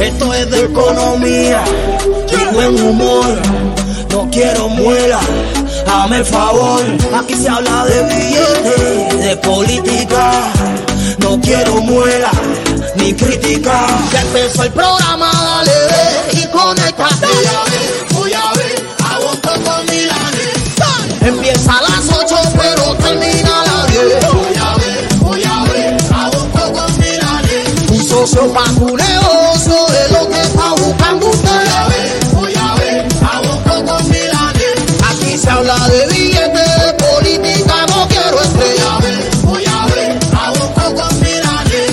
Esto es de economía y buen humor. No quiero muela, hazme el favor. Aquí se habla de billetes, de política. No quiero muela ni crítica. Ya empezó el programa, dale ve y conéctate. Voy a ver, voy a ver, aguanto con Milanes. Empieza a las 8, socio tu negocio es lo que está buscando usted. Voy a ver, voy a ver, aguanto con Milanes. Aquí se habla de billetes, de política, no quiero estrella. Voy a ver, aguanto con Milanes.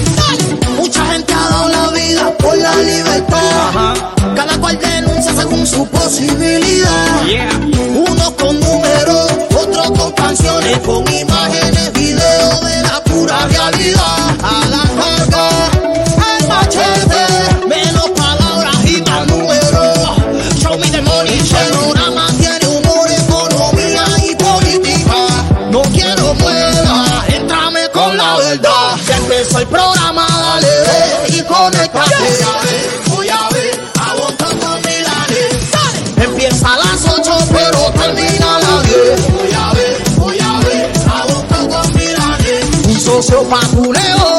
Mucha gente ha dado la vida por la libertad. Cada cual denuncia según su posibilidad. Unos con números, otros con canciones, con imágenes, videos de la pura realidad. A la Un socio pa' tu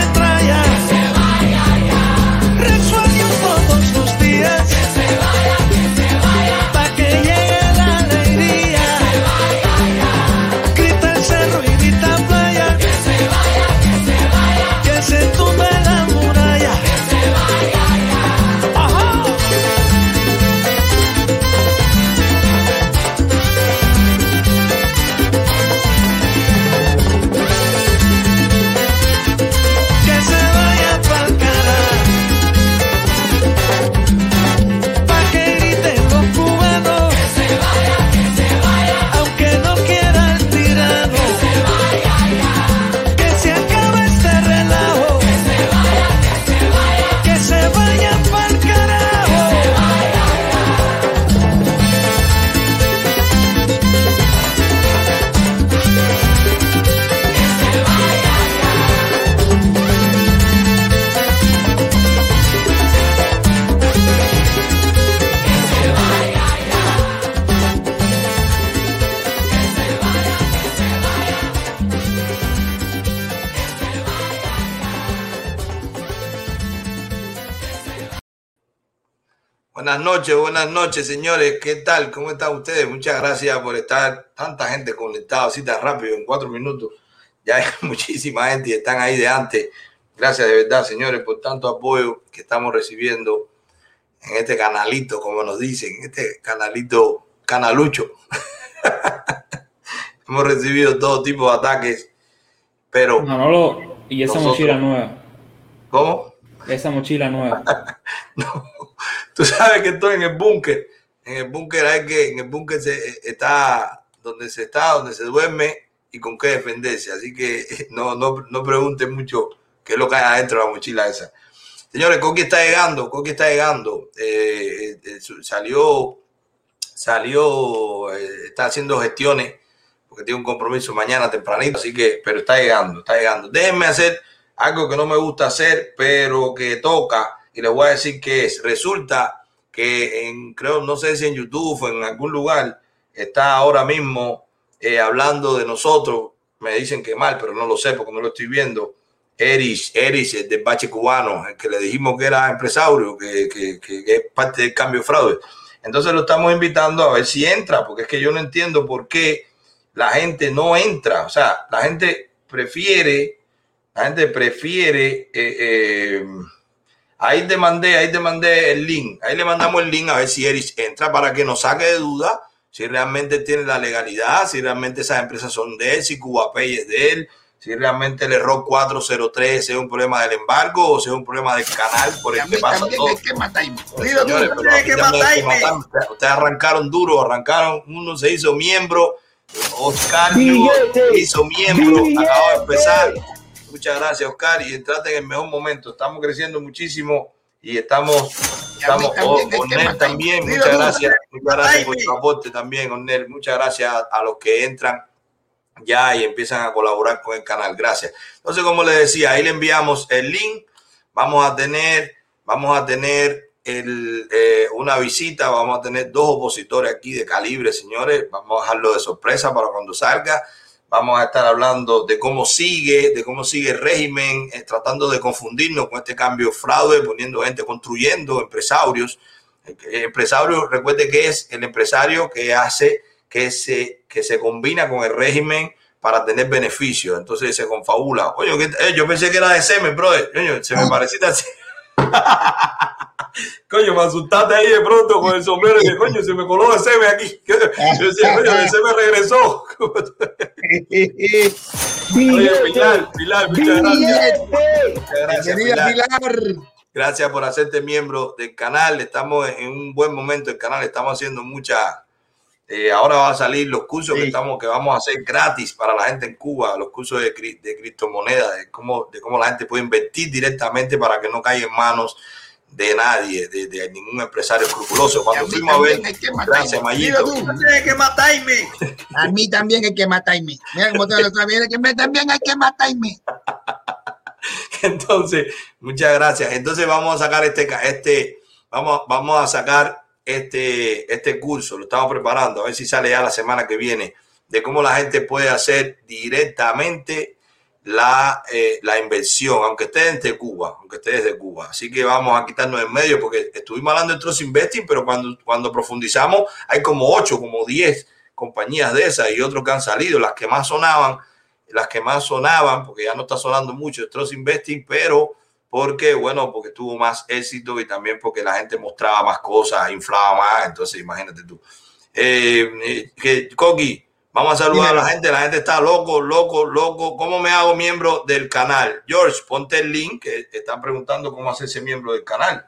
noches, buenas noches, señores. ¿Qué tal? ¿Cómo están ustedes? Muchas gracias por estar tanta gente conectada así tan rápido en cuatro minutos. Ya hay muchísima gente y están ahí de antes. Gracias de verdad, señores, por tanto apoyo que estamos recibiendo en este canalito, como nos dicen, este canalito canalucho. Hemos recibido todo tipo de ataques, pero Manolo, y esa Nosotros. mochila nueva. ¿cómo? Esa mochila nueva. No, tú sabes que estoy en el búnker. En el búnker hay que, en el búnker se, está donde se está, donde se duerme y con qué defenderse. Así que no, no, no pregunten mucho qué es lo que hay adentro de la mochila esa. Señores, Coqui está llegando, Coqui está llegando. Eh, eh, salió, salió, eh, está haciendo gestiones porque tiene un compromiso mañana tempranito, así que, pero está llegando, está llegando. Déjenme hacer algo que no me gusta hacer, pero que toca, y les voy a decir que es. Resulta que en, creo, no sé si en YouTube o en algún lugar, está ahora mismo eh, hablando de nosotros. Me dicen que mal, pero no lo sé porque no lo estoy viendo. Eris, Eris, el del bache cubano, el que le dijimos que era empresario, que, que- es parte del cambio de fraude. Entonces lo estamos invitando a ver si entra, porque es que yo no entiendo por qué la gente no entra. O sea, la gente prefiere, la gente prefiere, eh, eh, ahí te mandé, ahí te mandé el link, ahí le mandamos el link a ver si Eris entra para que nos saque de duda si realmente tiene la legalidad, si realmente esas empresas son de él, si CubaPay es de él, si realmente el error 403 es un problema del embargo o si es un problema del canal por el que pasa todo. Hay que matarme. Señores, pero hay que también hay que matarme. matarme. Ustedes- arrancaron duro, arrancaron, uno se hizo miembro, Oscar se hizo miembro, acaba de empezar. Muchas gracias, Oscar, y entraste en el mejor momento. Estamos creciendo muchísimo y estamos, estamos, también oh, Ornel también, muchas gracias, muchas gracias por tu aporte también, Ornel. Muchas gracias a, a los que entran ya y empiezan a colaborar con el canal. Gracias. Entonces, como les decía, ahí le enviamos el link. Vamos a tener, vamos a tener el, eh, una visita. Vamos a tener dos opositores aquí de calibre, señores. Vamos a dejarlo de sorpresa para cuando salga. Vamos a estar hablando de cómo sigue, de cómo sigue el régimen, eh, tratando de confundirnos con este cambio fraude, poniendo gente, construyendo empresarios. El, el empresario, recuerde que es el empresario que hace que se, que se combina con el régimen para tener beneficios. Entonces se confabula. Oye, ¿qué- eh, yo pensé que era de semen, brother. Coño, se me parecía. Coño, me asustaste ahí de pronto con el sombrero y que coño, se me coló el semen aquí. Yo decía, coño, el semen regresó. Oye, Pilar, Pilar, muchas gracias. Muchas gracias, Pilar. Pilar. Gracias por hacerte miembro del canal. Estamos en un buen momento del canal. Estamos haciendo mucha. Eh, ahora van a salir los cursos que estamos que vamos a hacer gratis para la gente en Cuba, los cursos de, de criptomonedas, de cómo, de cómo la gente puede invertir directamente para que no caiga en manos de nadie, de, de ningún empresario escrupuloso. Cuando fuimos a ver, también hay que matarme. gracias, Mayito. Tienes que matarme. A mí también hay que matarme. Mira cómo te lo vez, que también hay que matarme. Entonces, muchas gracias. Entonces vamos a sacar este, este, vamos, vamos a sacar este, este curso, lo estamos preparando, a ver si sale ya la semana que viene, de cómo la gente puede hacer directamente la, eh, la inversión, aunque esté desde Cuba, aunque esté desde Cuba. Así que vamos a quitarnos en medio, porque estuvimos hablando de Trust Investing, pero cuando, cuando profundizamos, hay como 8, como 10 compañías de esas y otros que han salido, las que más sonaban las que más sonaban, porque ya no está sonando mucho Trust Investing, pero porque, bueno, porque tuvo más éxito y también porque la gente mostraba más cosas, inflaba más, entonces imagínate tú. Eh, eh, Coqui, vamos a saludar a la gente, la gente está loco, loco, loco. ¿Cómo me hago miembro del canal? George, ponte el link, que están preguntando cómo hacerse miembro del canal.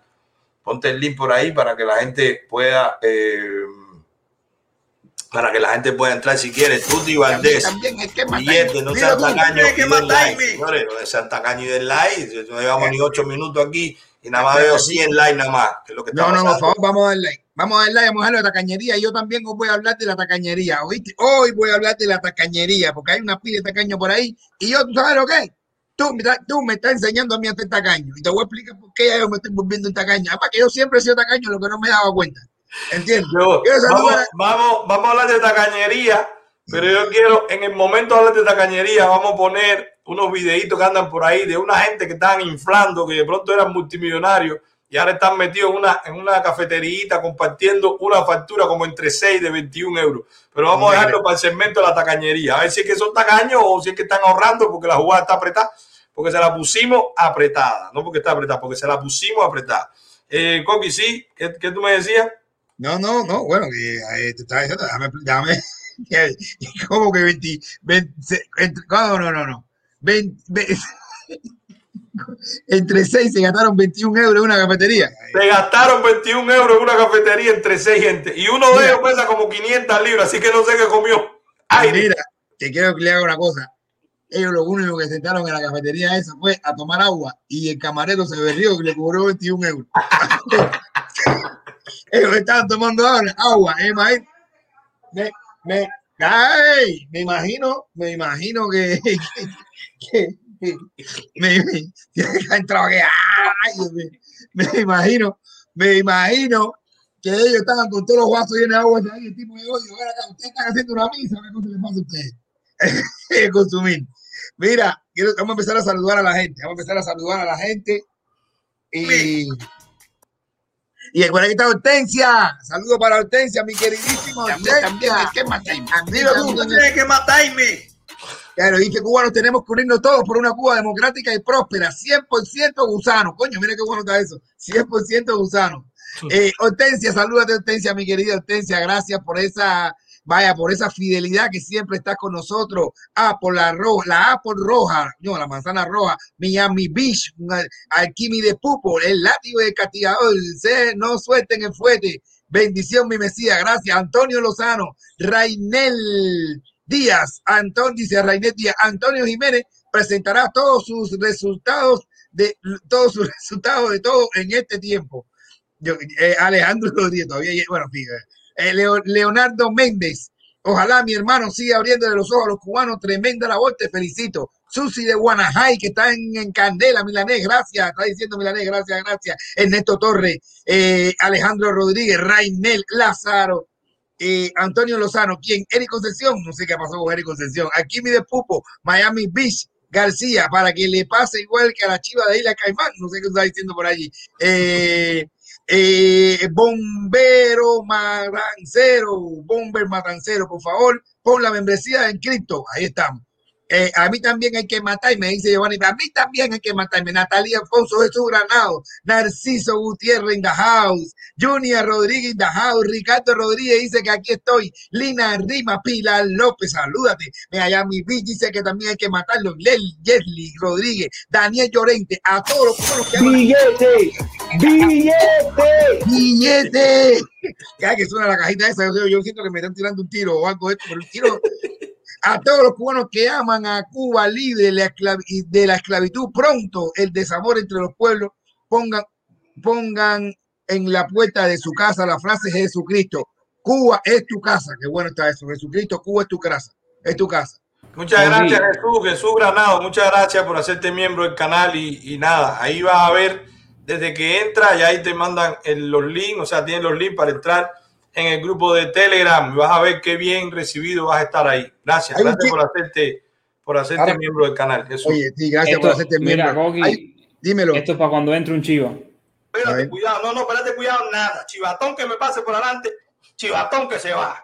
Ponte el link por ahí para que la gente pueda... eh, para que la gente pueda entrar si quiere. Tuti Valdés, billete, no sean tacaños y den like. Señores, no sean tacaños y den like. No llevamos ni ocho minutos aquí y nada más veo 100 likes nada más, que es lo que está No, no, por favor, vamos a dar like. Vamos a dar like, vamos a hablar de la tacañería. Yo también os voy a hablar de la tacañería, ¿oíste? Hoy voy a hablar de la tacañería, porque hay una pila de tacaño por ahí. Y yo, ¿tú sabes lo que es? Tú, me estás- tú me estás enseñando a mí a ser tacaño. Y te voy a explicar por qué yo me estoy volviendo un tacaño. Además que yo siempre he sido tacaño, lo que no me he dado cuenta. ¿Entiendes? Vamos, vamos, vamos a hablar de tacañería, pero yo quiero, en el momento de hablar de tacañería, vamos a poner unos videitos que andan por ahí de una gente que estaban inflando, que de pronto eran multimillonarios y ahora están metidos en una, en una cafeterita compartiendo una factura como entre 6 de 21 euros. Pero vamos a dejarlo para el segmento de la tacañería. A ver si es que son tacaños o si es que están ahorrando porque la jugada está apretada. Porque se la pusimos apretada. No porque está apretada, porque se la pusimos apretada. Eh, Coqui, sí, ¿qué, qué tú me decías? No, no, no, bueno, que eh, te estaba diciendo, déjame, déjame, que- como que 20, 20 se- entre, no, no, no, no, 20, ve- entre 6 se gastaron 21 euros en una cafetería. Se gastaron 21 euros en una cafetería entre seis gente. Y uno de Mira. ellos pesa como 500 libras, así que no sé qué comió. Mira, que quiero que le haga una cosa. Ellos lo único que sentaron en la cafetería esa fue a tomar agua y el camarero se berrió que le cobró 21 euros. Ellos estaban tomando agua, eh, me, me, me imagino, me imagino que, que, que- me, me, que, mío. me imagino, me imagino que ellos estaban con todos los vasos llenos de agua y el tipo "Ven acá, ustedes están haciendo una misa, ¿qué cosa les pasa a ustedes? Consumir. Mira, vamos a empezar a saludar a la gente, vamos a empezar a saludar a la gente. Y por aquí está Hortensia. Saludos para Hortensia, mi queridísima mí Hortensia. también hay que matarme. Tienes que matarme. Claro, dice cubanos tenemos que unirnos todos por una Cuba democrática y próspera, 100% gusano. Coño, mira qué bueno está eso, 100% gusano. Eh, Hortensia, salúdate Hortensia, mi querida Hortensia, gracias por esa, vaya, por esa fidelidad que siempre estás con nosotros. Por la roja, la Apple roja, no, la manzana roja, Miami Beach, Alquimi de Pupo, el látigo de castigador, no suelten el fuete. Bendición, mi Mesías, gracias. Antonio Lozano, Rainel Díaz, Antonio, dice Rainel Díaz, Antonio Jiménez presentará todos sus resultados de todos sus resultados de todo en este tiempo. Yo, eh, Alejandro todavía, bueno, fíjate. Eh, Leo- Leonardo Méndez, ojalá mi hermano siga abriendo los ojos a los cubanos, tremenda labor, te felicito. Susi de Guanajay, que está en, en Candela, Milanés, gracias, está diciendo Milanés, gracias, gracias. Ernesto Torres, eh, Alejandro Rodríguez, Rainel Lázaro, eh, Antonio Lozano, ¿quién? Eric Concepción, no sé qué pasó con Eric Concepción. Aquí mi de Pupo, Miami Beach, García, para que le pase igual que a la chiva de Isla Caimán, no sé qué está diciendo por allí. Eh, eh, bombero matancero, bomber matancero, por favor, pon la membresía en cripto, ahí estamos. Eh, a mí también hay que matarme, dice Giovanni. A mí también hay que matarme. Natalia Alfonso Jesús Granado, Narciso Gutiérrez in the house, Junior Rodríguez in the house, Ricardo Rodríguez dice que aquí estoy, Lina Rima, Pilar López, salúdate. Miami Beach dice que también hay que matarlo. Lel, Leslie Rodríguez, Daniel Llorente, a todos los cubanos que aman ¡Billete! ¡Billete! billete. Cada que suena la cajita esa, yo, yo siento que me están tirando un tiro o algo de esto, pero el tiro a todos los cubanos que aman a Cuba libre de la, esclavitud pronto, el desamor entre los pueblos, pongan, pongan en la puerta de su casa la frase Jesucristo, Cuba es tu casa, qué bueno está eso, Jesucristo, Cuba es tu casa, es tu casa. Muchas gracias, Jesús. Jesús Granado, muchas gracias por hacerte miembro del canal y, y nada, ahí vas a ver desde que entras y ahí te mandan el- los links, o sea, tienen los links para entrar en el grupo de Telegram y vas a ver qué bien recibido vas a estar ahí. Gracias, gracias por hacerte, por hacerte Ahora- miembro del canal, Jesús. Oye, sí, gracias Esto- por hacerte mira, miembro. Gogi, Ay, dímelo. Esto es para cuando entre un chivo. Espérate, cuidado, no, no, espérate, cuidado, nada. Chivatón que me pase por adelante, chivatón que se va.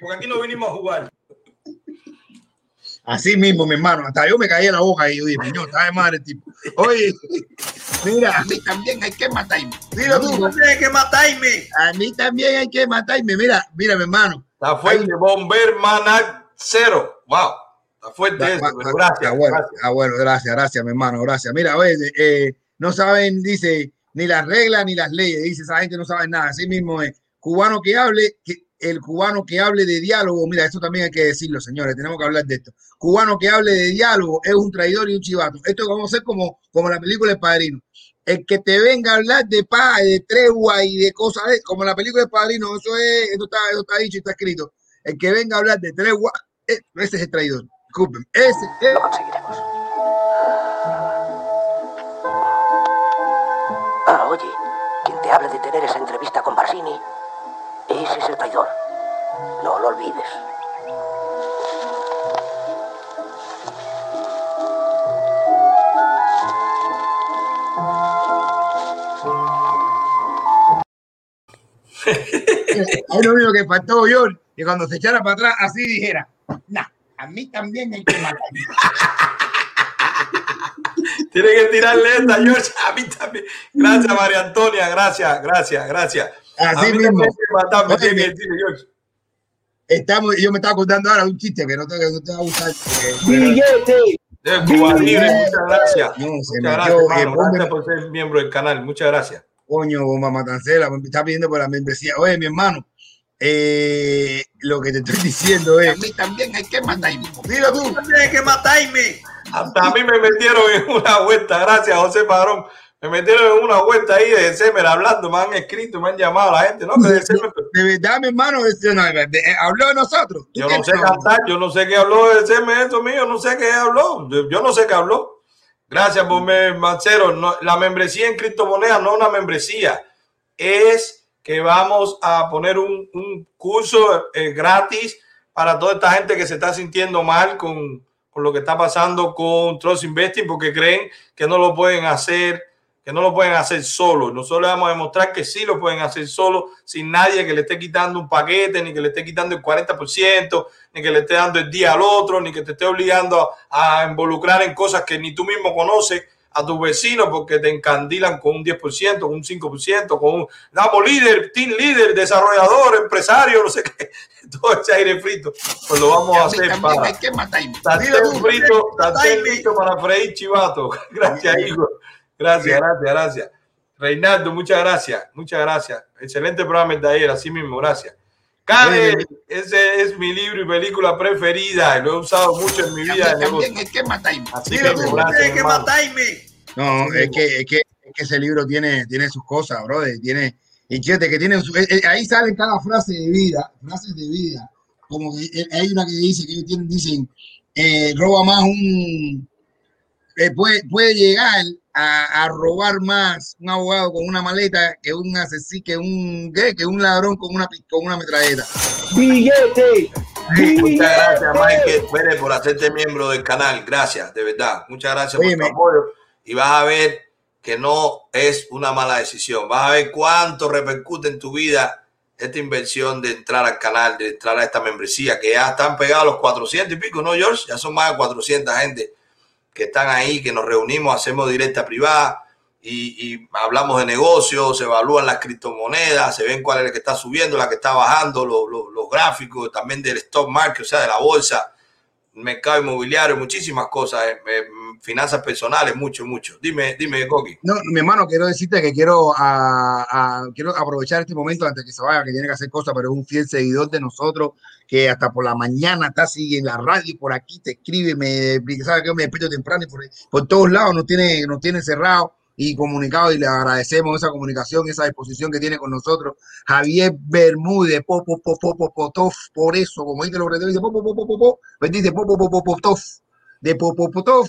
Porque aquí no vinimos a jugar. Así mismo, mi hermano. Hasta yo me caí en la boca y yo dije, señor, está de madre tipo. Oye, mira, a mí también hay que matarme. Mira tú, tienes que matarme. a mí también hay que matarme. Mira, mira, mi hermano. Está fuerte, Bomber Manac Cero. Wow, está fuerte eso, va- pero va- gracias. ah, bueno, gracias. gracias, gracias, mi hermano, gracias. Mira, oye, eh, no saben, dice, ni las reglas ni las leyes. Dice, esa gente no sabe nada. Así mismo es. Cubano que hable, que, el cubano que hable de diálogo, mira, esto también hay que decirlo, señores, tenemos que hablar de esto. Cubano que hable de diálogo es un traidor y un chivato. Esto vamos a hacer como, como la película El Padrino. El que te venga a hablar de paz, de tregua y de cosas, de- como la película El Padrino, eso es, eso está, eso está dicho y está escrito. El que venga a hablar de tregua, eh, ese es el traidor. Disculpen, ese es Lo conseguiremos. Ah, oye, quien te hable de tener esa entrevista con Barsini, ese es el traidor. No lo olvides. Es lo único que faltó yo, que cuando se echara para atrás así dijera, nah, a mí también hay que matar. Tiene que tirarle esta, George. A mí también. Gracias, María Antonia. Gracias, gracias, gracias. Así a mí mismo. Oye, George. Estamos, yo me estaba contando ahora un chiste que no te, no te va a gustar. ¡Billete! De Cuba Libre, muchas gracias. No, muchas gracias, hermano. Gracias por ser miembro del canal. Muchas gracias. Coño, bomba matancera, me está pidiendo por la membresía. Oye, mi hermano, eh, lo que te estoy diciendo es, a mí también hay que matarme. Dilo tú. Tienes que matarme. Hasta a mí me metieron en una vuelta. Gracias, José Padrón. Me metieron en una vuelta ahí de Semer hablando. Me han escrito, me han llamado la gente. No, que de Semer, De verdad, mi hermano, es- no, de- de- habló de nosotros. ¿Tú Yo no sé cantar, yo no sé qué habló de segmento mío, no sé qué habló. Yo, yo no sé qué habló. Gracias, Bomber Mancero. La membresía en criptomonedas no es una membresía, es que vamos a poner un, un curso eh, gratis para toda esta gente que se está sintiendo mal con, con lo que está pasando con Trust Investing porque creen que no lo pueden hacer que no lo pueden hacer solos. Nosotros les vamos a demostrar que sí lo pueden hacer solos, sin nadie que le esté quitando un paquete, ni que le esté quitando el 40%, ni que le esté dando el día al otro, ni que te esté obligando a, a involucrar en cosas que ni tú mismo conoces a tus vecinos porque te encandilan con un 10%, con un 5%, con un damos líder, team líder, desarrollador, empresario, no sé qué, todo ese aire frito. Pues lo vamos a hacer para. Hay que frito, listo para freír chivato. Gracias, Igor. Gracias, gracias, gracias. Reinaldo, muchas gracias, muchas gracias. Excelente programa de ayer, así mismo, gracias. Karen, ese es mi libro y película preferida. Lo he usado mucho en mi vida También, también hay que matarme. Así mismo, gracias, que matarme. No, es que, es que, es que ese libro tiene, tiene sus cosas, brother. Tiene, y fíjate que tiene su- eh, eh, ahí sale cada frase de vida, frases de vida. Como que eh, hay una que dice, que ellos tienen, dicen, eh, roba más un, eh, puede, puede llegar a, a robar más un abogado con una maleta que un asesino, que un, ¿qué? que un ladrón con una, con una metralleta. Billete. Muchas gracias, Michael Pérez, por hacerte miembro del canal. Gracias, de verdad. Muchas gracias por tu apoyo. Y vas a ver que no es una mala decisión. Vas a ver cuánto repercute en tu vida esta inversión de entrar al canal, de entrar a esta membresía, que ya están pegados los 400 y pico, ¿no, George? Ya son más de 400 gente que están ahí, que nos reunimos, hacemos directa privada y, y hablamos de negocios, se evalúan las criptomonedas, se ven cuál es la que está subiendo, la que está bajando, los, gráficos también del stock market, o sea, de la bolsa, mercado inmobiliario, muchísimas cosas, eh, eh, finanzas personales, mucho, mucho. Dime, dime, Coqui. No, mi hermano, quiero decirte que quiero, a- quiero aprovechar este momento antes que se vaya, que tiene que hacer cosas, pero es un fiel seguidor de nosotros, que hasta por la mañana está así en la radio, por aquí te escribe, me sabe que me despierto temprano y por, todos lados nos tiene, nos tiene cerrado y comunicado y le agradecemos esa comunicación, esa disposición que tiene con nosotros. Javier Bermúdez, Popo, Popo, Popotov, por eso, como dice los dice Popo, Popo, Popo, bendice Popo, Popo, de Popopotov,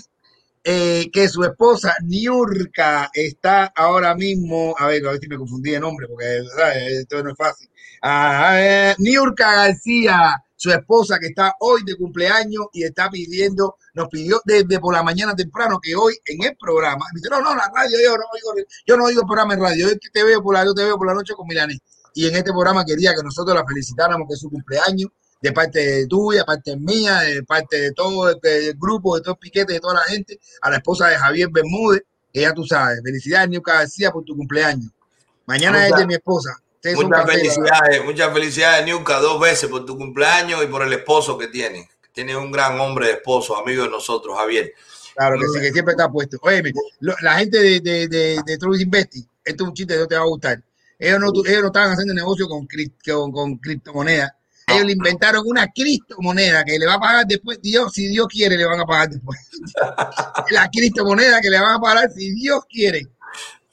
eh, que su esposa Niurka está ahora mismo, a ver, a ver si me confundí de nombre, porque ¿sabes? esto no es fácil. Ah, Niurka García, su esposa que está hoy de cumpleaños y está pidiendo, nos pidió desde por la mañana temprano que hoy en el programa, dice, no, no, la radio, yo no oigo, yo no oigo programa en radio, yo te veo por la, yo te veo por la noche con Milanes. Y en este programa quería que nosotros la felicitáramos que es su cumpleaños, de parte de tuya, de parte mía, de parte de todo el, el grupo, de todo el piquete, de toda la gente, a la esposa de Javier Bermúdez, que ya tú sabes, felicidades, Niurka García, por tu cumpleaños. Mañana es de mi esposa. Ustedes Muchas felicidades, muchas felicidades, Niuka, dos veces por tu cumpleaños y por el esposo que tiene. Tiene un gran hombre de esposo, amigo de nosotros, Javier. Claro que sí, que siempre está puesto. Oye, la gente de, de, de, de True Investing, esto es un chiste que no te va a gustar. Ellos no, ellos no estaban haciendo negocio con, con, con criptomonedas. Ellos le inventaron una criptomoneda que le va a pagar después. Dios, si Dios quiere, le van a pagar después. la criptomoneda que le van a pagar si Dios quiere.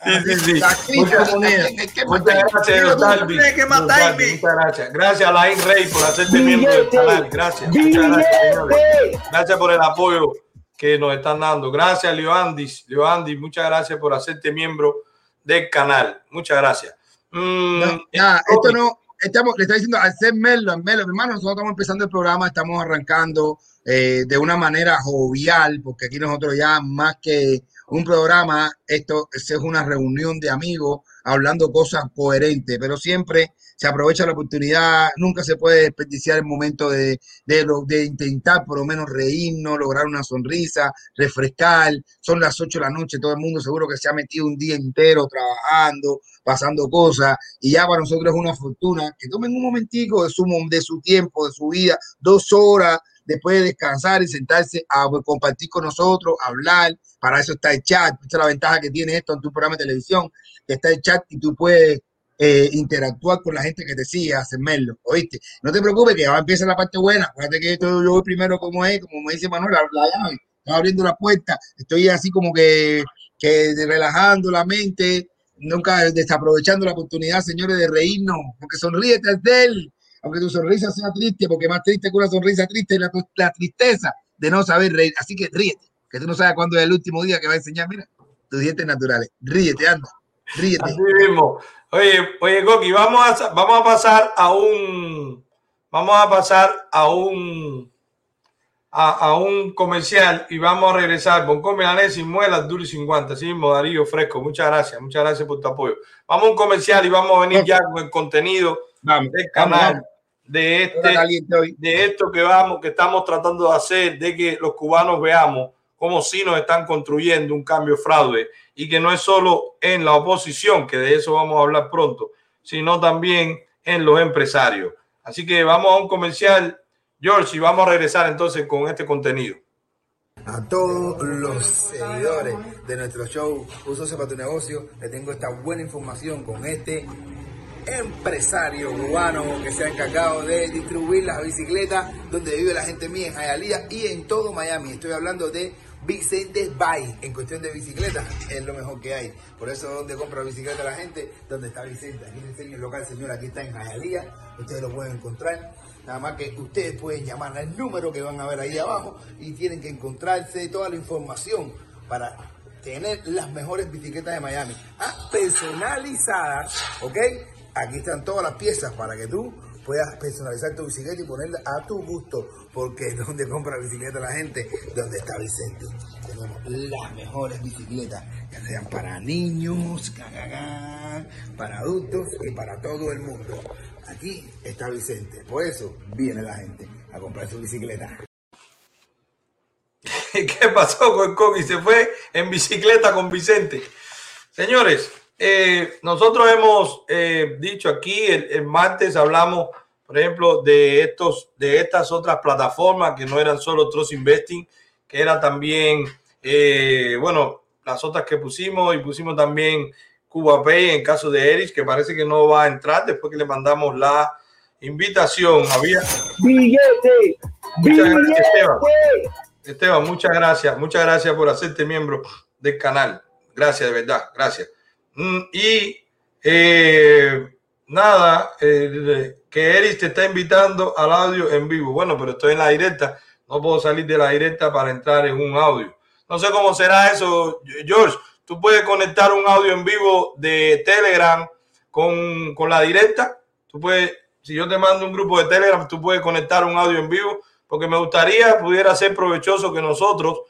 Sí, sí, sí. La criptomoneda. Muchas gracias. Muchas gracias. Gracias, Alain Rey, por hacerte miembro del canal. Gracias. Muchas gracias, señores. Gracias por el apoyo que nos están dando. Gracias, Leoandis. Leoandis, muchas gracias por hacerte miembro del canal. Muchas gracias. Mm, No, nada, esto no, estamos, le está diciendo al ser Melo, Melo, hermano, nosotros estamos empezando el programa, estamos arrancando eh, de una manera jovial, porque aquí nosotros ya más que un programa, esto es una reunión de amigos hablando cosas coherentes, pero siempre se aprovecha la oportunidad, nunca se puede desperdiciar el momento de, de, intentar por lo menos reírnos, lograr una sonrisa, refrescar, son las 8 de la noche, todo el mundo seguro que se ha metido un día entero trabajando, pasando cosas, y ya para nosotros es una fortuna que tomen un momentico de su, de su tiempo, de su vida, dos horas después de descansar y sentarse a compartir con nosotros, hablar, para eso está el chat, esta es la ventaja que tiene esto en tu programa de televisión, que está el chat y tú puedes eh, interactuar con la gente que te sigue, hacerlo, ¿oíste? No te preocupes que ahora empieza la parte buena, acuérdate que esto yo voy primero como es, como me dice Manuel, la, la llave, abriendo la puerta, estoy así como que, que relajando la mente, nunca desaprovechando la oportunidad, señores, de reírnos, porque sonríete de él, aunque tu sonrisa sea triste, porque más triste que una sonrisa triste es la, la tristeza de no saber reír, así que ríete, que tú no sabes cuándo es el último día que va a enseñar, mira, tus dientes naturales, ríete, anda, ríete. Así mismo. Oye, oye, Coqui, vamos a, vamos a pasar a un, vamos a pasar a un, a, a un comercial y vamos a regresar. Con milanés sin muelas, duro y 50. Así mismo, Darío Fresco. Muchas gracias. Muchas gracias por tu apoyo. Vamos a un comercial y vamos a venir ya con el contenido Vamos, del canal vamos. de este de esto que vamos, que estamos tratando de hacer, de que los cubanos veamos cómo sí nos están construyendo un cambio fraude y que no es solo en la oposición, que de eso vamos a hablar pronto, sino también en los empresarios. Así que vamos a un comercial, George, y vamos a regresar entonces con este contenido. A todos los seguidores de nuestro show Uso para tu negocio, le tengo esta buena información con este empresario cubano que se ha encargado de distribuir las bicicletas donde vive la gente mía en Hialeah y en todo Miami. Estoy hablando de Vicente Bay en cuestión de bicicletas es lo mejor que hay. Por eso donde compra bicicleta la gente, donde está Vicente. Aquí enseño el local, señor, aquí está en Hialeah. Ustedes lo pueden encontrar. Nada más que ustedes pueden llamar al número que van a ver ahí abajo y tienen que encontrarse toda la información para tener las mejores bicicletas de Miami. Ah, personalizadas, ¿ok? Aquí están todas las piezas para que tú puedas personalizar tu bicicleta y ponerla a tu gusto, porque es donde compra bicicleta la gente, donde está Vicente. Tenemos las mejores bicicletas, ya sean para niños, para adultos y para todo el mundo. Aquí está Vicente, por eso viene la gente a comprar su bicicleta. ¿Qué pasó con Coqui? Se fue en bicicleta con Vicente. Señores, eh, nosotros hemos eh, dicho aquí, el, el martes hablamos, por ejemplo, de, estos, de estas otras plataformas que no eran solo Trust Investing, que era también, eh, bueno, las otras que pusimos y pusimos también Cuba Pay en caso de Eris, que parece que no va a entrar después que le mandamos la invitación. Había, Billete. Muchas gracias, Esteban. Esteban, muchas gracias, muchas gracias por hacerte miembro del canal. Gracias, de verdad, gracias. Mm, Y eh, nada, que Eris te está invitando al audio en vivo. Bueno, pero estoy en la directa, no puedo salir de la directa para entrar en un audio. No sé cómo será eso, George. Tú puedes conectar un audio en vivo de Telegram con, con la directa. Tú puedes, si yo te mando un grupo de Telegram, tú puedes conectar un audio en vivo, porque me gustaría, pudiera ser provechoso que nosotros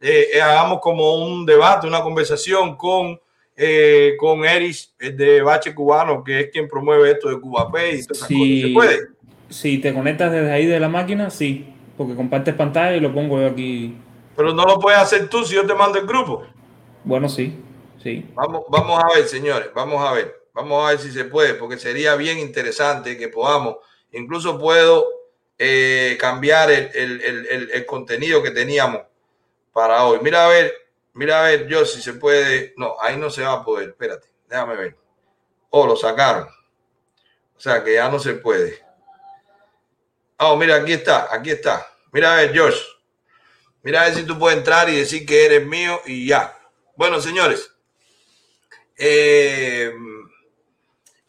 eh, eh, hagamos como un debate, una conversación con, eh, con Eris de Bache Cubano, que es quien promueve esto de Cuba Pay y todas esas Sí. cosas. ¿Se puede? Si te conectas desde ahí de la máquina, sí, porque compartes pantalla y lo pongo yo aquí. Pero no lo puedes hacer tú si yo te mando el grupo. Bueno, sí, sí. Vamos, vamos a ver, señores, vamos a ver. Vamos a ver si se puede, porque sería bien interesante que podamos. Incluso puedo eh, cambiar el, el- el- el- el contenido que teníamos para hoy. Mira a ver, mira a ver, yo si se puede. No, ahí no se va a poder. Espérate, déjame ver. Oh, lo sacaron. O sea que ya no se puede. Oh, mira, aquí está, aquí está. Mira a ver, George. Mira a ver si tú puedes entrar y decir que eres mío y ya. Bueno, señores, eh,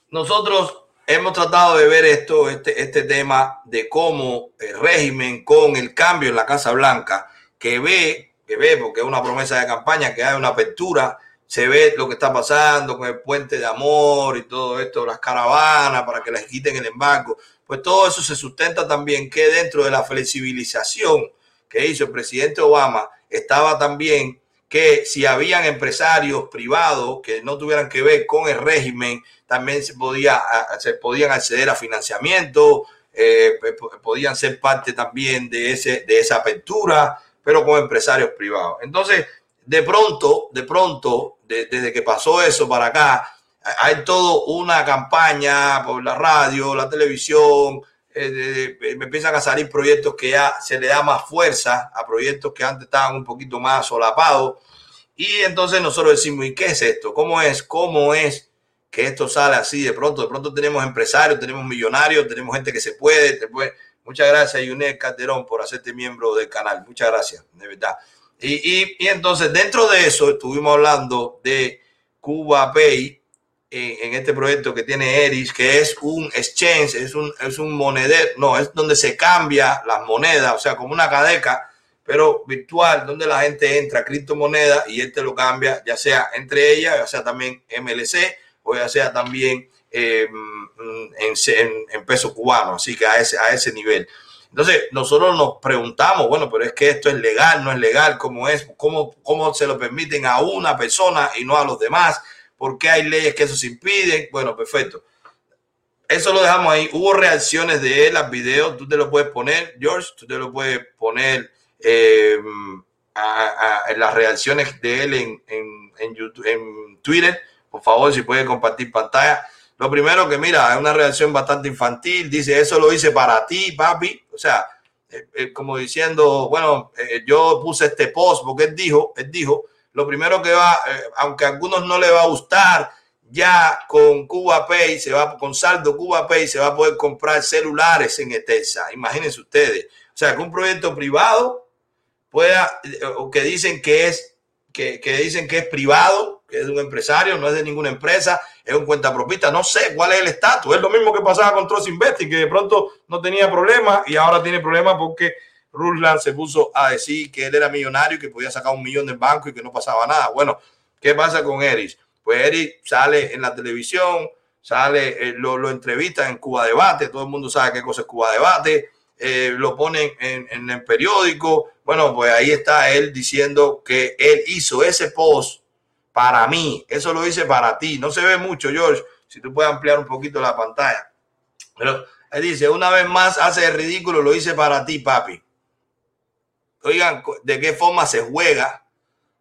nosotros hemos tratado de ver esto, este, este tema de cómo el régimen con el cambio en la Casa Blanca, que ve, que ve, porque es una promesa de campaña, que hay una apertura, se ve lo que está pasando con el puente de amor y todo esto, las caravanas para que les quiten el embargo, pues todo eso se sustenta también que dentro de la flexibilización que hizo el presidente Obama estaba también que si habían empresarios privados que no tuvieran que ver con el régimen, también se, podía, se podían acceder a financiamiento, eh, p- podían ser parte también de, ese, de esa apertura, pero con empresarios privados. Entonces, de pronto, de pronto, de- desde que pasó eso para acá, hay todo una campaña por la radio, la televisión, eh, me empiezan a salir proyectos que ya se le da más fuerza a proyectos que antes estaban un poquito más solapados. Y entonces nosotros decimos, ¿y qué es esto? ¿Cómo es? ¿Cómo es que esto sale así de pronto? De pronto tenemos empresarios, tenemos millonarios, tenemos gente que se puede. te puede- Muchas gracias, Yunet Calderón, por hacerte miembro del canal. Muchas gracias, de verdad. Y, y- y entonces, dentro de eso, estuvimos hablando de Cuba Pay, en, este proyecto que tiene Eris, que es un exchange, es un, es un monedero, no, es donde se cambia las monedas, o sea, como una cadeca, pero virtual, donde la gente entra criptomonedas y este lo cambia, ya sea entre ellas, ya sea también MLC o ya sea también eh, en, en, en peso cubano, así que a ese, a ese nivel. Entonces, nosotros nos preguntamos, bueno, pero es que esto es legal, no es legal, ¿cómo es? ¿Cómo, cómo se lo permiten a una persona y no a los demás? ¿Por qué hay leyes que eso se impiden? Bueno, perfecto. Eso lo dejamos ahí. Hubo reacciones de él al video. Tú te lo puedes poner, George. Tú te lo puedes poner a- en las reacciones de él en, en, en en Twitter. Por favor, si puede compartir pantalla. Lo primero que mira, es una reacción bastante infantil. Dice, eso lo hice para ti, papi. O sea, eh, eh, como diciendo, bueno, eh, yo puse este post porque él dijo, él dijo, lo primero que va, aunque a algunos no le va a gustar, ya con Cuba Pay se va, con saldo Cuba Pay se va a poder comprar celulares en Etesa. Imagínense ustedes. O sea, que un proyecto privado pueda, o que dicen que es, que, que dicen que es privado, que es de un empresario, no es de ninguna empresa, es un cuentapropista, no sé cuál es el estatus. Es lo mismo que pasaba con Trust Investing, que de pronto no tenía problemas y ahora tiene problemas porque Ruslan se puso a decir que él era millonario y que podía sacar un millón del banco y que no pasaba nada. Bueno, ¿qué pasa con Eric? Pues Eric sale en la televisión, sale, eh, lo, lo entrevistan en Cuba Debate, todo el mundo sabe qué cosa es Cuba Debate, eh, lo ponen en, en el periódico. Bueno, pues ahí está él diciendo que él hizo ese post para mí. Eso lo hice para ti. No se ve mucho, George. Si tú puedes ampliar un poquito la pantalla. Pero él dice, una vez más hace el ridículo, lo hice para ti, papi. Oigan, ¿de qué forma se juega?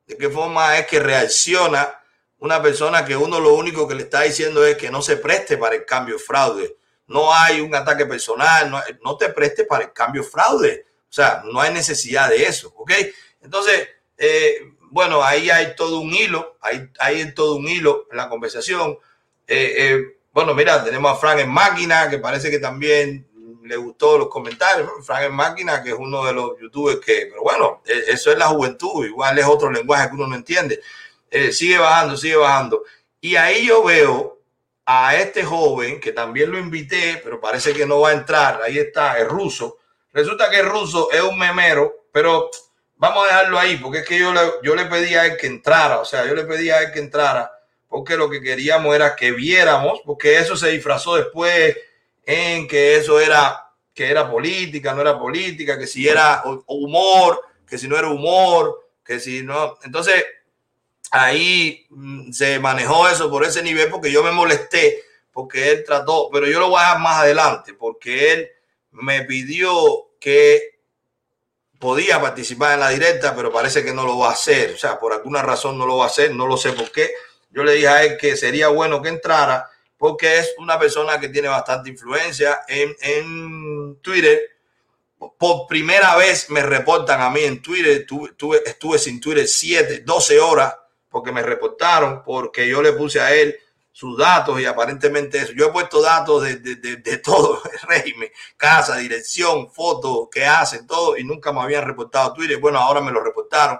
¿De qué forma es que reacciona una persona que uno lo único que le está diciendo es que no se preste para el cambio fraude? No hay un ataque personal, no, no te preste para el cambio fraude. O sea, no hay necesidad de eso, ¿ok? Entonces, eh, bueno, ahí hay todo un hilo, hay, hay todo un hilo en la conversación. Eh, eh, bueno, mira, tenemos a Frank en máquina, que parece que también le gustó los comentarios. Frank en máquina, que es uno de los youtubers que, pero bueno, eh, eso es la juventud, igual es otro lenguaje que uno no entiende. Eh, sigue bajando, sigue bajando. Y ahí yo veo a este joven, que también lo invité, pero parece que no va a entrar, ahí está, es ruso. Resulta que el ruso es un memero, pero vamos a dejarlo ahí, porque es que yo le, yo le pedí a él que entrara, o sea, yo le pedí a él que entrara, porque lo que queríamos era que viéramos, porque eso se disfrazó después en que eso era, que era política, no era política, que si era humor, que si no era humor, que si no. Entonces, ahí mm, se manejó eso por ese nivel, porque yo me molesté, porque él trató, pero yo lo voy a dejar más adelante, porque él me pidió que podía participar en la directa, pero parece que no lo va a hacer. O sea, por alguna razón no lo va a hacer, no lo sé por qué. Yo le dije a él que sería bueno que entrara porque es una persona que tiene bastante influencia en, en Twitter. Por primera vez me reportan a mí en Twitter. Tuve, tuve, estuve sin Twitter 7, 12 horas porque me reportaron, porque yo le puse a él sus datos y aparentemente eso. Yo he puesto datos de, de, de, de todo el régimen, casa, dirección, fotos, qué hacen, todo, y nunca me habían reportado Twitter. Bueno, ahora me lo reportaron.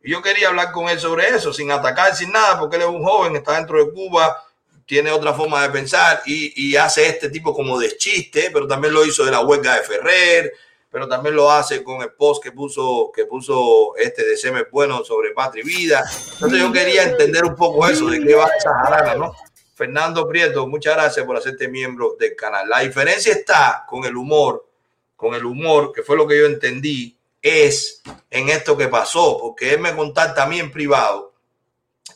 Y yo quería hablar con él sobre eso, sin atacar, sin nada, porque él es un joven, está dentro de Cuba, tiene otra forma de pensar y, y hace este tipo como de chiste, pero también lo hizo de la huelga de Ferrer, pero también lo hace con el post que puso, que puso este de Seme Bueno sobre Patria y Vida. Entonces yo quería entender un poco eso, de qué va esa jarana, ¿no? Fernando Prieto, muchas gracias por hacerte miembro del canal. La diferencia está con el humor, con el humor, que fue lo que yo entendí, es en esto que pasó, porque él me contacta a mí en privado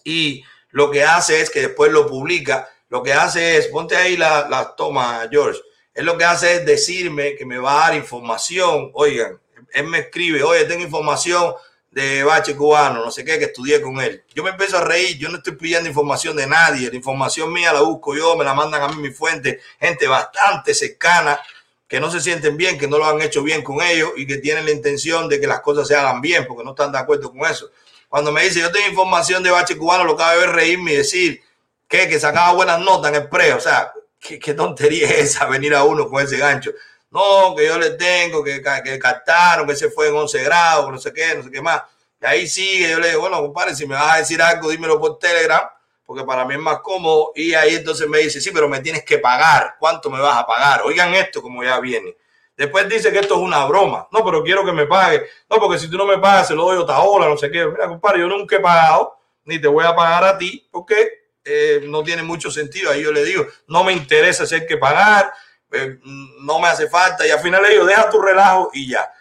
y lo que hace es que después lo publica, lo que hace es, ponte ahí la, la toma, George, él lo que hace es decirme que me va a dar información, oigan, él me escribe, oye, tengo información de Bache Cubano, no sé qué, que estudié con él. Yo me empiezo a reír, yo no estoy pidiendo información de nadie, la información mía la busco yo, me la mandan a mí mi fuente, gente bastante cercana, que no se sienten bien, que no lo han hecho bien con ellos y que tienen la intención de que las cosas se hagan bien, porque no están de acuerdo con eso. Cuando me dice, yo tengo información de Bache Cubano, lo que a ver reírme y decir que, que sacaba buenas notas en el pre, o sea, ¿qué, qué tontería es esa venir a uno con ese gancho. No, que yo le tengo, que, que captaron, que se fue en 11 grados, no sé qué, no sé qué más. Y ahí sigue, yo le digo, bueno, compadre, si me vas a decir algo, dímelo por Telegram, porque para mí es más cómodo. Y ahí entonces me dice, sí, pero me tienes que pagar. ¿Cuánto me vas a pagar? Oigan esto como ya viene. Después dice que esto es una broma. No, pero quiero que me pague. No, porque si tú no me pagas, se lo doy otra ola, no sé qué. Mira, compadre, yo nunca he pagado, ni te voy a pagar a ti, porque eh, no tiene mucho sentido. Ahí yo le digo, no me interesa si que pagar. Eh, no me hace falta. Y al final ellos deja tu relajo y ya.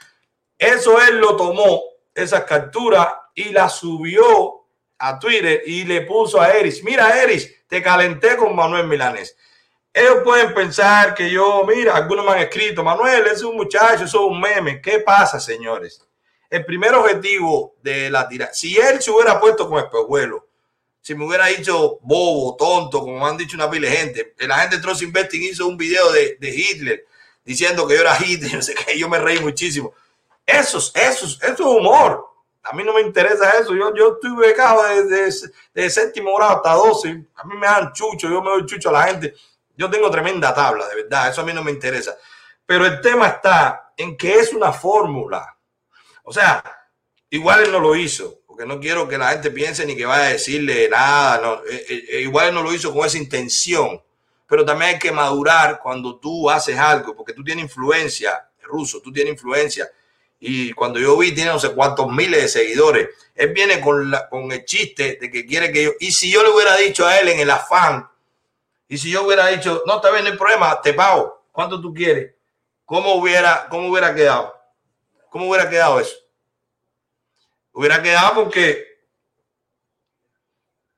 Eso él lo tomó, esas capturas, y la subió a Twitter y le puso a Eris, mira Eris, te calenté con Manuel Milanés. Ellos pueden pensar que yo, mira, algunos me han escrito, Manuel, es un muchacho, es un meme. ¿Qué pasa, señores? El primer objetivo de la tira, si él se hubiera puesto con espejuelo, si me hubiera dicho bobo, tonto, como han dicho una pila de gente, la gente de Trust Investing hizo un video de, Hitler diciendo que yo era Hitler, no sé qué, yo me reí muchísimo. Eso, es- eso, es- eso es humor. A mí no me interesa eso. Yo, yo estoy becado de, de, de séptimo grado hasta 12. A mí me dan chucho, yo me doy chucho a la gente. Yo tengo tremenda tabla, de verdad. Eso a mí no me interesa. Pero el tema está en que es una fórmula. O sea, igual él no lo hizo, porque no quiero que la gente piense ni que vaya a decirle nada. No, eh, eh, eh, igual no lo hizo con esa intención. Pero también hay que madurar cuando tú haces algo, porque tú tienes influencia, ruso, tú tienes influencia. Y cuando yo vi, tiene no sé cuántos miles de seguidores. Él viene con el chiste de que quiere que yo. Y si yo le hubiera dicho a él en el afán, y si yo hubiera dicho, no, está bien, no hay problema, te pago. ¿Cuánto tú quieres? ¿Cómo hubiera, cómo hubiera quedado? ¿Cómo hubiera quedado eso? Hubiera quedado porque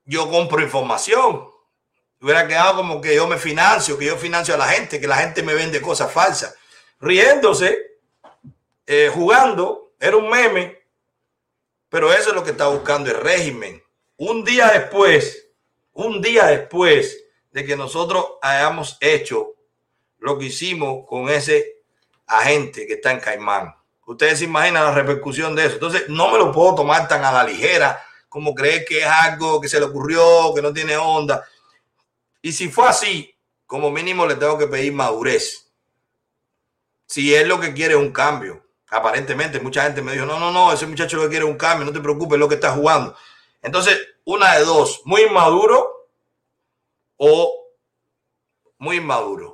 yo compro información. Hubiera quedado como que yo me financio, que yo financio a la gente, que la gente me vende cosas falsas. Riéndose, eh, jugando, era un meme, pero eso es lo que está buscando el régimen. Un día después, un día después de que nosotros hayamos hecho lo que hicimos con ese agente que está en Caimán. Ustedes se imaginan la repercusión de eso. Entonces, no me lo puedo tomar tan a la ligera como creer que es algo que se le ocurrió, que no tiene onda. Y si fue así, como mínimo le tengo que pedir madurez. Si él lo que quiere es un cambio. Aparentemente, mucha gente me dijo, no, no, no, ese muchacho lo que quiere es un cambio, no te preocupes, es lo que está jugando. Entonces, una de dos, muy inmaduro o muy inmaduro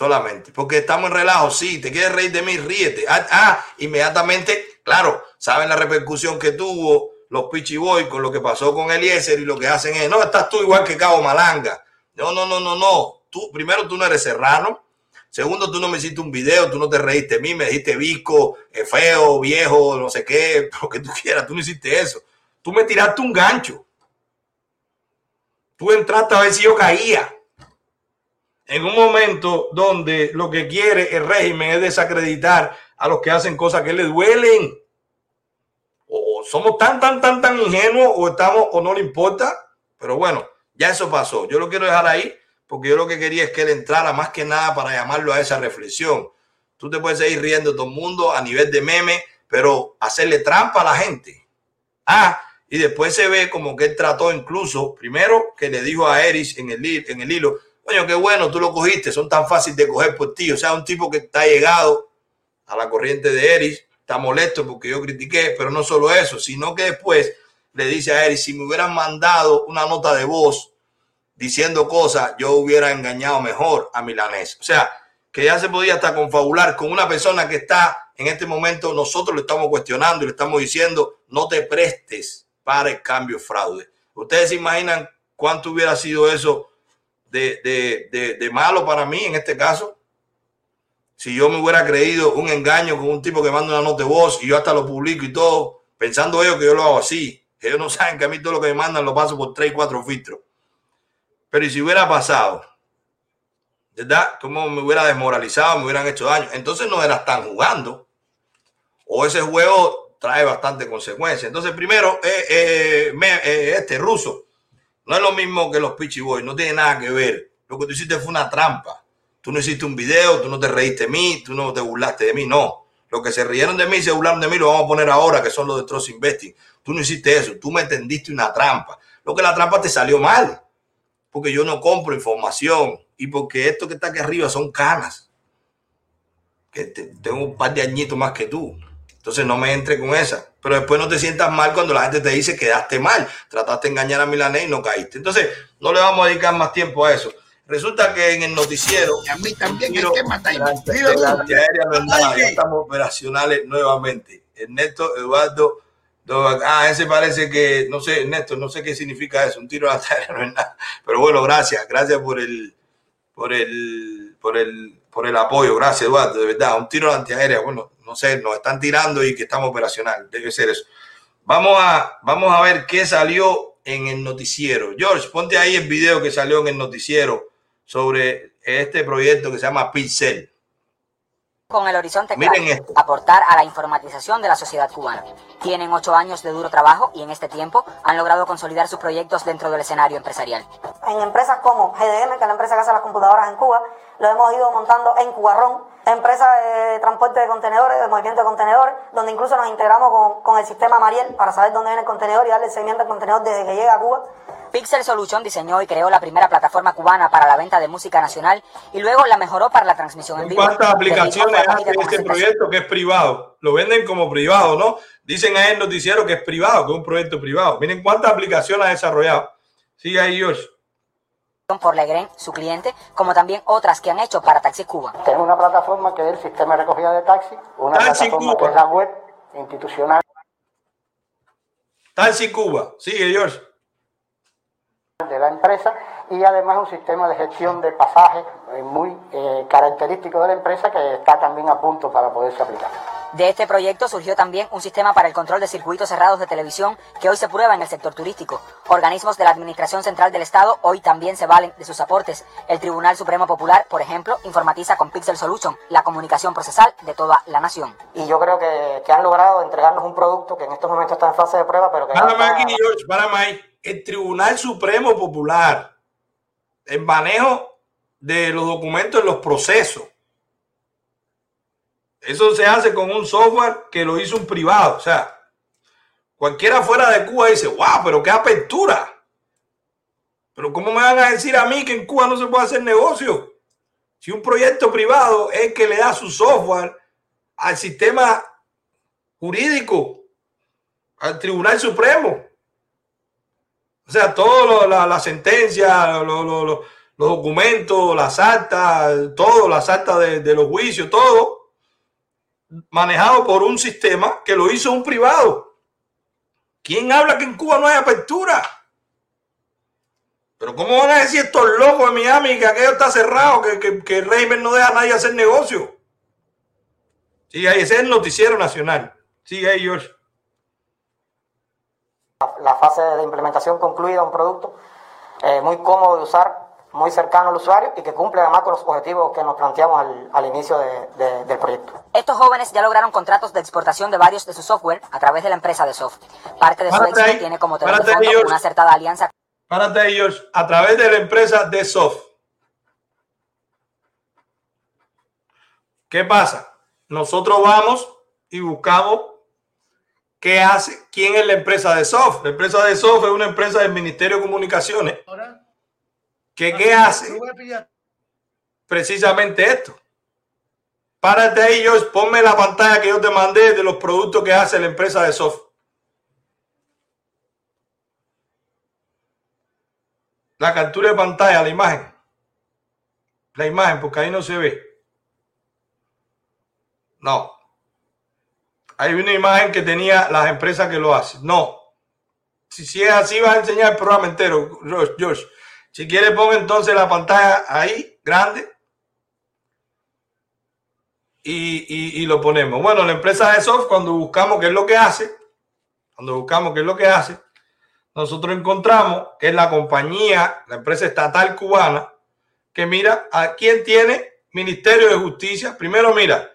solamente, porque estamos en relajo. Sí, te quieres reír de mí, ríete. Ah, ah, inmediatamente, claro, saben la repercusión que tuvo los Pichi Boy con lo que pasó con Eliezer y lo que hacen es, no, estás tú igual que Cabo Malanga. No, no, no, no, no. Tú, primero, tú no eres serrano. Segundo, tú no me hiciste un video, tú no te reíste de mí, me dijiste visco, eh, feo, viejo, no sé qué, lo que tú quieras, tú no hiciste eso. Tú me tiraste un gancho. Tú entraste a ver si yo caía en un momento donde lo que quiere el régimen es desacreditar a los que hacen cosas que le duelen. O somos tan, tan, tan, tan ingenuos o estamos o no le importa. Pero bueno, ya eso pasó. Yo lo quiero dejar ahí porque yo lo que quería es que él entrara más que nada para llamarlo a esa reflexión. Tú te puedes seguir riendo todo el mundo a nivel de meme, pero hacerle trampa a la gente. Ah, y después se ve como que él trató incluso, primero que le dijo a Eris en el, en el hilo, coño, qué bueno, tú lo cogiste, son tan fáciles de coger por ti. O sea, un tipo que está llegado a la corriente de Eris, está molesto porque yo critiqué, pero no solo eso, sino que después le dice a Eris, si me hubieran mandado una nota de voz diciendo cosas, yo hubiera engañado mejor a Milanés. O sea, que ya se podía hasta confabular con una persona que está en este momento, nosotros le estamos cuestionando y le estamos diciendo, no te prestes para el cambio fraude. Ustedes se imaginan cuánto hubiera sido eso de, de, de, de malo para mí en este caso. Si yo me hubiera creído un engaño con un tipo que manda una nota de voz y yo hasta lo publico y todo, pensando ellos que yo lo hago así. Ellos no saben que a mí todo lo que me mandan lo paso por tres, cuatro filtros. Pero ¿y si hubiera pasado? ¿Verdad? ¿Cómo me hubiera desmoralizado, me hubieran hecho daño? Entonces no eras tan jugando. O ese juego trae bastante consecuencia. Entonces, primero, eh, eh, me- eh, este ruso, no es lo mismo que los Pichi Boys, no tiene nada que ver. Lo que tú hiciste fue una trampa. Tú no hiciste un video, tú no te reíste de mí, tú no te burlaste de mí, no. Los que se rieron de mí y se burlaron de mí lo vamos a poner ahora, que son los de Trust Investing. Tú no hiciste eso, tú me tendiste una trampa. Lo que la trampa te salió mal, porque yo no compro información y porque esto que está aquí arriba son canas. Que te- tengo un par de añitos más que tú. Entonces no me entre con esa. Pero después no te sientas mal cuando la gente te dice quedaste mal. Trataste de engañar a Milanés y no caíste. Entonces no le vamos a dedicar más tiempo a eso. Resulta que en el noticiero. Y a mí también Mira tú. gracias, aérea no es nada, ya estamos operacionales nuevamente. Ernesto Eduardo Ah, ese parece que, no sé, Ernesto, no sé qué significa eso. Un tiro a la tarea no es nada. Pero bueno, gracias, gracias por el, por el, por el, por el apoyo. Gracias, Eduardo. De verdad, un tiro de antiaérea. Bueno, no sé, nos están tirando y que estamos operacional. Debe ser eso. Vamos a, vamos a ver qué salió en el noticiero. George, ponte ahí el video que salió en el noticiero sobre este proyecto que se llama Pixel. Con el horizonte Miren claro, esto. aportar a la informatización de la sociedad cubana. Tienen ocho años de duro trabajo y en este tiempo han logrado consolidar sus proyectos dentro del escenario empresarial. en empresas como GDM, que es la empresa que hace las computadoras en Cuba, lo hemos ido montando en Cubarrón, empresa de transporte de contenedores, de movimiento de contenedores, donde incluso nos integramos con, con el sistema Mariel para saber dónde viene el contenedor y darle el seguimiento al contenedor desde que llega a Cuba. Pixel Solution diseñó y creó la primera plataforma cubana para la venta de música nacional y luego la mejoró para la transmisión en vivo. ¿Cuántas aplicaciones hace este proyecto que es privado? Lo venden como privado, ¿no? Dicen ahí en el noticiero que es privado, que es un proyecto privado. Miren cuántas aplicaciones ha desarrollado. Sigue ahí, George. Por Legren, su cliente, como también otras que han hecho para Taxi Cuba. Tenemos una plataforma que es el sistema de recogida de taxi, una Taxi plataforma Cuba. que es la web institucional Taxi Cuba. Sigue, George. de la empresa y además un sistema de gestión de pasajes muy eh, característico de la empresa que está también a punto para poderse aplicar. De este proyecto surgió también un sistema para el control de circuitos cerrados de televisión que hoy se prueba en el sector turístico. Organismos de la Administración Central del Estado hoy también se valen de sus aportes. El Tribunal Supremo Popular, por ejemplo, informatiza con Pixel Solution la comunicación procesal de toda la nación. Y yo creo que, que han logrado entregarnos un producto que en estos momentos está en fase de prueba, pero que Párame está- aquí, George, párame ahí. El Tribunal Supremo Popular, el manejo de los documentos en los procesos. Eso se hace con un software que lo hizo un privado. O sea, cualquiera fuera de Cuba dice, wow, pero qué apertura. Pero ¿cómo me van a decir a mí que en Cuba no se puede hacer negocio? Si un proyecto privado es que le da su software al sistema jurídico, al Tribunal Supremo. O sea, todo la, la sentencia, lo- lo- lo- los documentos, las actas, todo, las actas de los juicios, todo manejado por un sistema que lo hizo un privado. ¿Quién habla que en Cuba no hay apertura? Pero ¿cómo van a decir estos locos de Miami que aquello está cerrado, que, que, que el régimen no deja a nadie hacer negocio? Sí, ahí ese es el noticiero nacional. Sí, ahí, George. la fase de implementación concluida, un producto eh, muy cómodo de usar, muy cercano al usuario y que cumple además con los objetivos que nos planteamos al, al inicio de- de- del proyecto. Estos jóvenes ya lograron contratos de exportación de varios de su software a través de la empresa de soft. Parte de su éxito tiene como de fondo George. una acertada alianza Párate ahí, George. A través de la empresa de Soft. ¿Qué pasa? Nosotros vamos y buscamos qué hace, quién es la empresa de Soft. La empresa de Soft es una empresa del Ministerio de Comunicaciones. ¿Que qué hace? Precisamente esto. Párate ahí, George. Ponme la pantalla que yo te mandé de los productos que hace la empresa de Soft. La captura de pantalla, la imagen. La imagen, porque ahí no se ve. No. Hay una imagen que tenía las empresas que lo hacen. No. Si, si es así, vas a enseñar el programa entero, George. Si quieres, pon entonces la pantalla ahí, grande. Y, y- y lo ponemos. Bueno, la empresa de soft, cuando buscamos qué es lo que hace, cuando buscamos qué es lo que hace, nosotros encontramos que es la compañía, la empresa estatal cubana, que mira a quién tiene Ministerio de Justicia. Primero mira,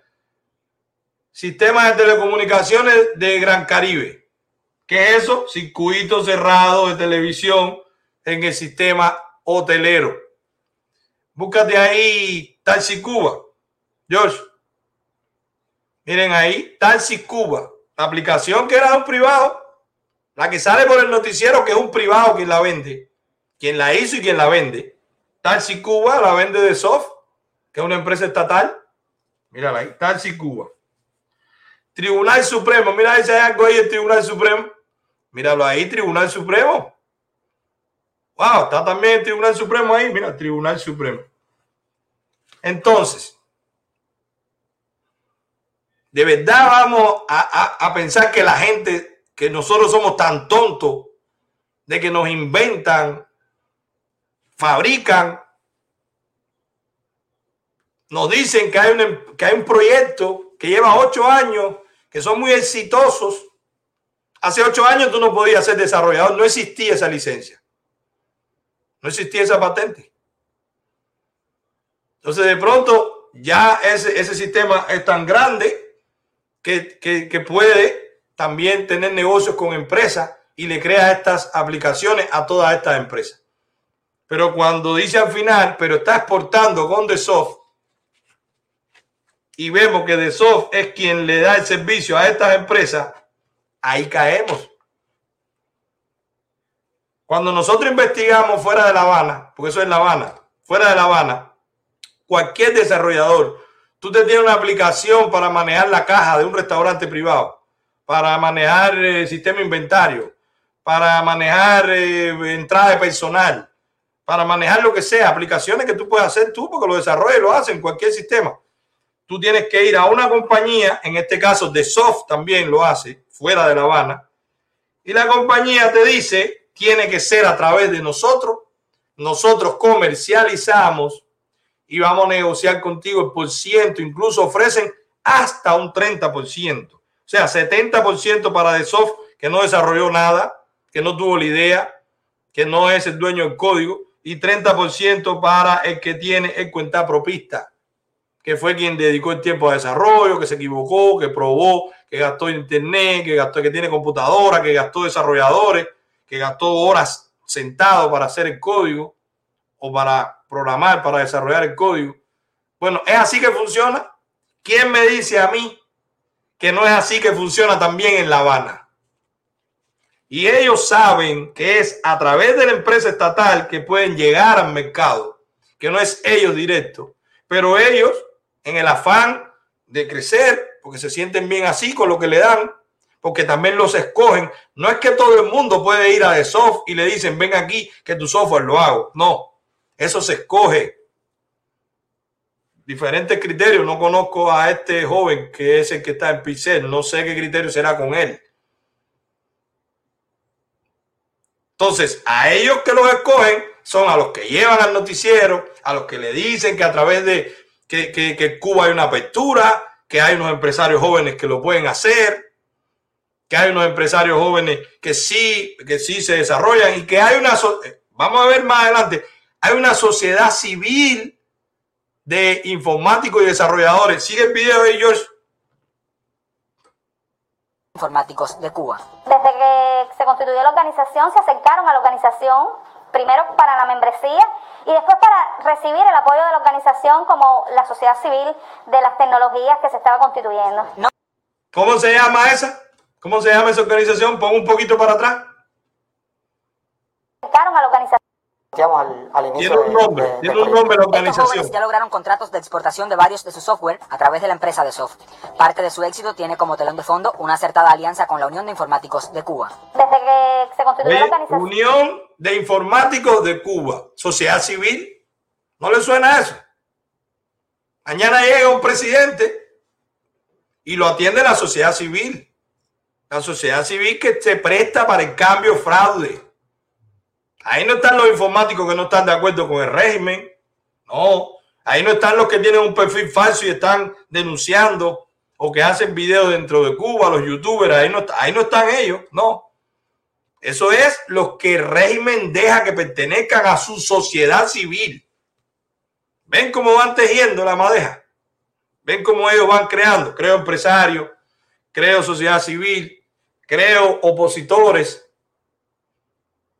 Sistema de Telecomunicaciones de Gran Caribe. ¿Qué es eso? Circuito cerrado de televisión en el sistema hotelero. Búscate ahí Taxi Cuba. George. Miren ahí, Taxi Cuba. La aplicación que era un privado. La que sale por el noticiero que es un privado quien la vende. Quien la hizo y quien la vende. Taxi Cuba la vende de Soft, que es una empresa estatal. Mírala ahí, Taxi Cuba. Tribunal Supremo. Mira si algo ahí el Tribunal Supremo. Míralo ahí, Tribunal Supremo. Wow, está también el Tribunal Supremo ahí. Mira, Tribunal Supremo. Entonces, de verdad vamos a, a- a pensar que la gente, que nosotros somos tan tontos de que nos inventan, fabrican nos dicen que hay, un, que hay un proyecto que lleva ocho años, que son muy exitosos. Hace ocho años tú no podías ser desarrollador, no existía esa licencia. No existía esa patente. Entonces, de pronto, ya ese, ese sistema es tan grande que, que, que puede también tener negocios con empresas y le crea estas aplicaciones a todas estas empresas. Pero cuando dice al final, pero está exportando con The Soft y vemos que The Soft es quien le da el servicio a estas empresas, ahí caemos. Cuando nosotros investigamos fuera de La Habana, porque eso es La Habana, fuera de La Habana, cualquier desarrollador, tú te tienes una aplicación para manejar la caja de un restaurante privado, para manejar el sistema inventario, para manejar eh, entrada de personal, para manejar lo que sea, aplicaciones que tú puedes hacer tú, porque lo desarrollas y lo hacen en cualquier sistema. Tú tienes que ir a una compañía, en este caso de soft también lo hace, fuera de La Habana, y la compañía te dice, tiene que ser a través de nosotros, nosotros comercializamos y vamos a negociar contigo el por ciento, incluso ofrecen hasta un 30%, o sea, 70% para de soft que no desarrolló nada, que no tuvo la idea, que no es el dueño del código, y 30% para el que tiene el cuenta propista, que fue quien dedicó el tiempo a desarrollo, que se equivocó, que probó, que gastó internet, que gastó, que tiene computadora, que gastó desarrolladores, que gastó horas sentado para hacer el código o para programar, para desarrollar el código. Bueno, ¿es así que funciona? ¿Quién me dice a mí que no es así que funciona también en La Habana? Y ellos saben que es a través de la empresa estatal que pueden llegar al mercado, que no es ellos directo, pero ellos en el afán de crecer, porque se sienten bien así con lo que le dan, porque también los escogen. No es que todo el mundo puede ir a soft y le dicen, ven aquí que tu software lo hago. No, eso se escoge. Diferentes criterios. No conozco a este joven que es el que está en Pixel. No sé qué criterio será con él. Entonces, a ellos que los escogen son a los que llevan al noticiero, a los que le dicen que a través de que, Cuba hay una apertura, que hay unos empresarios jóvenes que lo pueden hacer, que hay unos empresarios jóvenes que sí, que sí se desarrollan y que hay una, vamos a ver más adelante, hay una sociedad civil de informáticos y desarrolladores. Sigue el video de George informáticos de Cuba. Desde que se constituyó la organización, se acercaron a la organización, primero para la membresía y después para recibir el apoyo de la organización como la sociedad civil de las tecnologías que se estaba constituyendo. ¿Cómo se llama esa? ¿Cómo se llama esa organización? Pon un poquito para atrás. A la organización al, al inicio. Tiene un nombre, de, tiene un nombre la organización. ya lograron contratos de exportación de varios de su software a través de la empresa de Soft. Parte de su éxito tiene como telón de fondo una acertada alianza con la Unión de Informáticos de Cuba. Desde que se constituyó la organización. Unión de Informáticos de Cuba, sociedad civil. ¿No le suena eso? Mañana llega un presidente y lo atiende la sociedad civil. La sociedad civil que se presta para el cambio fraude Ahí no están los informáticos que no están de acuerdo con el régimen. No. Ahí no están los que tienen un perfil falso y están denunciando o que hacen videos dentro de Cuba, los youtubers. Ahí no, ahí no están ellos. No. Eso es los que el régimen deja que pertenezcan a su sociedad civil. ¿Ven cómo van tejiendo la madeja? ¿Ven cómo ellos van creando? Creo empresarios, creo sociedad civil, creo opositores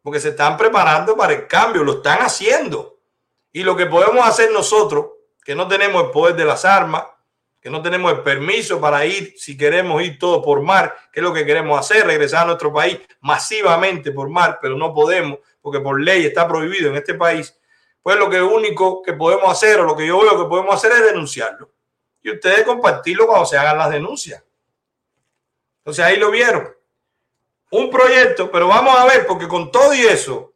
porque se están preparando para el cambio, lo están haciendo. Y lo que podemos hacer nosotros, que no tenemos el poder de las armas, que no tenemos el permiso para ir, si queremos ir todo por mar, que es lo que queremos hacer, regresar a nuestro país masivamente por mar, pero no podemos, porque por ley está prohibido en este país, pues lo que único que podemos hacer, o lo que yo veo que podemos hacer es denunciarlo. Y ustedes compartirlo cuando se hagan las denuncias. Entonces ahí lo vieron un proyecto, pero vamos a ver, porque con todo y eso,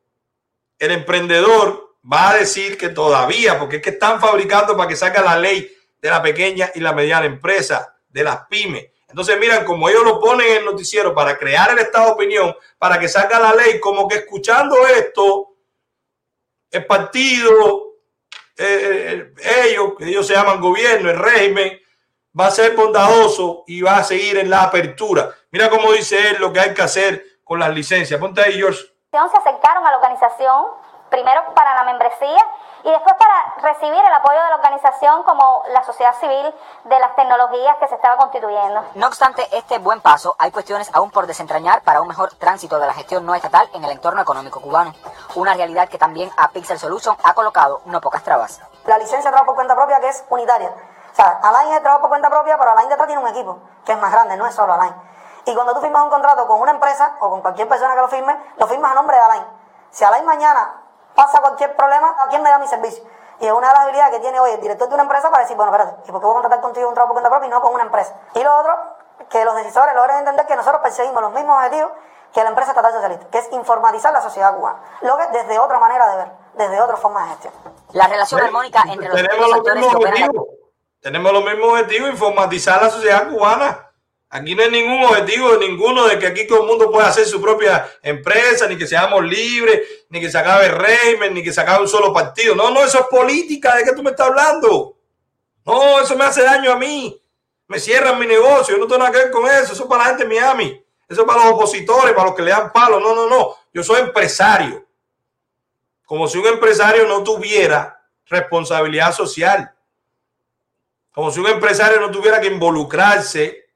el emprendedor va a decir que todavía, porque es que están fabricando para que salga la ley de la pequeña y la mediana empresa, de las pymes. Entonces, miran, como ellos lo ponen en el noticiero para crear el estado de opinión, para que salga la ley, como que escuchando esto, el partido eh, eh, ellos, que ellos se llaman gobierno, el régimen, va a ser bondadoso y va a seguir en la apertura. Mira cómo dice él lo que hay que hacer con las licencias. Ponte ahí, George. Se acercaron a la organización, primero para la membresía y después para recibir el apoyo de la organización como la sociedad civil de las tecnologías que se estaba constituyendo. No obstante este buen paso, hay cuestiones aún por desentrañar para un mejor tránsito de la gestión no estatal en el entorno económico cubano. Una realidad que también a Pixel Solution ha colocado no pocas trabas. La licencia de trabajo por cuenta propia que es unitaria. O sea, Alain es trabajo por cuenta propia, pero Alain detrás tiene un equipo que es más grande, no es solo Alain. Y cuando tú firmas un contrato con una empresa o con cualquier persona que lo firme, lo firmas a nombre de Alain. Si Alain mañana pasa cualquier problema, ¿a quién me da mi servicio? Y es una de las habilidades que tiene hoy el director de una empresa para decir, bueno, espérate, ¿y por qué voy a contratar contigo un trabajo por cuenta propia y no con una empresa? Y lo otro, que los decisores logren entender que nosotros perseguimos los mismos objetivos que la empresa estatal socialista, que es informatizar la sociedad cubana. Lo que desde otra manera de ver, desde otra forma de gestión. La relación armónica entre los los mismos objetivos. Tenemos los mismos objetivos, informatizar la sociedad cubana. Aquí no hay ningún objetivo ninguno de que aquí todo el mundo pueda hacer su propia empresa, ni que seamos libres, ni que se acabe el régimen, ni que se acabe un solo partido. No, no, eso es política. ¿De qué tú me estás hablando? No, eso me hace daño a mí. Me cierran mi negocio. Yo no tengo nada que ver con eso. Eso es para la gente de Miami. Eso es para los opositores, para los que le dan palo. No, no, no. Yo soy empresario. Como si un empresario no tuviera responsabilidad social. Como si un empresario no tuviera que involucrarse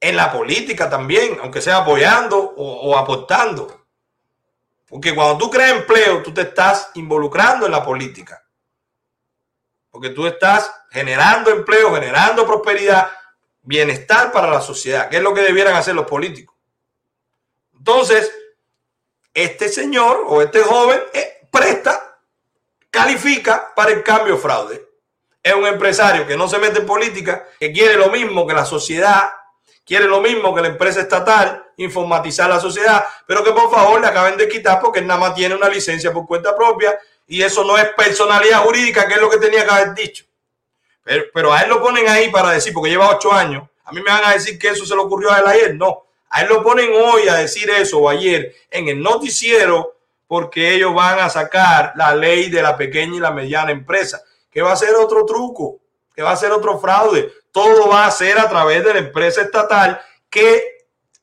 en la política también, aunque sea apoyando o, o, aportando. Porque cuando tú creas empleo, tú te estás involucrando en la política. Porque tú estás generando empleo, generando prosperidad, bienestar para la sociedad, que es lo que debieran hacer los políticos. Entonces, este señor o este joven eh, presta, califica para el cambio fraude. Es un empresario que no se mete en política, que quiere lo mismo que la sociedad quiere lo mismo que la empresa estatal, informatizar la sociedad, pero que por favor le acaben de quitar porque él nada más tiene una licencia por cuenta propia y eso no es personalidad jurídica, que es lo que tenía que haber dicho. Pero, pero a él lo ponen ahí para decir, porque lleva ocho años, a mí me van a decir que eso se le ocurrió a él ayer, no. A él lo ponen hoy a decir eso o ayer en el noticiero porque ellos van a sacar la ley de la pequeña y la mediana empresa, que va a ser otro truco, que va a ser otro fraude. Todo va a ser a través de la empresa estatal que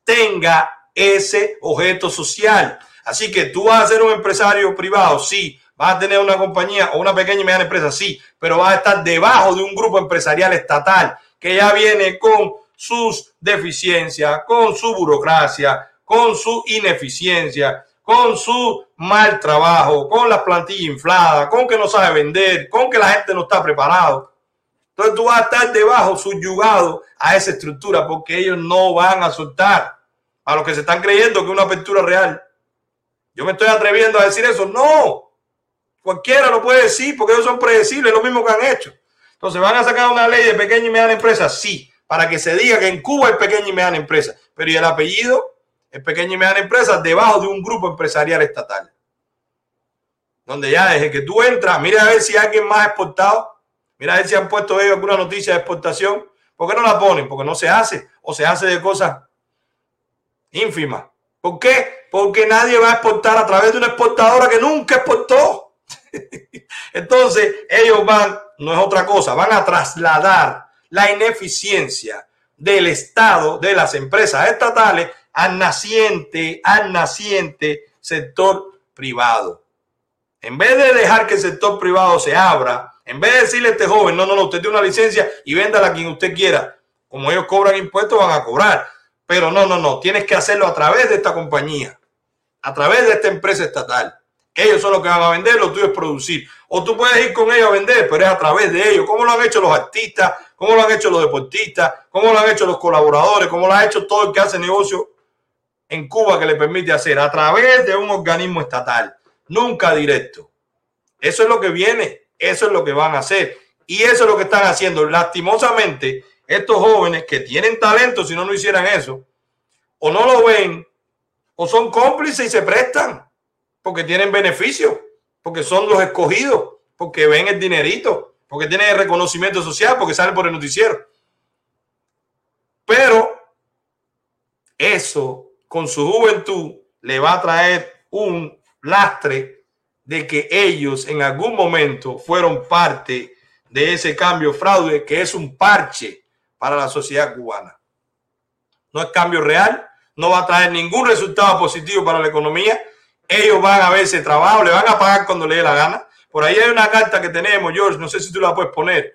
tenga ese objeto social. Así que tú vas a ser un empresario privado, sí, vas a tener una compañía o una pequeña y mediana empresa, sí, pero vas a estar debajo de un grupo empresarial estatal que ya viene con sus deficiencias, con su burocracia, con su ineficiencia, con su mal trabajo, con las plantillas infladas, con que no sabe vender, con que la gente no está preparado. Entonces tú vas a estar debajo, subyugado a esa estructura, porque ellos no van a soltar a los que se están creyendo que es una apertura real. Yo me estoy atreviendo a decir eso. No, cualquiera lo puede decir porque ellos son predecibles, lo mismo que han hecho. Entonces, ¿van a sacar una ley de pequeña y mediana empresa? Sí, para que se diga que en Cuba es pequeña y mediana empresa. Pero ¿y el apellido? Es pequeña y mediana empresa debajo de un grupo empresarial estatal. Donde ya desde que tú entras, mira a ver si alguien más ha exportado Mira a ver si han puesto ellos alguna noticia de exportación. ¿Por qué no la ponen? Porque no se hace o se hace de cosas ínfimas. ¿Por qué? Porque nadie va a exportar a través de una exportadora que nunca exportó. Entonces, ellos van, no es otra cosa, van a trasladar la ineficiencia del Estado, de las empresas estatales, al naciente, al naciente sector privado. En vez de dejar que el sector privado se abra, en vez de decirle a este joven, no, no, no, usted tiene una licencia y véndala a quien usted quiera. Como ellos cobran impuestos, van a cobrar. Pero no, no, no, tienes que hacerlo a través de esta compañía, a través de esta empresa estatal. Ellos son los que van a vender, lo tuyo es producir. O tú puedes ir con ellos a vender, pero es a través de ellos. ¿Cómo lo han hecho los artistas? ¿Cómo lo han hecho los deportistas? ¿Cómo lo han hecho los colaboradores? ¿Cómo lo ha hecho todo el que hace negocio en Cuba que le permite hacer? A través de un organismo estatal, nunca directo. Eso es lo que viene. Eso es lo que van a hacer. Y eso es lo que están haciendo. Lastimosamente, estos jóvenes que tienen talento, si no, no hicieran eso, o no lo ven, o son cómplices y se prestan, porque tienen beneficio, porque son los escogidos, porque ven el dinerito, porque tienen el reconocimiento social, porque salen por el noticiero. Pero eso con su juventud le va a traer un lastre de que ellos en algún momento fueron parte de ese cambio fraude que es un parche para la sociedad cubana. No es cambio real, no va a traer ningún resultado positivo para la economía. Ellos van a ver ese trabajo, le van a pagar cuando le dé la gana. Por ahí hay una carta que tenemos, George, no sé si tú la puedes poner,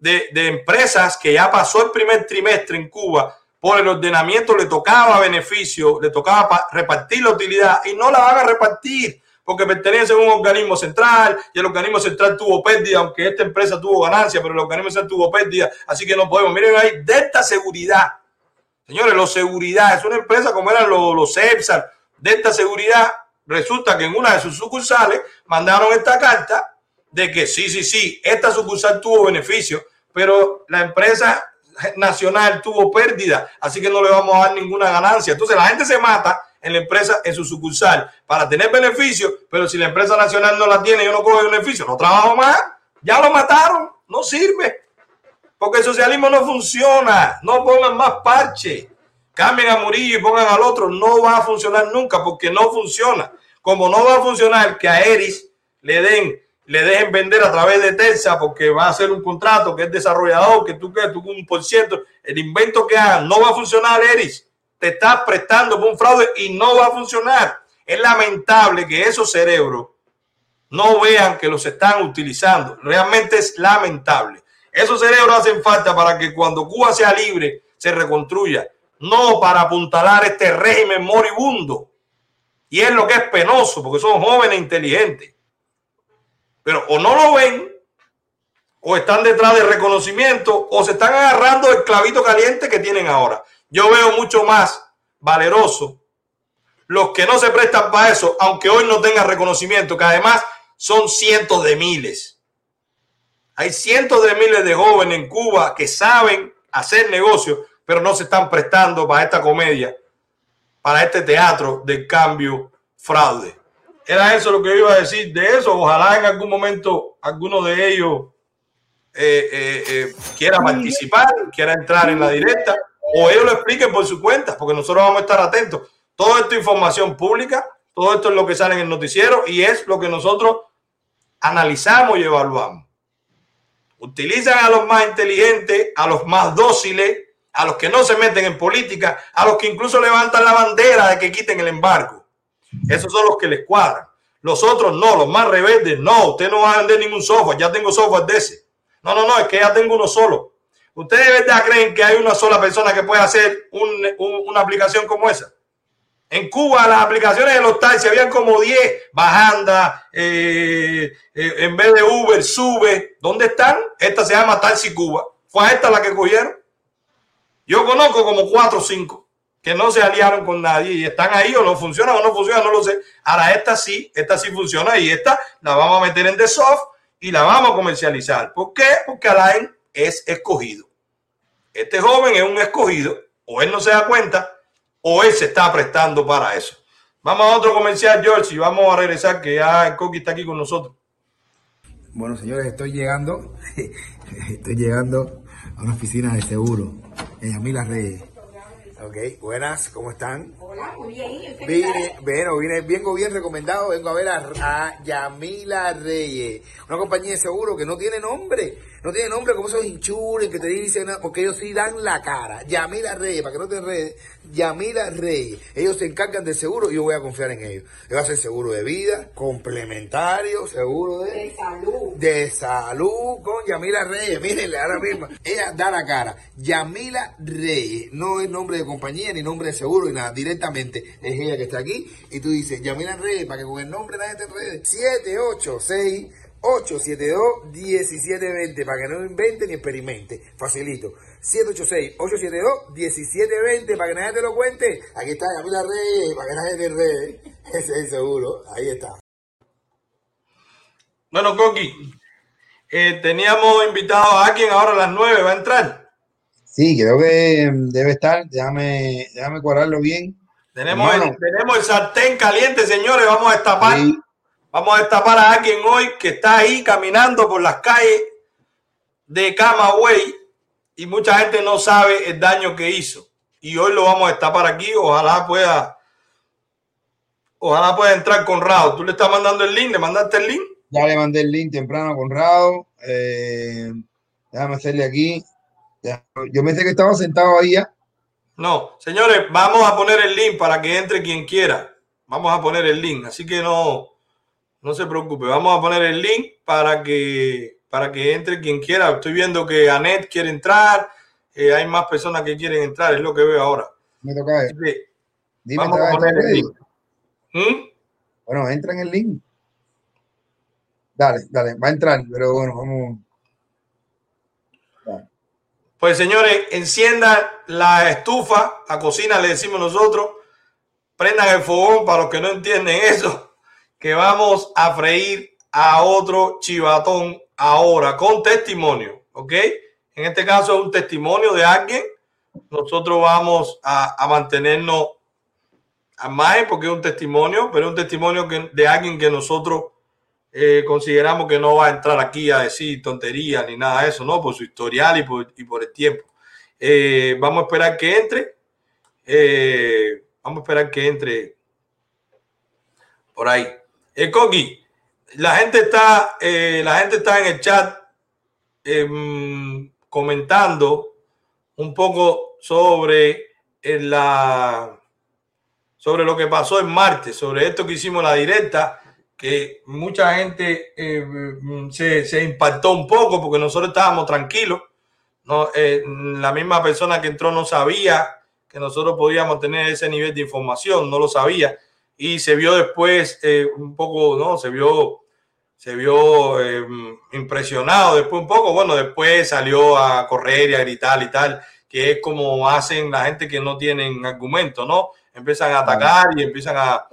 de, de empresas que ya pasó el primer trimestre en Cuba, por el ordenamiento le tocaba beneficio, le tocaba repartir la utilidad y no la van a repartir porque pertenece a un organismo central y el organismo central tuvo pérdida, aunque esta empresa tuvo ganancia, pero el organismo central tuvo pérdida, así que no podemos. Miren ahí, de esta seguridad, señores, los seguridad, es una empresa como eran los, los CEPSAR, de esta seguridad, resulta que en una de sus sucursales mandaron esta carta de que sí, sí, sí, esta sucursal tuvo beneficio, pero la empresa nacional tuvo pérdida, así que no le vamos a dar ninguna ganancia. Entonces la gente se mata en la empresa, en su sucursal, para tener beneficio, pero si la empresa nacional no la tiene, yo no cojo beneficio, no trabajo más, ya lo mataron, no sirve. Porque el socialismo no funciona, no pongan más parche, cambien a Murillo y pongan al otro, no va a funcionar nunca porque no funciona. Como no va a funcionar que a Eris le den le dejen vender a través de Telsa porque va a hacer un contrato que es desarrollador, que tú que tú un por ciento, el invento que hagan no va a funcionar, Eris. Te estás prestando por un fraude y no va a funcionar. Es lamentable que esos cerebros no vean que los están utilizando. Realmente es lamentable. Esos cerebros hacen falta para que cuando Cuba sea libre se reconstruya, no para apuntalar este régimen moribundo. Y es lo que es penoso, porque son jóvenes inteligentes pero o no lo ven, o están detrás de reconocimiento, o se están agarrando el clavito caliente que tienen ahora. Yo veo mucho más valeroso los que no se prestan para eso, aunque hoy no tengan reconocimiento, que además son cientos de miles. Hay cientos de miles de jóvenes en Cuba que saben hacer negocios, pero no se están prestando para esta comedia, para este teatro del cambio fraude. Era eso lo que iba a decir de eso. Ojalá en algún momento alguno de ellos eh, eh, eh, quiera participar, quiera entrar en la directa, o ellos lo expliquen por su cuenta, porque nosotros vamos a estar atentos. Todo esto es información pública, todo esto es lo que sale en el noticiero y es lo que nosotros analizamos y evaluamos. Utilizan a los más inteligentes, a los más dóciles, a los que no se meten en política, a los que incluso levantan la bandera de que quiten el embargo esos son los que les cuadran. Los otros no, los más rebeldes, no, usted no va a vender ningún software, ya tengo software de ese. No, no, no, es que ya tengo uno solo. ¿Ustedes de verdad creen que hay una sola persona que puede hacer una aplicación como esa? En Cuba las aplicaciones de los taxis habían como 10, Bajanda, eh, eh, en vez de Uber, Sube. ¿Dónde están? Esta se llama Taxi Cuba. ¿Fue esta la que cogieron? Yo conozco como 4 o 5 que no se aliaron con nadie y están ahí o no funcionan o no funcionan, no lo sé. Ahora esta sí, esta sí funciona y esta la vamos a meter en The Soft y la vamos a comercializar. ¿Por qué? Porque Alain es escogido. Este joven es un escogido, o él no se da cuenta, o él se está prestando para eso. Vamos a otro comercial, George, y vamos a regresar, que ya el Coqui está aquí con nosotros. Bueno, señores, estoy llegando, estoy llegando a una oficina de seguro en Yamila Reyes. Ok, buenas, ¿cómo están? Hola, muy bien. Vine, bueno, vine, vengo bien recomendado, vengo a ver a, a, Yamila Reyes, una compañía de seguro que no tiene nombre, no tiene nombre como esos hinchures que te dicen, porque ellos sí dan la cara. Yamila Reyes, para que no te enredes, Yamila Reyes, ellos se encargan del seguro y yo voy a confiar en ellos. Yo voy a hacer seguro de vida, complementario, seguro de, de salud. De salud con Yamila Reyes, mírenle ahora mismo. Ella da la cara. Yamila Reyes, no es nombre de compañía ni nombre de seguro ni nada, directamente es ella que está aquí y tú dices Yamila Reyes para que con el nombre nadie te enrede. 786 872-1720 para que no invente ni experimente. Facilito. 786-872-1720 para que nadie te lo cuente. Aquí está Yamila Reyes para que nadie te enrede. Ese es el seguro. Ahí está. Bueno, Coqui, eh, teníamos invitado a quien ahora a las 9 va a entrar. Sí, creo que debe estar. Déjame, déjame cuadrarlo bien. Tenemos el, tenemos el sartén caliente, señores. Vamos a destapar. Sí. Vamos a destapar a alguien hoy que está ahí caminando por las calles de Camagüey y mucha gente no sabe el daño que hizo. Y hoy lo vamos a destapar aquí. Ojalá pueda, ojalá pueda entrar Conrado. ¿Tú le estás mandando el link? ¿Le mandaste el link? Ya le mandé el link temprano a Conrado. Eh, déjame hacerle aquí. Ya, Yo pensé que estaba sentado ahí ya. No, señores, vamos a poner el link para que entre quien quiera. Vamos a poner el link, así que no, no se preocupe. Vamos a poner el link para que, para que entre quien quiera. Estoy viendo que Anet quiere entrar. eh, hay más personas que quieren entrar, es lo que veo ahora. Me toca ver. Dime, vamos ¿te a poner el link. ¿Mm? Bueno, entra en el link. Dale, dale, va a entrar, pero bueno, vamos. Pues señores, enciendan la estufa, la cocina le decimos nosotros, prendan el fogón para los que no entienden eso, que vamos a freír a otro chivatón ahora con testimonio, ¿ok? En este caso es un testimonio de alguien. Nosotros vamos a, mantenernos a más porque es un testimonio, pero es un testimonio de alguien que nosotros eh, consideramos que no va a entrar aquí a decir tonterías ni nada de eso, ¿no? Por su historial y por, y por el tiempo. Eh, vamos a esperar que entre. Eh, vamos a esperar que entre por ahí. El Coqui, la gente está, eh, la gente está en el chat em, comentando un poco sobre eh, la sobre lo que pasó en martes, sobre esto que hicimos la directa, que mucha gente eh, mm, se, se impactó un poco porque nosotros estábamos tranquilos. No, Eh, la misma persona que entró no sabía que nosotros podíamos tener ese nivel de información, no lo sabía. Y se vio después eh, un poco, ¿no? Se vio, se vio eh, impresionado después un poco. Bueno, después salió a correr y a gritar y tal, que es como hacen la gente que no tienen argumento, ¿no? Empiezan a atacar y empiezan a, a,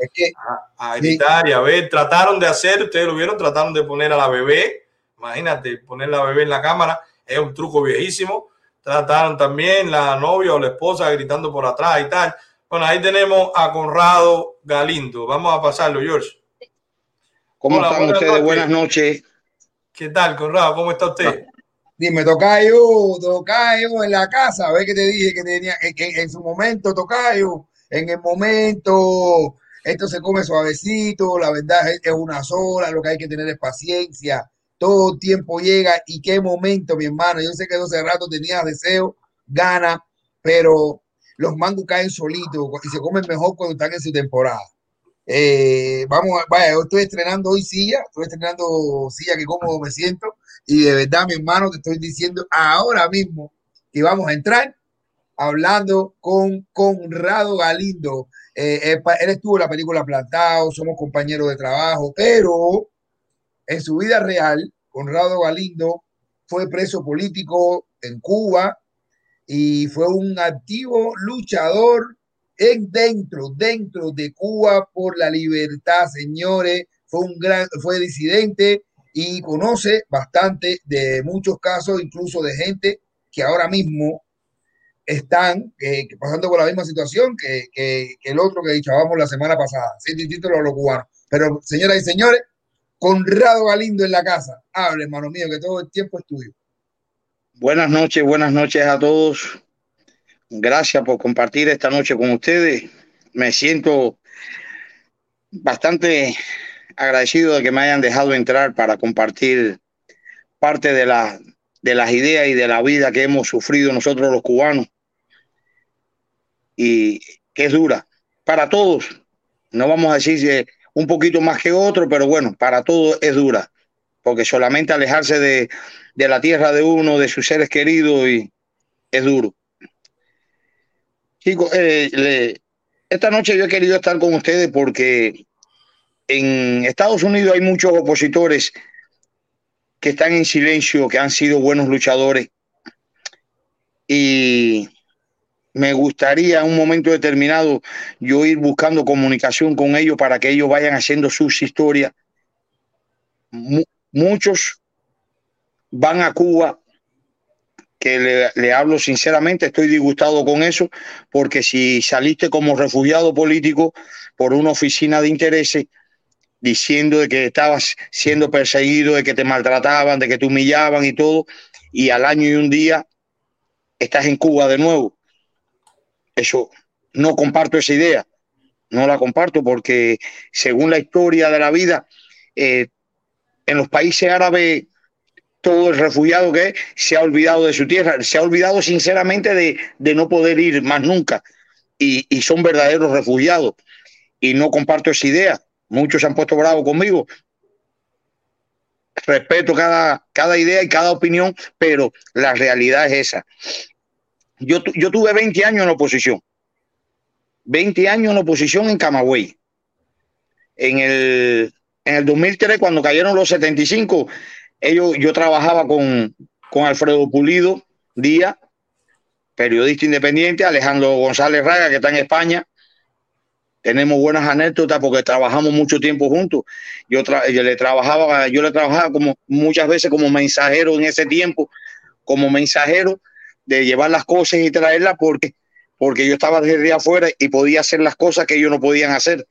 a gritar y a ver. Trataron de hacer, ustedes lo vieron, trataron de poner a la bebé. Imagínate, poner la bebé en la cámara es un truco viejísimo. Trataron también la novia o la esposa gritando por atrás y tal. Bueno, ahí tenemos a Conrado Galindo. Vamos a pasarlo, George. ¿Cómo Hola, están buenas ustedes? noches. Buenas noches. ¿Qué tal, Conrado? ¿Cómo está usted? Dime, Tocayo, Tocayo en la casa. ¿Ves que te dije que tenía en su momento, Tocayo? En el momento, esto se come suavecito, la verdad es, es una sola, lo que hay que tener es paciencia. Todo tiempo llega y qué momento, mi hermano. Yo sé que hace rato tenías deseo, gana, pero los mangos caen solitos y se comen mejor cuando están en su temporada. Eh, vamos, vaya, yo estoy estrenando hoy silla, estoy estrenando silla que cómodo me siento y de verdad, mi hermano, te estoy diciendo ahora mismo que vamos a entrar hablando con Conrado Galindo. Eh, él estuvo en la película Plantado, somos compañeros de trabajo, pero en su vida real, Conrado Galindo fue preso político en Cuba y fue un activo luchador en dentro, dentro de Cuba por la libertad, señores. Fue un gran, fue disidente y conoce bastante de muchos casos, incluso de gente que ahora mismo están eh, pasando por la misma situación que, que, el otro que dichábamos la semana pasada, sin distinto a los cubanos. Pero, señoras y señores, Conrado Galindo en la casa. Hable, hermano mío, que todo el tiempo es tuyo. Buenas noches, buenas noches a todos. Gracias por compartir esta noche con ustedes. Me siento bastante agradecido de que me hayan dejado entrar para compartir parte de, la, de las ideas y de la vida que hemos sufrido nosotros los cubanos y que es dura para todos. No vamos a decir un poquito más que otro, pero bueno, para todos es dura, porque solamente alejarse de, de la tierra de uno, de sus seres queridos, y es duro. Chicos, eh, esta noche yo he querido estar con ustedes porque en Estados Unidos hay muchos opositores que están en silencio, que han sido buenos luchadores. Y me gustaría en un momento determinado yo ir buscando comunicación con ellos para que ellos vayan haciendo sus historias. Mu- muchos van a Cuba, que le, hablo sinceramente, estoy disgustado con eso, porque si saliste como refugiado político por una oficina de intereses, diciendo de que estabas siendo perseguido, de que te maltrataban, de que te humillaban y todo, y al año y un día estás en Cuba de nuevo. Eso, no comparto esa idea. no la comparto porque según la historia de la vida, eh, en los países árabes todo el refugiado que es, se ha olvidado de su tierra, se ha olvidado sinceramente de, de no poder ir más nunca y, y, son verdaderos refugiados. Y no comparto esa idea. Muchos se han puesto bravos conmigo. Respeto cada, cada idea y cada opinión, pero la realidad es esa. Yo, yo tuve 20 años en oposición. 20 años en oposición en Camagüey. En el, en el 2003, cuando cayeron los 75, ellos, yo trabajaba con, con Alfredo Pulido Díaz, periodista independiente, Alejandro González Raga, que está en España. Tenemos buenas anécdotas porque trabajamos mucho tiempo juntos. Yo, yo, le trabajaba, yo le trabajaba como muchas veces como mensajero en ese tiempo, como mensajero de llevar las cosas y traerlas porque, porque yo estaba desde afuera y podía hacer las cosas que ellos no podían hacer.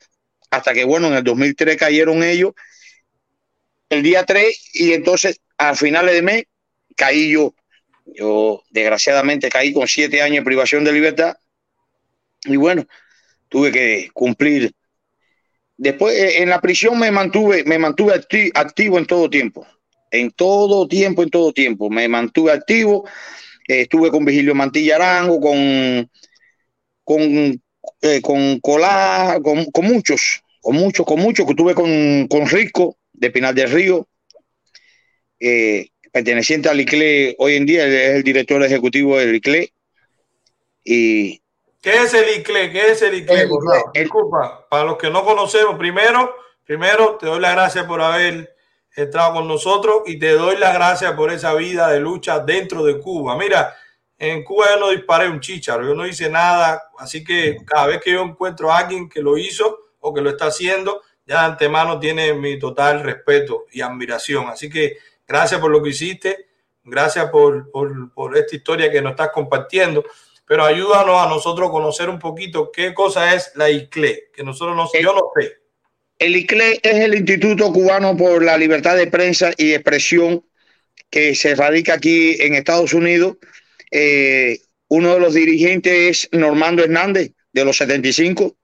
Hasta que, bueno, en el 2003 cayeron ellos el día 3 y entonces a finales de mes caí yo. Yo desgraciadamente caí con siete años de privación de libertad y bueno, tuve que cumplir. Después eh, en la prisión me mantuve, me mantuve acti activo en todo tiempo, en todo tiempo, en todo tiempo. Me mantuve activo, eh, estuve con Vigilio Mantilla Arango, con, con, eh, con Colá, con, con, muchos, con muchos, con muchos, que estuve con, con Rico, de Pinal del Río, eh, perteneciente al ICLE, hoy en día es el director ejecutivo del ICLE. Y, ¿Qué es el ICLE? ¿Qué es el ICLE? El, el, Disculpa, para los que no conocemos, primero, primero te doy las gracias por haber entrado con nosotros y te doy las gracias por esa vida de lucha dentro de Cuba. Mira, en Cuba yo no disparé un chicharo, yo no hice nada, así que cada vez que yo encuentro a alguien que lo hizo o que lo está haciendo, ya de antemano tiene mi total respeto y admiración. Así que gracias por lo que hiciste, gracias por, por, por esta historia que nos estás compartiendo, pero ayúdanos a nosotros a conocer un poquito qué cosa es la ICLE, que nosotros no, yo no sé. El ICLE es el Instituto Cubano por la Libertad de Prensa y Expresión que se radica aquí en Estados Unidos. Eh, uno de los dirigentes es Normando Hernández, de los 75,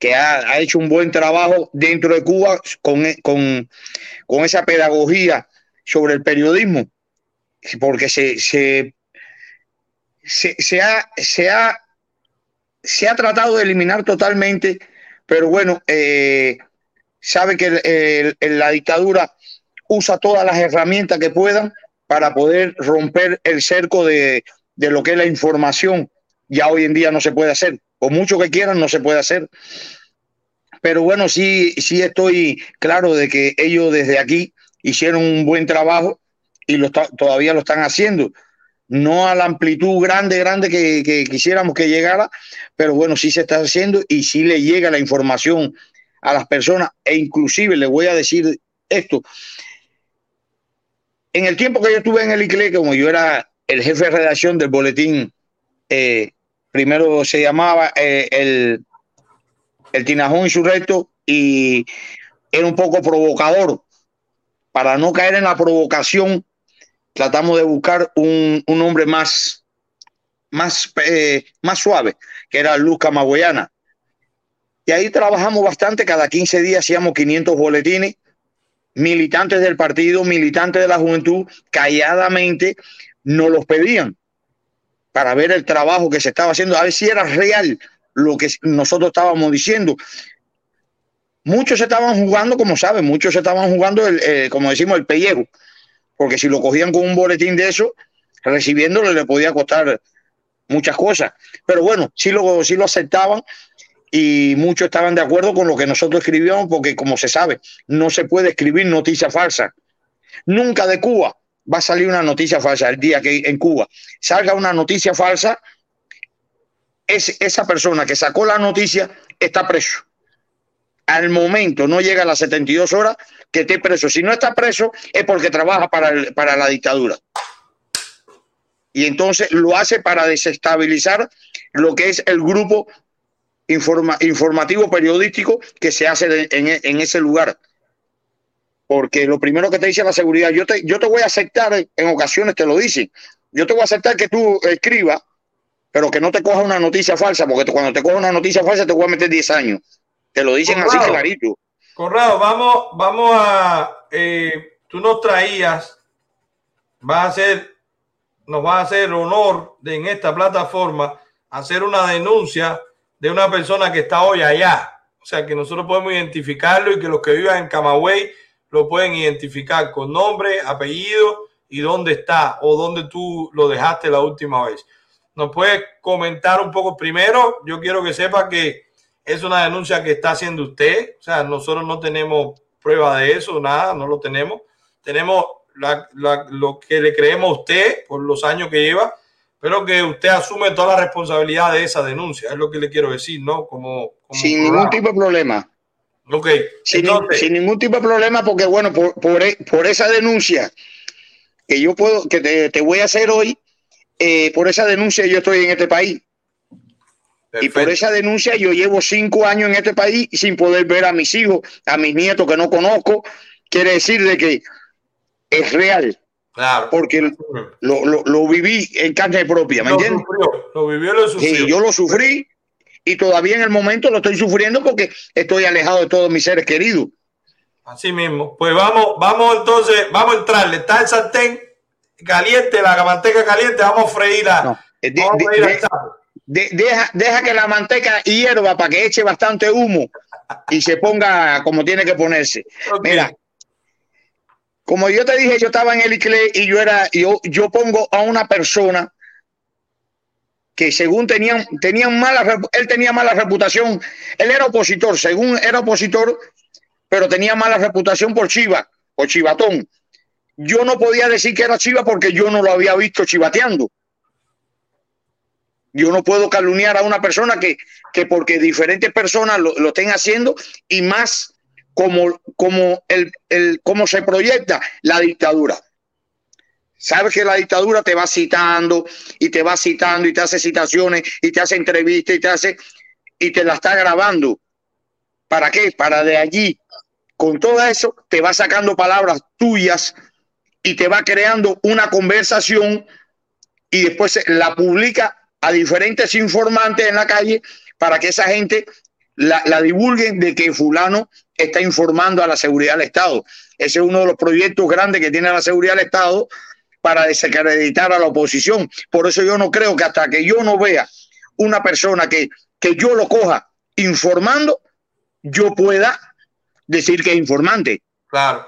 que ha, ha, hecho un buen trabajo dentro de Cuba con, con, con esa pedagogía sobre el periodismo, porque se, se, se, se, ha, se, ha, se ha tratado de eliminar totalmente, pero bueno, eh, sabe que el, la dictadura usa todas las herramientas que puedan para poder romper el cerco de, de lo que es la información. Ya hoy en día no se puede hacer por mucho que quieran, no se puede hacer. Pero bueno, sí, sí estoy claro de que ellos desde aquí hicieron un buen trabajo y todavía lo están haciendo. No a la amplitud grande, grande que, quisiéramos que llegara, pero bueno, sí se está haciendo y sí le llega la información a las personas e inclusive le voy a decir esto. En el tiempo que yo estuve en el ICLE, como yo era el jefe de redacción del boletín eh, primero se llamaba eh, el, el Tinajón Insurrecto y era un poco provocador. Para no caer en la provocación, tratamos de buscar un, un hombre más, más, eh, más suave, que era Luz Camagüeyana. Y ahí trabajamos bastante, cada 15 días hacíamos 500 boletines, militantes del partido, militantes de la juventud, calladamente nos los pedían para ver el trabajo que se estaba haciendo, a ver si era real lo que nosotros estábamos diciendo. Muchos estaban jugando, como saben, muchos estaban jugando, el, eh, como decimos, el pellejo, porque si lo cogían con un boletín de eso, recibiéndolo le podía costar muchas cosas. Pero bueno, sí lo, sí lo aceptaban y muchos estaban de acuerdo con lo que nosotros escribíamos, porque como se sabe, no se puede escribir noticia falsa. Nunca de Cuba va a salir una noticia falsa. El día que en Cuba salga una noticia falsa, es, esa persona que sacó la noticia está preso. Al momento no llega a las 72 horas que esté preso. Si no está preso es porque trabaja para, el, para la dictadura. Y entonces lo hace para desestabilizar lo que es el grupo informa, informativo periodístico que se hace en, en ese lugar porque lo primero que te dice la seguridad, yo te, yo te voy a aceptar, en ocasiones te lo dicen, yo te voy a aceptar que tú escribas, pero que no te coja una noticia falsa, porque cuando te coja una noticia falsa te voy a meter 10 años. Te lo dicen así clarito. Conrado, vamos, vamos a. eh, tú nos traías, vas a hacer, nos va a hacer honor de en esta plataforma hacer una denuncia de una persona que está hoy allá. O sea, que nosotros podemos identificarlo y que los que vivan en Camagüey lo pueden identificar con nombre, apellido y dónde está o dónde tú lo dejaste la última vez. ¿Nos puedes comentar un poco primero? Yo quiero que sepa que es una denuncia que está haciendo usted. O sea, nosotros no tenemos prueba de eso, nada, no lo tenemos. Tenemos la- la- lo que le creemos a usted por los años que lleva, pero que usted asume toda la responsabilidad de esa denuncia. Es lo que le quiero decir, ¿no? Como, como Sin ningún tipo de problema. Ok, Sin, ni- entonces, sin ningún tipo de problema, porque bueno, por, por, e- por esa denuncia que yo puedo, que te, te voy a hacer hoy, eh, por esa denuncia yo estoy en este país. Y por esa denuncia yo llevo cinco años en este país sin poder ver a mis hijos, a mis nietos que no conozco. Quiere decir de que es real, claro. porque lo, lo- lo viví en carne propia, ¿me Lo entiendes? sufrió, lo vivió, lo sufrió. Sí, yo lo sufrí y todavía en el momento lo estoy sufriendo porque estoy alejado de todos mis seres queridos. Así mismo. Pues vamos, vamos entonces, vamos a entrarle. Está el sartén caliente, la manteca caliente, vamos a freírla. Eh, de- vamos a freír de- deja, deja que la manteca hierva para que eche bastante humo y se ponga como tiene que ponerse. Mira, como yo te dije, yo estaba en el ICLE y yo era, yo, yo pongo a una persona que según tenían, tenían mala, él tenía mala reputación, él era opositor, según era opositor, pero tenía mala reputación por Chiva, por Chivatón. Yo no podía decir que era Chiva porque yo no lo había visto chivateando. Yo no puedo calumniar a una persona que, que porque diferentes personas lo, lo estén haciendo y más como, como, el, el, cómo se proyecta la dictadura. Sabes que la dictadura te va citando y te va citando y te hace citaciones y te hace entrevistas y te hace y te la está grabando. ¿Para qué? Para de allí, con todo eso, te va sacando palabras tuyas y te va creando una conversación y después la publica a diferentes informantes en la calle para que esa gente la, la divulguen de que fulano está informando a la seguridad del Estado. Ese es uno de los proyectos grandes que tiene la seguridad del Estado para desacreditar a la oposición. Por eso yo no creo que hasta que yo no vea una persona que, que yo lo coja informando, yo pueda decir que es informante. Claro.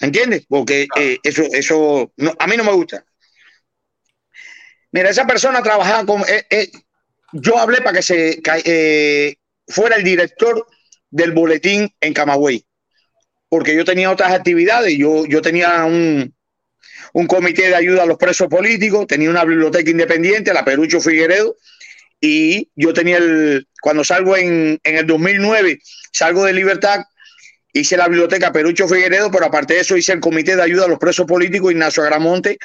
¿Entiendes? Porque eh, eso, eso no, a mí no me gusta. Mira, esa persona trabajaba con. eh, eh, yo hablé para que se eh, fuera el director del boletín en Camagüey, porque yo tenía otras actividades. Yo, yo tenía un, un comité de ayuda a los presos políticos, tenía una biblioteca independiente, la Perucho Figueredo, y yo tenía el. Cuando salgo en, en el 2009, salgo de libertad, hice la biblioteca Perucho Figueredo, pero aparte de eso hice el comité de ayuda a los presos políticos Ignacio Agramonte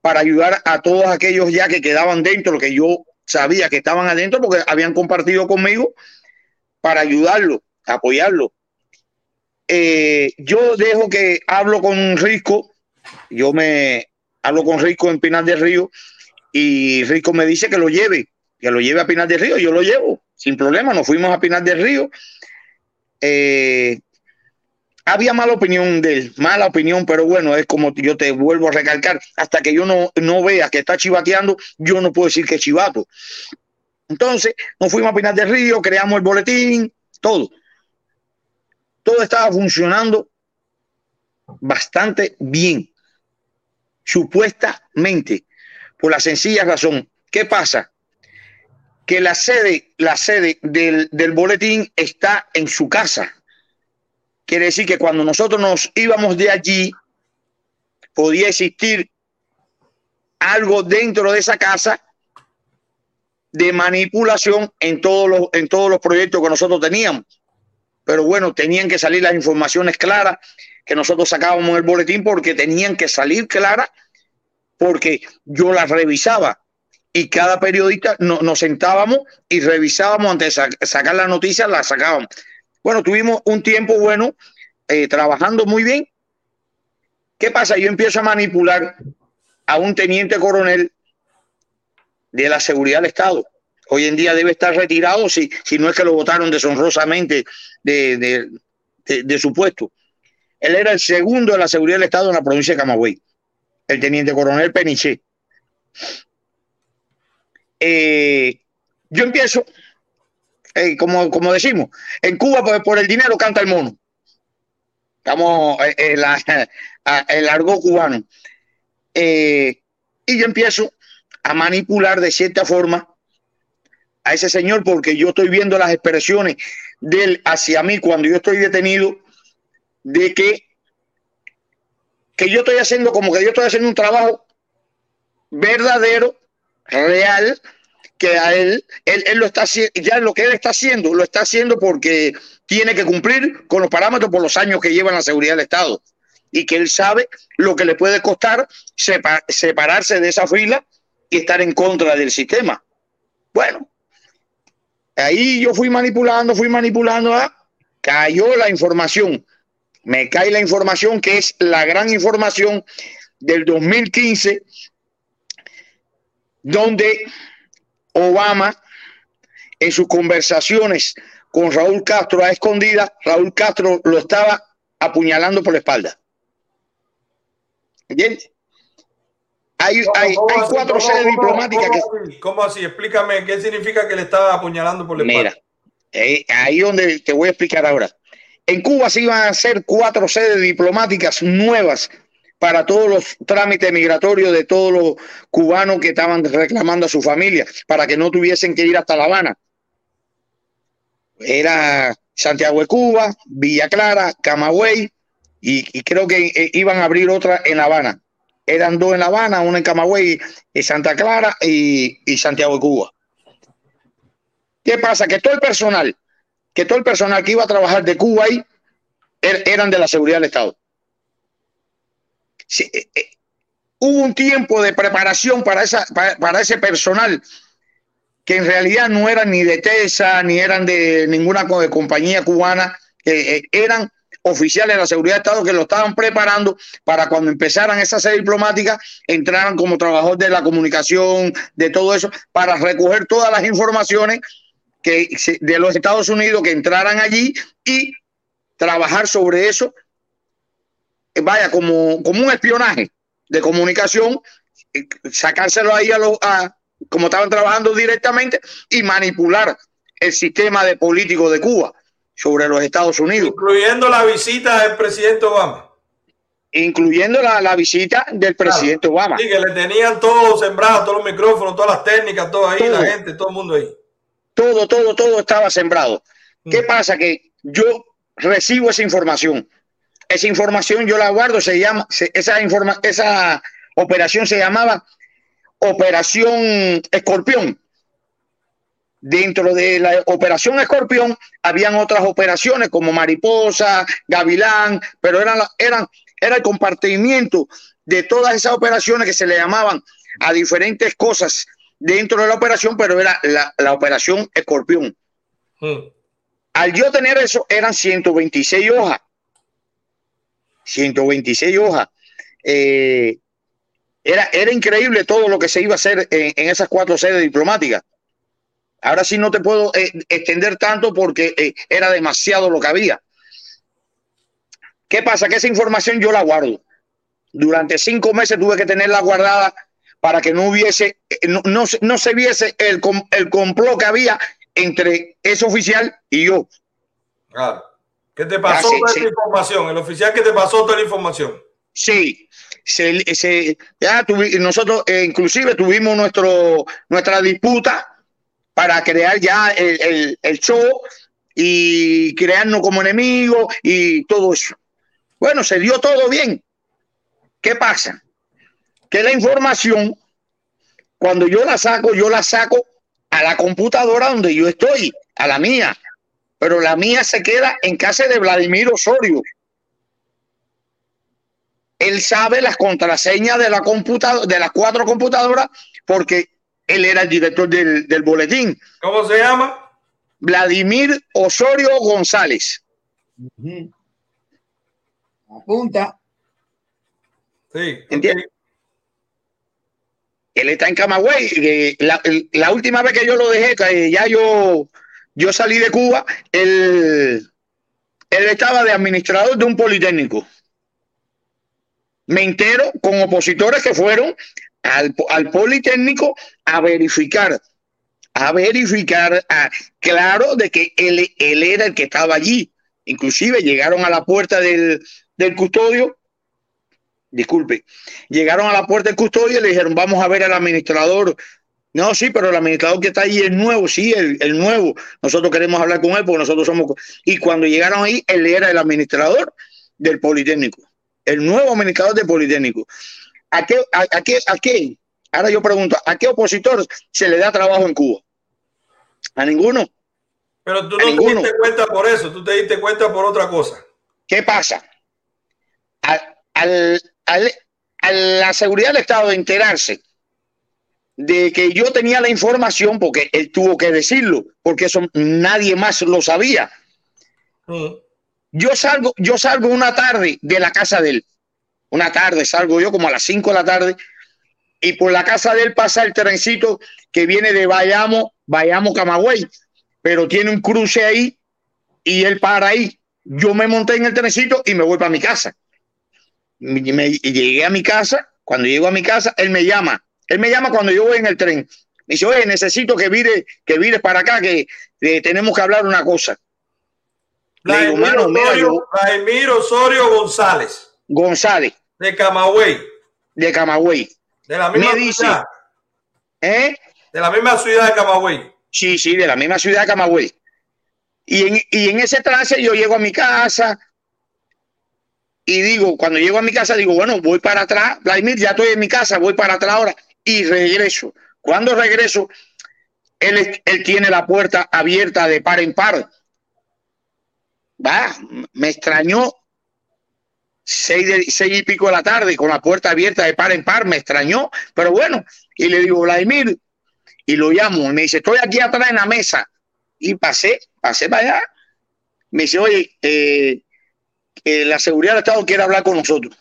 para ayudar a todos aquellos ya que quedaban dentro, que yo sabía que estaban adentro porque habían compartido conmigo para ayudarlo, apoyarlo. Eh, yo dejo que hablo con Risco, yo me hablo con Risco en Pinar del Río y Risco me dice que lo lleve, que lo lleve a Pinar del Río, yo lo llevo, sin problema, nos fuimos a Pinar del Río. Eh, había mala opinión de él, mala opinión, pero bueno, es como yo te vuelvo a recalcar, hasta que yo no, no vea que está chivateando, yo no puedo decir que es chivato. Entonces, nos fuimos a Pinar del Río, creamos el boletín, todo. Todo estaba funcionando bastante bien, supuestamente, por la sencilla razón. ¿Qué pasa? Que la sede, la sede del, del boletín está en su casa. Quiere decir que cuando nosotros nos íbamos de allí, podía existir algo dentro de esa casa de manipulación en todos los, en todos los proyectos que nosotros teníamos. Pero bueno, tenían que salir las informaciones claras que nosotros sacábamos el boletín porque tenían que salir claras porque yo las revisaba y cada periodista no- nos sentábamos y revisábamos antes de sa- sacar la noticia, la sacábamos. Bueno, tuvimos un tiempo bueno eh, trabajando muy bien. ¿Qué pasa? Yo empiezo a manipular a un teniente coronel de la seguridad del Estado, Hoy en día debe estar retirado si, si no es que lo votaron deshonrosamente de, de, de, de su puesto. Él era el segundo de la seguridad del Estado en la provincia de Camagüey, el teniente coronel Peniche. Eh, yo empiezo, eh, como, decimos, en Cuba por, por el dinero canta el mono. Estamos eh, la, el argot cubano. Eh, y yo empiezo a manipular de cierta forma a ese señor porque yo estoy viendo las expresiones de él hacia mí cuando yo estoy detenido de que, que yo estoy haciendo como que yo estoy haciendo un trabajo verdadero, real, que a él, él, él lo está haciendo, ya lo que él está haciendo, lo está haciendo porque tiene que cumplir con los parámetros por los años que lleva en la seguridad del Estado y que él sabe lo que le puede costar sepa- separarse de esa fila y estar en contra del sistema. Bueno, ahí yo fui manipulando, fui manipulando, ah, cayó la información, me cae la información que es la gran información del 2015, donde Obama en sus conversaciones con Raúl Castro a escondida, Raúl Castro lo estaba apuñalando por la espalda. ¿Entiendes? Hay, cuatro ¿Cómo- sedes diplomáticas que... cómo así? ¿Cómo así? Explícame qué significa que le estaba apuñalando por la espalda. Mira, eh, ahí donde te voy a explicar ahora. En Cuba se iban a hacer cuatro sedes diplomáticas nuevas para todos los trámites migratorios de todos los cubanos que estaban reclamando a su familia, para que no tuviesen que ir hasta La Habana. Era Santiago de Cuba, Villa Clara, Camagüey, y, creo que eh, iban a abrir otra en La Habana. Eran dos en La Habana, una en Camagüey, y Santa Clara y, y Santiago de Cuba. ¿Qué pasa? Que todo el personal, que todo el personal que iba a trabajar de Cuba ahí er- eran de la seguridad del Estado. Eh, eh, hubo un tiempo de preparación para, esa, para, ese personal que en realidad no eran ni de TESA, ni eran de ninguna co- compañía cubana, eh, eran oficiales de la seguridad del Estado que lo estaban preparando para cuando empezaran esa sede diplomática, entraran como trabajador de la comunicación, de todo eso, para recoger todas las informaciones que de los Estados Unidos que entraran allí y trabajar sobre eso, eh, vaya, como, como un espionaje de comunicación, eh, sacárselo ahí a los, a, como estaban trabajando directamente y manipular el sistema de político de Cuba sobre los Estados Unidos. Incluyendo la visita del presidente Obama. Incluyendo la, la visita del presidente Obama. Sí, que le tenían todo sembrado, todos los micrófonos, todas las técnicas, todo ahí, Todo. la gente, todo el mundo ahí. Todo, todo, todo estaba sembrado. ¿Qué pasa? Que yo recibo esa información. Esa información yo la guardo, se llama, se- esa, informa, esa operación se llamaba Operación Escorpión. Dentro de la Operación Escorpión habían otras operaciones como Mariposa, Gavilán, pero eran, eran, era el compartimiento de todas esas operaciones que se le llamaban a diferentes cosas dentro de la operación, pero era la, la operación Escorpión. Al yo tener eso, eran 126 hojas. 126 hojas. Eh, era, era increíble todo lo que se iba a hacer en, en esas cuatro sedes diplomáticas. Ahora sí no te puedo eh, extender tanto porque eh, era demasiado lo que había. ¿Qué pasa? Que esa información yo la guardo. Durante cinco meses tuve que tenerla guardada para que no hubiese, eh, no, no, se- no se viese el, el complot que había entre ese oficial y yo. Claro. ¿Qué te pasó toda sí. esta información? El oficial que te pasó toda la información. Sí, se, se- ya tuvi- nosotros eh, inclusive tuvimos nuestro, nuestra disputa para crear ya el, el- el show y crearnos como enemigos y todo eso. Bueno, se dio todo bien. ¿Qué pasa? Que la información, cuando yo la saco, yo la saco a la computadora donde yo estoy, a la mía. Pero la mía se queda en casa de Vladimir Osorio él sabe las contraseñas de la computadora, de las cuatro computadoras, porque él era el director del, del boletín. ¿Cómo se llama? Vladimir Osorio González. Apunta. Sí. ¿Entiendes? Él está en Camagüey. La, última vez que yo lo dejé, ya yo, yo salí de Cuba, él, estaba de administrador de un politécnico. Me entero con opositores que fueron al, al politécnico a verificar, a verificar, a- claro, de que él, él era el que estaba allí. Inclusive llegaron a la puerta del, del custodio disculpe, llegaron a la puerta del custodio y le dijeron, vamos a ver al administrador. No, sí, pero el administrador que está ahí es nuevo, sí, el, el nuevo. Nosotros queremos hablar con él porque nosotros somos... co-". Y cuando llegaron ahí, él era el administrador del Politécnico, el nuevo administrador del Politécnico. ¿A qué, a, a qué, a qué? Ahora yo pregunto, ¿a qué opositor se le da trabajo en Cuba? A ninguno. Pero tú no te diste cuenta por eso, tú te diste cuenta por otra cosa. ¿Qué pasa? Al, al- a la seguridad del Estado de enterarse de que yo tenía la información, porque él tuvo que decirlo, porque eso nadie más lo sabía. Yo salgo, yo salgo una tarde de la casa de él. Una tarde salgo yo como a las 5 de la tarde y por la casa de él pasa el trencito que viene de Bayamo, Bayamo Camagüey, pero tiene un cruce ahí y él para ahí. Yo me monté en el trencito y me voy para mi casa. Me- me- y llegué a mi casa, cuando llego a mi casa, él me llama. Él me llama cuando yo voy en el tren. Me dice, oye, necesito que vire, que vires para acá, que eh, tenemos que hablar una cosa. Vladimir Osorio, Osorio González, González, de Camagüey, de Camagüey. de la misma Me dice, ciudad, ¿eh? de la misma ciudad de Camagüey. Sí, sí, de la misma ciudad de Camagüey. Y en, y en ese trance yo llego a mi casa y digo, cuando llego a mi casa, digo, bueno, voy para atrás, Vladimir, ya estoy en mi casa, voy para atrás ahora y regreso. Cuando regreso, él, él tiene la puerta abierta de par en par. Va, me extrañó seis, de, seis y pico de la tarde con la puerta abierta de par en par, me extrañó, pero bueno, y le digo, Vladimir, y lo llamo, me dice, estoy aquí atrás en la mesa. Y pasé, pasé para allá. Me dice, oye, eh, eh, la seguridad del Estado quiere hablar con nosotros.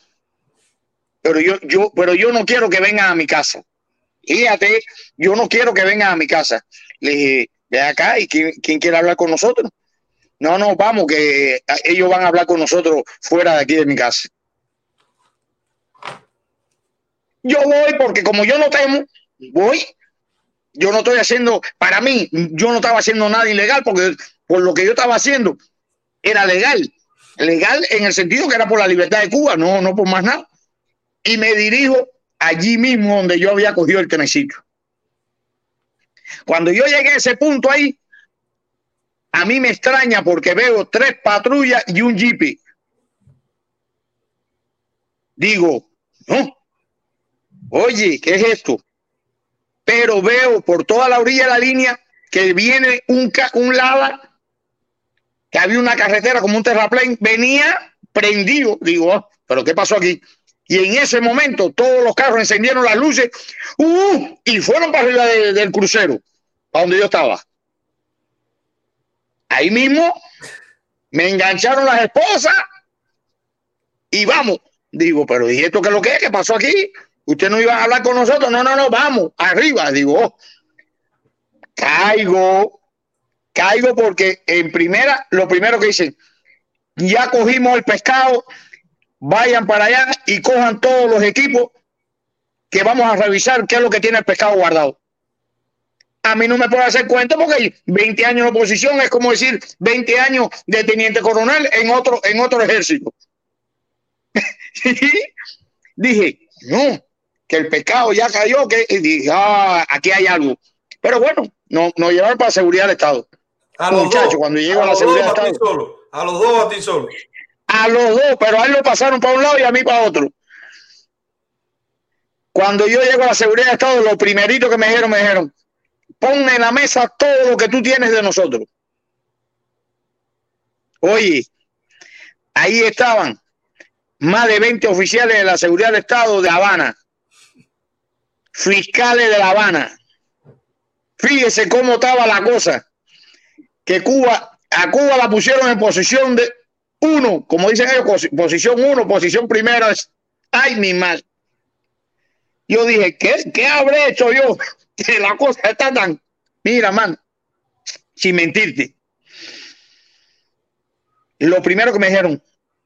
Pero yo, yo, pero yo no quiero que vengan a mi casa. Fíjate, yo no quiero que vengan a mi casa. Le dije, ve acá, ¿y quién, quién quiere hablar con nosotros? No, no, vamos, que eh, ellos van a hablar con nosotros fuera de aquí de mi casa. Yo voy porque como yo no temo, voy. Yo no estoy haciendo, para mí, yo no estaba haciendo nada ilegal porque por lo que yo estaba haciendo era legal. Legal en el sentido que era por la libertad de Cuba, no, no por más nada. Y me dirijo allí mismo donde yo había cogido el trenecito. Cuando yo llegué a ese punto ahí, a mí me extraña porque veo tres patrullas y un jeep. Digo, no, oye, ¿qué es esto? Pero veo por toda la orilla de la línea que viene un, un lava, que había una carretera como un terraplén, venía prendido. Digo, "Ah, ¿pero qué pasó aquí? Y en ese momento todos los carros encendieron las luces ¡uh! y fueron para arriba de- del crucero, para donde yo estaba. Ahí mismo me engancharon las esposas y vamos. Digo, pero ¿y esto qué es lo que es? ¿Qué pasó aquí? ¿Usted no iba a hablar con nosotros? No, no, no, vamos, arriba. Digo, oh. caigo, caigo porque en primera, lo primero que dicen, ya cogimos el pescado, vayan para allá y cojan todos los equipos que vamos a revisar qué es lo que tiene el pescado guardado. A mí no me puede hacer cuenta porque 20 años de oposición es como decir 20 años de teniente coronel en otro, en otro ejército. Dije, no, que el pescado ya cayó, que y dije, ah, aquí hay algo. Pero bueno, nos no llevaron para seguridad del Estado. A los dos, cuando a llega la seguridad a solo, a los dos a ti solo. A los dos, pero a él lo pasaron para un lado y a mí para otro. Cuando yo llego a la seguridad de Estado, lo primerito que me dijeron, me dijeron, pon en la mesa todo lo que tú tienes de nosotros. Oye, ahí estaban más de 20 oficiales de la seguridad del Estado de Habana, fiscales de La Habana. Fíjese cómo estaba la cosa, que Cuba, a Cuba la pusieron en posición de uno, como dicen ellos, posi- posición uno, posición primera, es, mi mal. Yo dije, ¿qué, qué habré hecho yo? Que la cosa está tan... Mira, man, sin mentirte. Lo primero que me dijeron,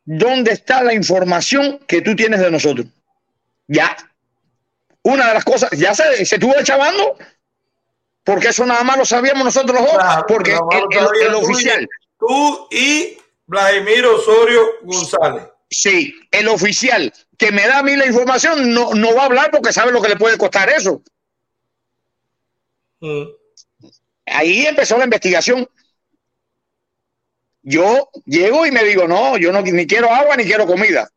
¿dónde está la información que tú tienes de nosotros? Ya. Una de las cosas, ya se, se estuvo chavando, porque eso nada más lo sabíamos nosotros los dos, Claro, porque el, lo el- sabía el tú y- oficial, Tú y Vladimir Osorio González. sí, el oficial que me da a mí la información no, no va a hablar porque sabe lo que le puede costar eso. Mm. Ahí empezó la investigación. Yo llego y me digo, no, yo no ni quiero agua ni quiero comida.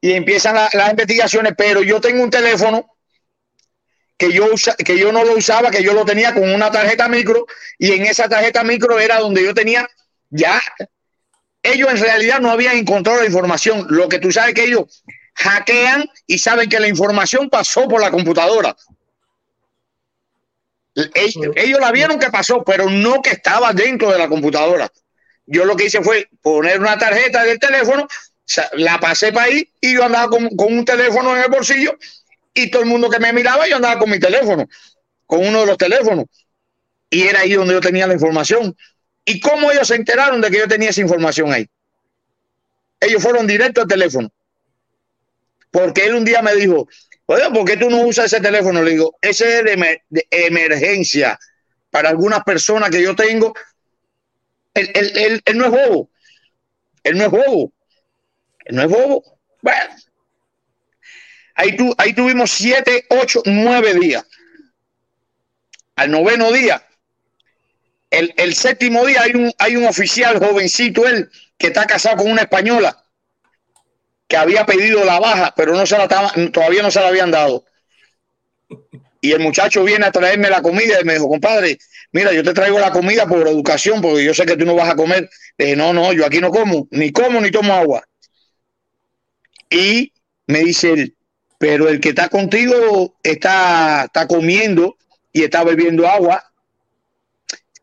Y empiezan la- las investigaciones, pero yo tengo un teléfono que yo, usa- que yo no lo usaba, que yo lo tenía con una tarjeta micro, y en esa tarjeta micro era donde yo tenía ya. Ellos en realidad no habían encontrado la información. Lo que tú sabes que ellos hackean y saben que la información pasó por la computadora. Ellos, ellos la vieron que pasó, pero no que estaba dentro de la computadora. Yo lo que hice fue poner una tarjeta del teléfono, la pasé para ahí y yo andaba con, con un teléfono en el bolsillo y todo el mundo que me miraba, yo andaba con mi teléfono, con uno de los teléfonos. Y era ahí donde yo tenía la información. ¿Y cómo ellos se enteraron de que yo tenía esa información ahí? Ellos fueron directo al teléfono. Porque él un día me dijo, oye, ¿por qué tú no usas ese teléfono? Le digo, ese es de, emer- de emergencia para algunas personas que yo tengo. Él, él- él- él no es bobo. Él no es bobo. Él no es bobo. Bueno, ahí, tu, ahí tuvimos siete, ocho, nueve días. Al noveno día, el, el séptimo día hay un, hay un oficial jovencito, él, que está casado con una española que había pedido la baja, pero no se la estaba- todavía no se la habían dado. Y el muchacho viene a traerme la comida y me dijo, compadre, mira, yo te traigo la comida por educación, porque yo sé que tú no vas a comer. Le dije, no, no, yo aquí no como, ni como ni tomo agua. Y me dice él, pero el que está contigo está, está comiendo y está bebiendo agua.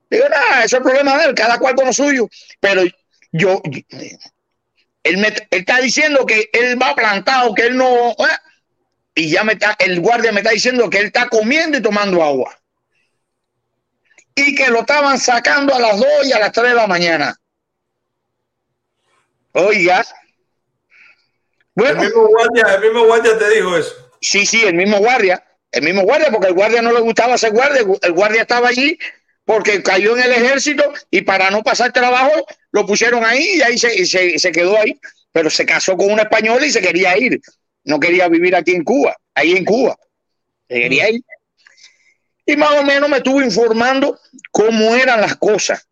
Digo, nada, eso es el problema de él, cada cual con lo suyo. Pero yo, él, me, él está diciendo que él va plantado, que él no. eh, y ya me está, el guardia me está diciendo que él está comiendo y tomando agua. Y que lo estaban sacando a las 2 y a las 3 de la mañana. Oiga. Bueno. El mismo guardia, el mismo guardia te dijo eso. Sí, sí, el mismo guardia. El mismo guardia, porque el guardia no le gustaba ser guardia. El guardia estaba allí porque cayó en el ejército y para no pasar trabajo lo pusieron ahí y ahí se, se, se quedó ahí. Pero se casó con una española y se quería ir. No quería vivir aquí en Cuba, ahí en Cuba. Se quería ir. Y más o menos me estuvo informando cómo eran las cosas.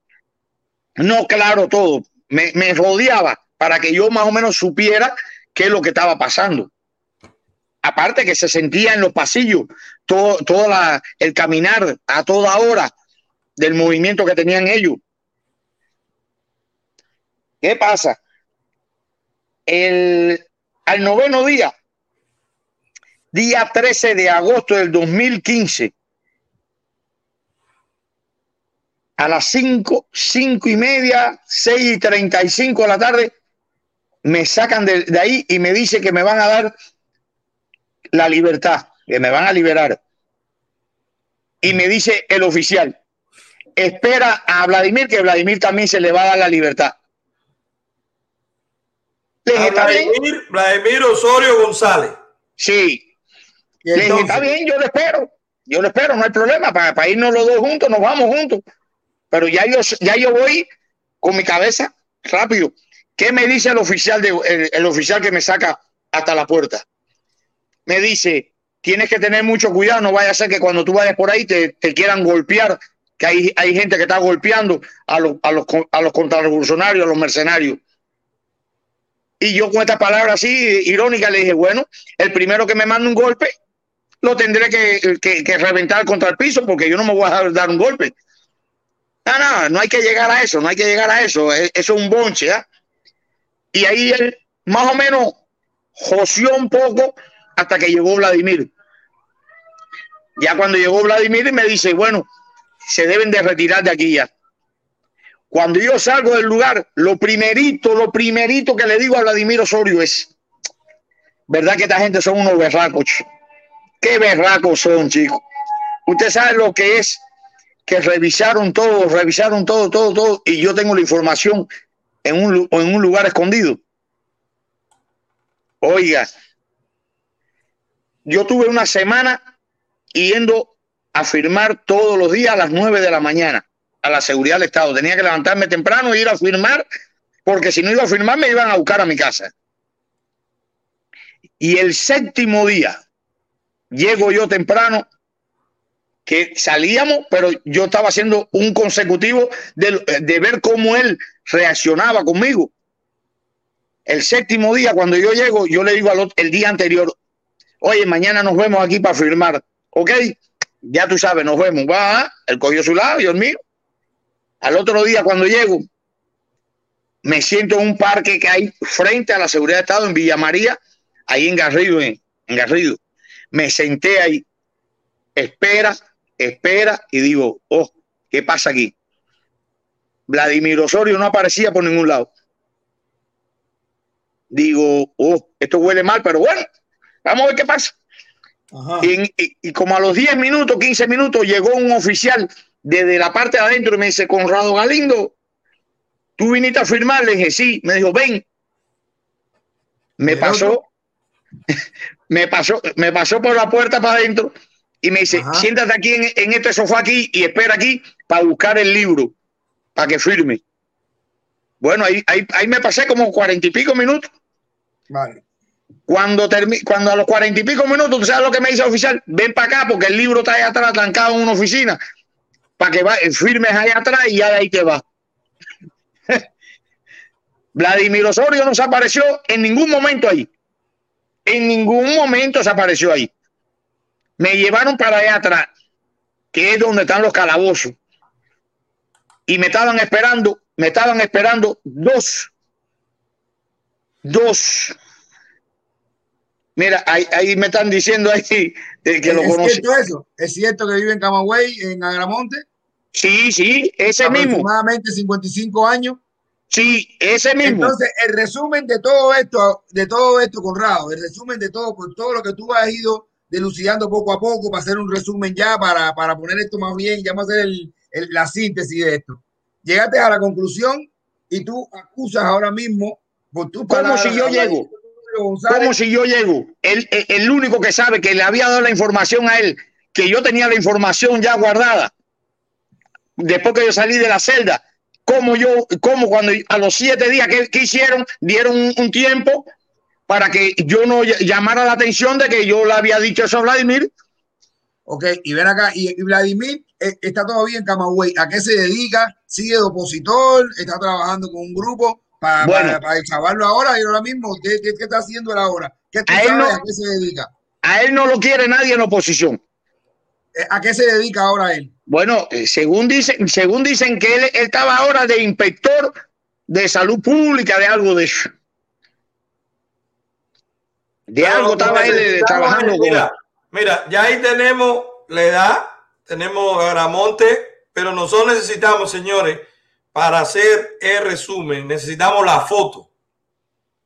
No claro todo. Me, me rodeaba para que yo más o menos supiera qué es lo que estaba pasando aparte que se sentía en los pasillos todo, todo la, el caminar a toda hora del movimiento que tenían ellos. ¿Qué pasa? El, al noveno día, día 13 de agosto del 2015, a las 5, 5 y media, 6 y 35 de la tarde, me sacan de, de ahí y me dice que me van a dar la libertad, que me van a liberar. Y me dice el oficial, espera a Vladimir, que Vladimir también se le va a dar la libertad. Vladimir, Vladimir Osorio González. Sí. Le dije, está bien, yo lo espero. Yo lo espero, no hay problema. Para, para irnos los dos juntos, nos vamos juntos. Pero ya yo, ya yo voy con mi cabeza rápido. ¿Qué me dice el oficial, de, el, oficial que me saca hasta la puerta? Me dice, tienes que tener mucho cuidado, no vaya a ser que cuando tú vayas por ahí te, quieran golpear, que hay, hay gente que está golpeando a los, a los, a los contrarrevolucionarios, a los mercenarios. Y yo con esta palabra así irónica le dije, bueno, el primero que me mande un golpe, lo tendré que, que- reventar contra el piso porque yo no me voy a dejar dar un golpe. No, no, no hay que llegar a eso, no hay que llegar a eso. e- Eso es un bonche, ¿ah? Y ahí él más o menos joció un poco hasta que llegó Vladimir. Ya cuando llegó Vladimir me dice, bueno, se deben de retirar de aquí ya. Cuando yo salgo del lugar, lo primerito, lo primerito que le digo a Vladimir Osorio es, ¿Verdad que esta gente son unos berracos? ¿Qué berracos son, chicos? Usted sabe lo que es que revisaron todo, revisaron todo, todo, todo, y yo tengo la información en un, en un lugar escondido. Oiga, yo tuve una semana yendo a firmar todos los días a las 9 de la mañana a la seguridad del Estado. Tenía que levantarme temprano e ir a firmar, porque si no iba a firmar me iban a buscar a mi casa. Y el séptimo día, llego yo temprano, que salíamos, pero yo estaba haciendo un consecutivo de, de ver cómo él reaccionaba conmigo. El séptimo día, cuando yo llego, yo le digo al ot- el día anterior, oye, mañana nos vemos aquí para firmar, ¿ok? Ya tú sabes, nos vemos. Va, él cogió su lado el mío. Al otro día, cuando llego, me siento en un parque que hay frente a la seguridad de Estado en Villa María, ahí en Garrido, en Garrido. Me senté ahí, espera, espera, y digo, oh, ¿qué pasa aquí? Vladimir Osorio no aparecía por ningún lado. Digo, oh, esto huele mal, pero bueno, vamos a ver qué pasa. Y, y- y como a los 10 minutos, 15 minutos, llegó un oficial desde la parte de adentro y me dice, Conrado Galindo, ¿tú viniste a firmar? Le dije, sí. Me dijo, ven. Me pasó, me pasó, me pasó por la puerta para adentro y me dice, siéntate aquí en, en este sofá aquí y espera aquí para buscar el libro, para que firme. Bueno, ahí, ahí, ahí me pasé como cuarenta y pico minutos. Vale. Cuando, cuando a los cuarenta y pico minutos, ¿tú sabes lo que me dice el oficial? Ven para acá porque el libro está allá atrás, trancado en una oficina, para que va, firmes allá atrás y ya de ahí te va. Vladimir Osorio no se apareció en ningún momento ahí. En ningún momento se apareció ahí. Me llevaron para allá atrás, que es donde están los calabozos. Y me estaban esperando, me estaban esperando dos. Dos. Mira, ahí, ahí me están diciendo ahí que lo ¿Es conocen. cierto eso? ¿Es cierto que vive en Camagüey, en Agramonte? Sí, sí, ese mismo. Aproximadamente 55 años. Sí, ese mismo. Entonces, el resumen de todo esto, de todo esto, Conrado, el resumen de todo, por todo lo que tú has ido delucidando poco a poco para hacer un resumen ya, para, para poner esto más bien, ya vamos a hacer el- el- la síntesis de esto. Llegaste a la conclusión y tú acusas ahora mismo por tu ¿Cómo si yo llego? ¿Cómo si yo llego? El, el, el único que sabe que le había dado la información a él, que yo tenía la información ya guardada, después que yo salí de la celda, como yo, como cuando a los siete días que, que hicieron, dieron un, un tiempo para que yo no ll- llamara la atención de que yo le había dicho eso a Vladimir. Ok, y ven acá, y, y Vladimir eh, está todavía en Camagüey. ¿A qué se dedica? ¿Sigue de opositor? ¿Está trabajando con un grupo para, Bueno. para, para chavarlo ahora y ahora mismo? ¿Qué, qué, qué está haciendo él ahora? ¿Qué tú A él no- a qué se dedica? A él no lo quiere nadie en oposición. Eh, ¿A qué se dedica ahora él? Bueno, eh, según dicen, según dicen que él, él estaba ahora de inspector de salud pública, de algo de eso. De algo estaba él eh, trabajando con. Mira, mira, ya ahí tenemos la edad, tenemos a Gramonte, pero nosotros necesitamos, señores, para hacer el resumen, necesitamos la foto.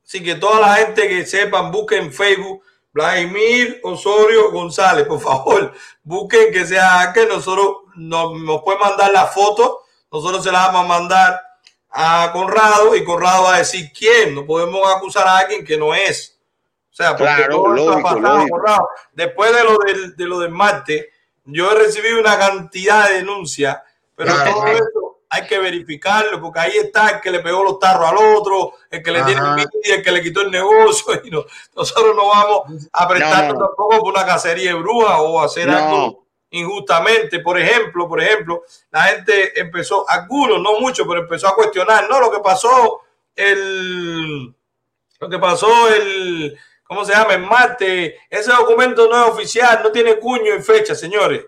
Así que toda la gente que sepan, busquen en Facebook Vladimir Osorio González, por favor, busquen que sea que nosotros nos, nos pueden mandar la foto, nosotros se la vamos a mandar a Conrado y Conrado va a decir quién, no podemos acusar a alguien que no es. O sea, porque Claro, todo lógico, pasado, lógico. Conrado. Después de lo del, de lo del martes, yo he recibido una cantidad de denuncias, pero Claro, todo claro. esto hay que verificarlo, porque ahí está el que le pegó los tarros al otro, el que le tiene Ajá. envidia, el que le quitó el negocio, y no- nosotros no vamos a prestarnos No, no. tampoco por una cacería de brujas o hacer algo injustamente. Por ejemplo, por ejemplo, la gente empezó, algunos, no muchos, pero empezó a cuestionar, no, lo que pasó el, lo que pasó el, ¿cómo se llama? El martes, ese documento no es oficial, no tiene cuño y fecha, señores.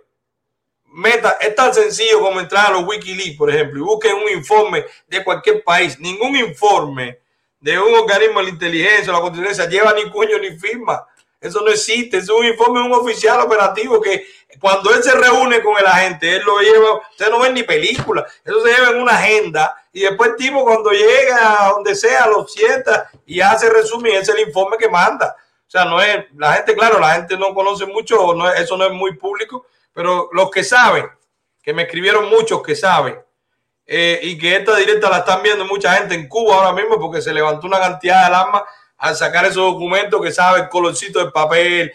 Meta, es tan sencillo como entrar a los Wikileaks, por ejemplo, y busquen un informe de cualquier país. Ningún informe de un organismo de la inteligencia o la contingencia lleva ni cuño ni firma. Eso no existe. Es un informe de un oficial operativo que cuando él se reúne con el agente, él lo lleva. Usted no ve ni película. Eso se lleva en una agenda. Y después el tipo cuando llega a donde sea, lo sienta y hace resumen. Ese es el informe que manda. O sea, no es, la gente, claro, la gente no conoce mucho, no es- eso no es muy público, pero los que saben, que me escribieron muchos que saben, eh, y que esta directa la están viendo mucha gente en Cuba ahora mismo porque se levantó una cantidad de alarma al sacar esos documentos que sabe el colorcito del papel,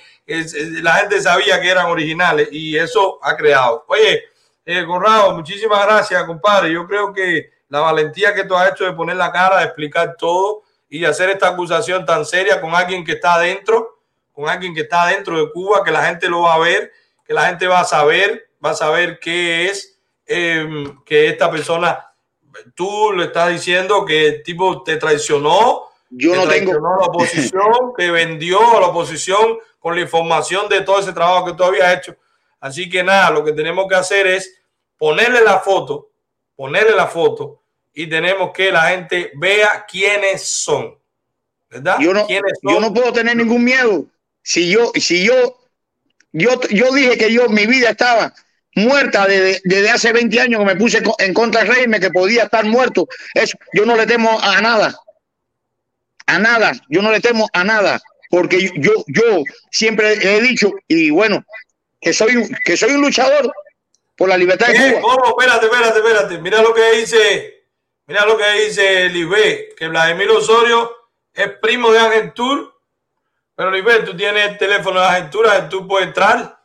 la gente sabía que eran originales y eso ha creado. Oye, eh, Conrado, muchísimas gracias, compadre. Yo creo que la valentía que tú has hecho de poner la cara, de explicar todo y hacer esta acusación tan seria con alguien que está adentro, con alguien que está dentro de Cuba, que la gente lo va a ver, que la gente va a saber, va a saber qué es eh, que esta persona, tú le estás diciendo que el tipo te traicionó, Yo no tengo- la oposición, que vendió a la oposición con la información de todo ese trabajo que tú habías hecho. Así que nada, lo que tenemos que hacer es ponerle la foto, ponerle la foto y tenemos que la gente vea quiénes son. ¿Verdad? Yo no, ¿Quiénes yo no puedo tener ningún miedo. Si yo, si yo, yo, yo dije que yo, mi vida estaba muerta desde, desde hace 20 años que me puse en contra del régimen, que podía estar muerto. Eso, yo no le temo a nada. A nada. Yo no le temo a nada. Porque yo, yo, siempre he dicho, y bueno, que soy, un- que soy un luchador por la libertad de Cuba. ¿Cómo? Espérate, espérate, espérate. Mira lo que dice, mira lo que dice Lisbeth, que Vladimir Osorio es primo de Ángel Tour. Pero Lisbeth, tú tienes el teléfono de Ángel Tour puede entrar.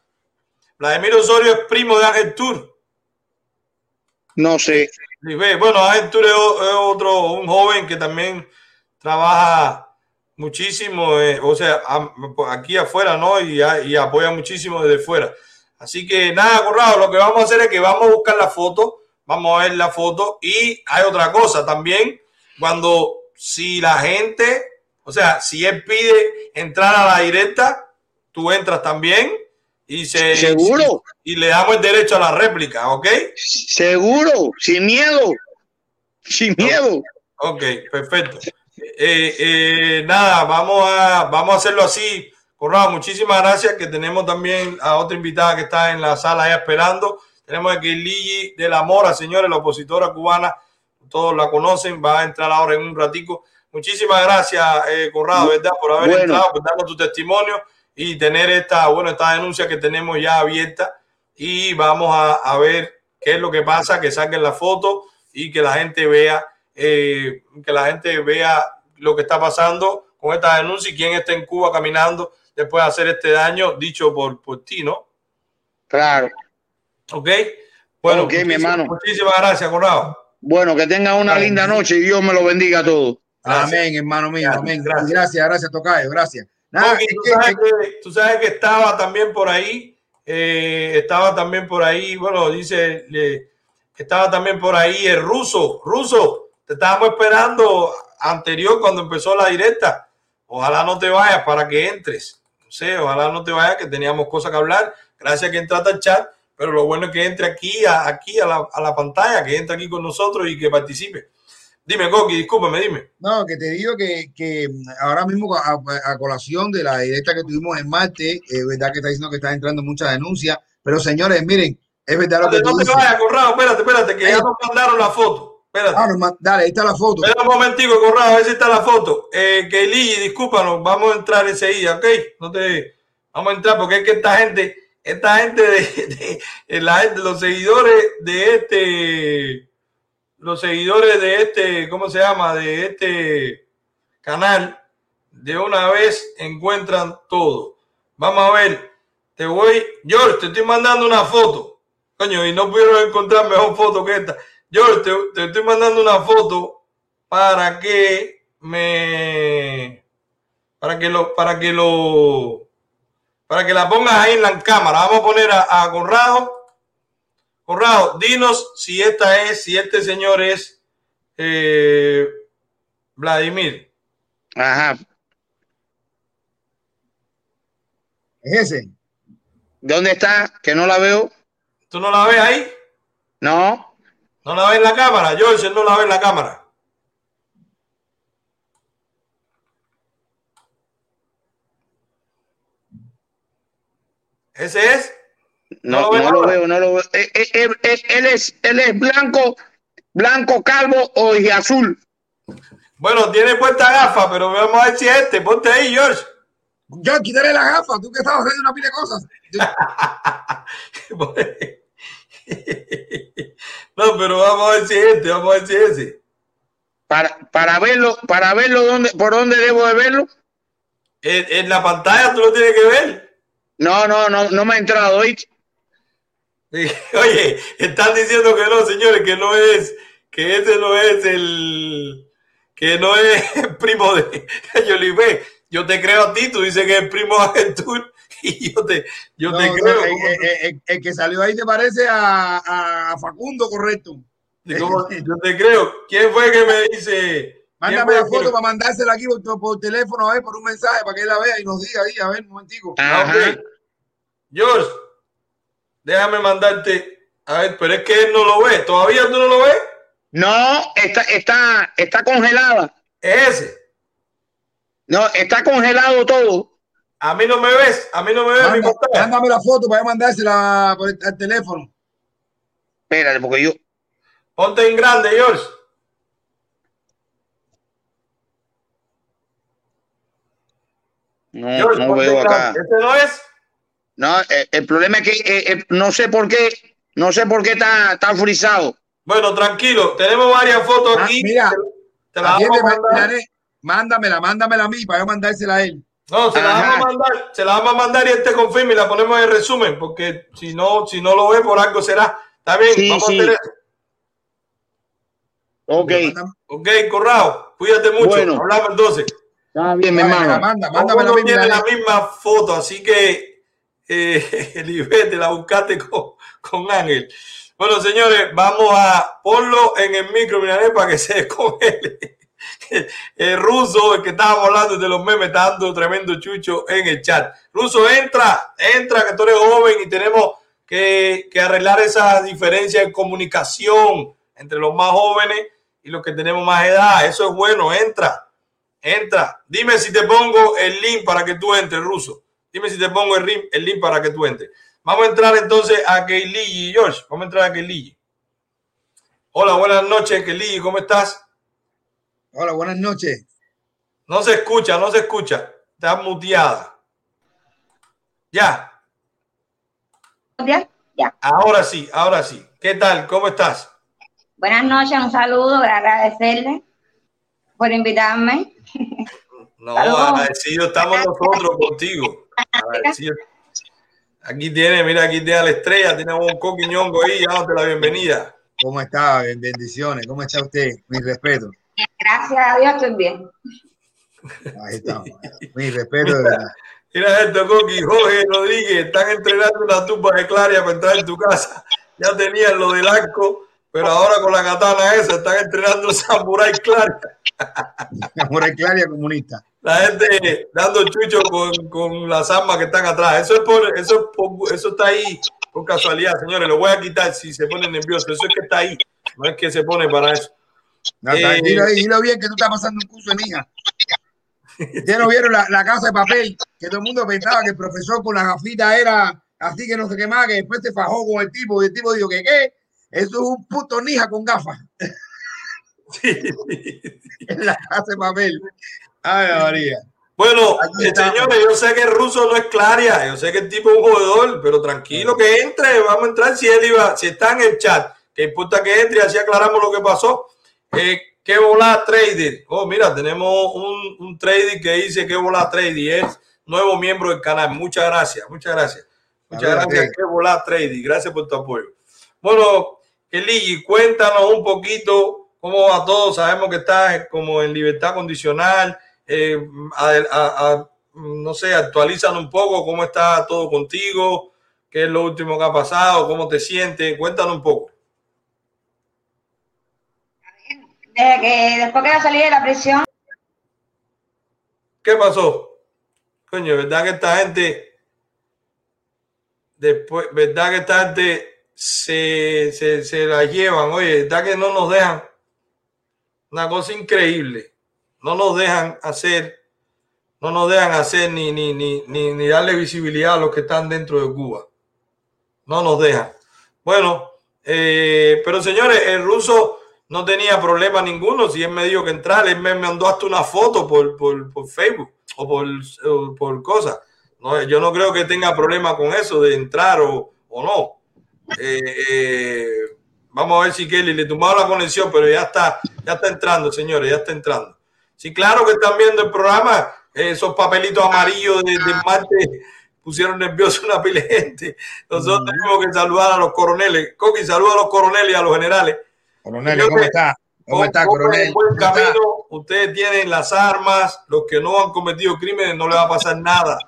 Vladimir Osorio es primo de Ángel Tour. No sé. Bueno, Ángel Tour es, es otro, un joven que también trabaja muchísimo, eh, o sea, am- aquí afuera, ¿no? Y, y apoya muchísimo desde fuera. Así que nada, Corrado, lo que vamos a hacer es que vamos a buscar la foto, vamos a ver la foto y hay otra cosa también, cuando si la gente, o sea, si él pide entrar a la directa, tú entras también y se... Seguro. Y, le damos el derecho a la réplica, ¿ok? Seguro, sin miedo. Sin miedo. Ok, perfecto. Eh, eh, nada, vamos a, vamos a hacerlo así. Corrado, muchísimas gracias. Que tenemos también a otra invitada que está en la sala ya esperando. Tenemos aquí Ligi de la Mora, señores, la opositora cubana. Todos la conocen, va a entrar ahora en un ratico. Muchísimas gracias, eh, Corrado, ¿verdad? Por haber Bueno. entrado, por darnos tu testimonio y tener esta, bueno, esta denuncia que tenemos ya abierta. Y vamos a, a ver qué es lo que pasa, que saquen la foto y que la gente vea, eh, que la gente vea lo que está pasando con esta denuncia y quién está en Cuba caminando después de hacer este daño dicho por, por ti, ¿no? Claro. ¿Ok? Bueno, Ok, mi muchísimas- hermano. Muchísimas gracias, Corrado. Bueno, que tengan una linda noche y Dios me lo bendiga a todos. Amén, hermano mío. Amén. Gracias, gracias, gracias Tocayo. Gracias. Nada, tú, que- sabes que, tú sabes que estaba también por ahí, eh, estaba también por ahí, bueno, dice, le- estaba también por ahí el ruso, ruso, te estábamos esperando anterior cuando empezó la directa. Ojalá no te vayas para que entres. No sé, ojalá no te vayas, que teníamos cosas que hablar. Gracias que entraste al chat, pero lo bueno es que entre aquí, a, aquí a la, a la pantalla, que entre aquí con nosotros y que participe. Dime, Coqui, discúlpame, dime. No, que te digo que, que ahora mismo a, a colación de la directa que tuvimos en martes, es verdad que está diciendo que está entrando muchas denuncias, pero señores, miren, es verdad lo que No tú te dices. vayas, Corrado, espérate, espérate, que ya nos mandaron la foto. Espérate. Ah, ma- dale, ahí está la foto. Espera un momentico, Corrado, a ver si está la foto. Eh, Ligi, discúlpanos, vamos a entrar enseguida, ¿ok? No te, vamos a entrar porque es que esta gente, esta gente de, de- de la gente, los seguidores de este, los seguidores de este, ¿cómo se llama? De este canal, de una vez encuentran todo. Vamos a ver, te voy, George, te estoy mandando una foto. Coño, y no pudieron encontrar mejor foto que esta. George, te, te estoy mandando una foto para que me para que lo para que lo para que la pongas ahí en la cámara. Vamos a poner a, a Conrado. Conrado, dinos si esta es, si este señor es eh, Vladimir. Ajá. Es ese. ¿Dónde está? Que no la veo. ¿Tú no la ves ahí? No. ¿No la ves en la cámara? George, él no la ve en la cámara. ¿Ese es? No, ¿No lo no veo, no lo veo. Eh, eh, eh, eh, Él es, él es blanco, blanco, calvo o y azul. Bueno, tiene puesta gafa, pero vamos a ver si es este. Ponte ahí, George. Yo, quítale la gafa, tú que estabas haciendo una pila de cosas. no, pero vamos a ver si es este, vamos a ver si es ese. Para, para verlo, para verlo dónde, por dónde debo de verlo. En, en la pantalla tú lo tienes que ver. No, no, no, no me ha entrado hoy. Oye, están diciendo que no, señores, que no es, que ese no es el, que no es el primo de Yolivé. Yo te creo a ti, tú dices que es el primo de Agentur y yo te, yo No, te no, creo. el, el- el- el que salió ahí te parece a, a Facundo, correcto. Yo te creo. ¿Quién fue que me dice? Mándame ¿Quién la foto para mandársela aquí por, por teléfono, a ver, por un mensaje, para que él la vea y nos diga ahí, a ver, un momentico. Ah. George, déjame mandarte. A ver, pero es que él no lo ve. ¿Todavía tú no lo ves? No, está, está, está congelada. Ese. No, está congelado todo. A mí no me ves. A mí no me ves mi Manda- pantalla. mándame la foto para mandársela por el, al teléfono. Espérate, porque yo. Ponte en grande, George. No, George, no veo acá. ¿Ese no es? No, eh, el problema es que eh, eh, no sé por qué, no sé por qué está, está frisado. Bueno, tranquilo. Tenemos varias fotos Ah, aquí. mira, Te atiéndeme, vamos a mandar. Mándamela, mándamela a mí para yo mandársela a él. No, se la vamos a mandar, se la vamos a mandar y este confirma y la ponemos en resumen, porque si no, si no lo ve, por algo será. Está bien, Sí, vamos sí. a hacer eso. Ok, Ok, Corrado, cuídate mucho. Bueno. Hablamos entonces. está bien, mi Ay, me manda, mándamela a Uno mí, tiene la misma foto, así que eh, Elibet, te la buscaste con, con Ángel. Bueno, señores, vamos a ponlo en el micro, Milané, para que se descongele. El ruso, el que estábamos hablando de los memes, está dando tremendo chucho en el chat. Ruso, entra, entra, que tú eres joven y tenemos que, que arreglar esa diferencia de comunicación entre los más jóvenes y los que tenemos más edad. Eso es bueno, entra, entra. Dime si te pongo el link para que tú entres, ruso. Dime si te pongo el link, el link para que tú entres. Vamos a entrar entonces a Keiligi, George. Vamos a entrar a Keiligi. Hola, buenas noches, Keiligi, ¿cómo estás? Hola, buenas noches. No se escucha, no se escucha. Estás muteada. Ya, Ya, ya. ahora sí, ahora sí. ¿Qué tal? ¿Cómo estás? Buenas noches, un saludo, agradecerle por invitarme. No, Saludos. agradecido estamos nosotros contigo. Agradecido. Aquí tiene, mira, aquí tiene a la estrella, tiene a un coquiñongo ahí, dándote la bienvenida. ¿Cómo está? Bendiciones. ¿Cómo está usted? Mi respeto. Gracias a Dios estoy bien. Ahí estamos. Mi respeto de verdad. Mira esto, Coqui, Jorge Rodríguez, están entrenando una tumba de Claria para entrar en tu casa. Ya tenían lo del arco, pero ahora con la katana esa están entrenando el samurái Claria. Amor Claria comunista. La gente dando chucho con, con las armas que están atrás. Eso es por, eso es por- eso está ahí por casualidad, señores. Lo voy a quitar si se pone nervioso. Eso es que está ahí. No es que se pone para eso. No, Eh, dilo, bien que tú estás pasando un curso de hija. Ustedes no vieron la, la casa de papel, que todo el mundo pensaba que el profesor con la gafita era así que no qué más, que después se fajó con el tipo y el tipo dijo que qué, eso es un puto nija con gafas. en la casa de papel. Ay, María. Bueno, eh, señores, yo sé que el ruso no es Claria, yo sé que el tipo es un jugador, pero tranquilo que entre, vamos a entrar si él iba, si está en el chat, que importa que entre así aclaramos lo que pasó. Eh, ¿Qué volá trader? Oh, mira, tenemos un, un trader que dice que volá trader y es nuevo miembro del canal. Muchas gracias, muchas gracias. Muchas ver, gracias, que volá trader. Gracias por tu apoyo. Bueno, Kelly, cuéntanos un poquito cómo va todo. Sabemos que estás como en libertad condicional. Eh, a- a- a- no sé, actualizan un poco cómo está todo contigo, qué es lo último que ha pasado, cómo te sientes. Cuéntanos un poco. Desde que después que yo salí de la prisión, ¿Qué pasó? Coño, ¿verdad que esta gente, después, verdad que esta gente se, se, se la llevan? Oye, ¿verdad que no nos dejan? Una cosa increíble. No nos dejan hacer, no nos dejan hacer ni, ni, ni, ni, ni darle visibilidad a los que están dentro de Cuba. No nos dejan. Bueno, eh, pero señores, el ruso no tenía problema ninguno. Si él me dijo que entrar, él me mandó hasta una foto por, por, por Facebook o por, o por cosas. No, yo no creo que tenga problema con eso de entrar o, o no. Eh, eh, vamos a ver si Kelly le tumbaba la conexión, pero ya está, ya está entrando, señores, ya está entrando. Sí, claro que están viendo el programa. Esos papelitos amarillos de, de pusieron nervioso una pila de gente. Nosotros tenemos que saludar a los coroneles. Coqui, saluda a los coroneles y a los generales. Coronel, ¿cómo está? ¿Cómo está, coronel? en buen camino. Ustedes tienen las armas. Los que no han cometido crímenes no les va a pasar nada.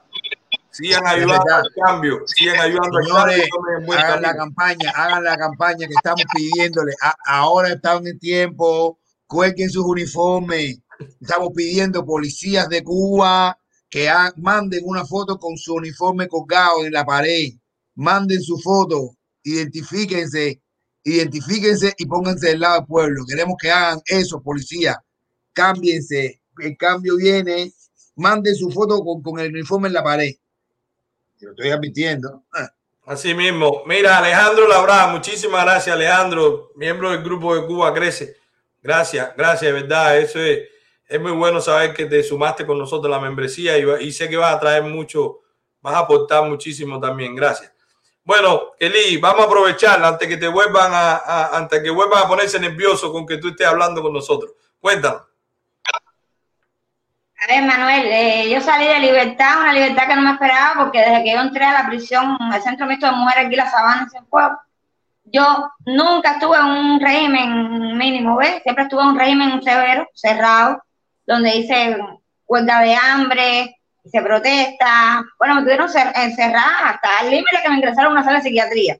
Sigan ayudando al cambio. Sigan ayudando al Señores, cambio. en buen hagan la campaña, hagan la campaña que estamos pidiéndole. Ahora están en tiempo, cuelguen sus uniformes. Estamos pidiendo policías de Cuba que manden una foto con su uniforme colgado en la pared. Manden su foto, identifíquense, identifíquense y pónganse del lado del pueblo. Queremos que hagan eso, policía. Cámbiense. El cambio viene. Manden su foto con, el uniforme en la pared. Yo estoy advirtiendo. Ah. Así mismo. Mira, Alejandro Labra, muchísimas gracias, Alejandro, miembro del grupo de Cuba Crece. Gracias, gracias, de verdad. Eso es, muy bueno saber que te sumaste con nosotros la membresía y sé que vas a traer mucho, vas a aportar muchísimo también. Gracias. Bueno, Eli, vamos a aprovechar antes que te vuelvan a, antes que vuelvan a ponerse nervioso con que tú estés hablando con nosotros. Cuéntanos. A ver, Manuel, eh, yo salí de libertad, una libertad que no me esperaba, porque desde que yo entré a la prisión, al Centro Mixto de Mujeres aquí, La Sabana, en Cienfuegos, yo nunca estuve en un régimen mínimo, ¿ves? Siempre estuve en un régimen severo, cerrado, donde hice huelga de hambre, hice protesta. Bueno, me tuvieron cer- encerrada hasta el límite que me ingresaron a una sala de psiquiatría.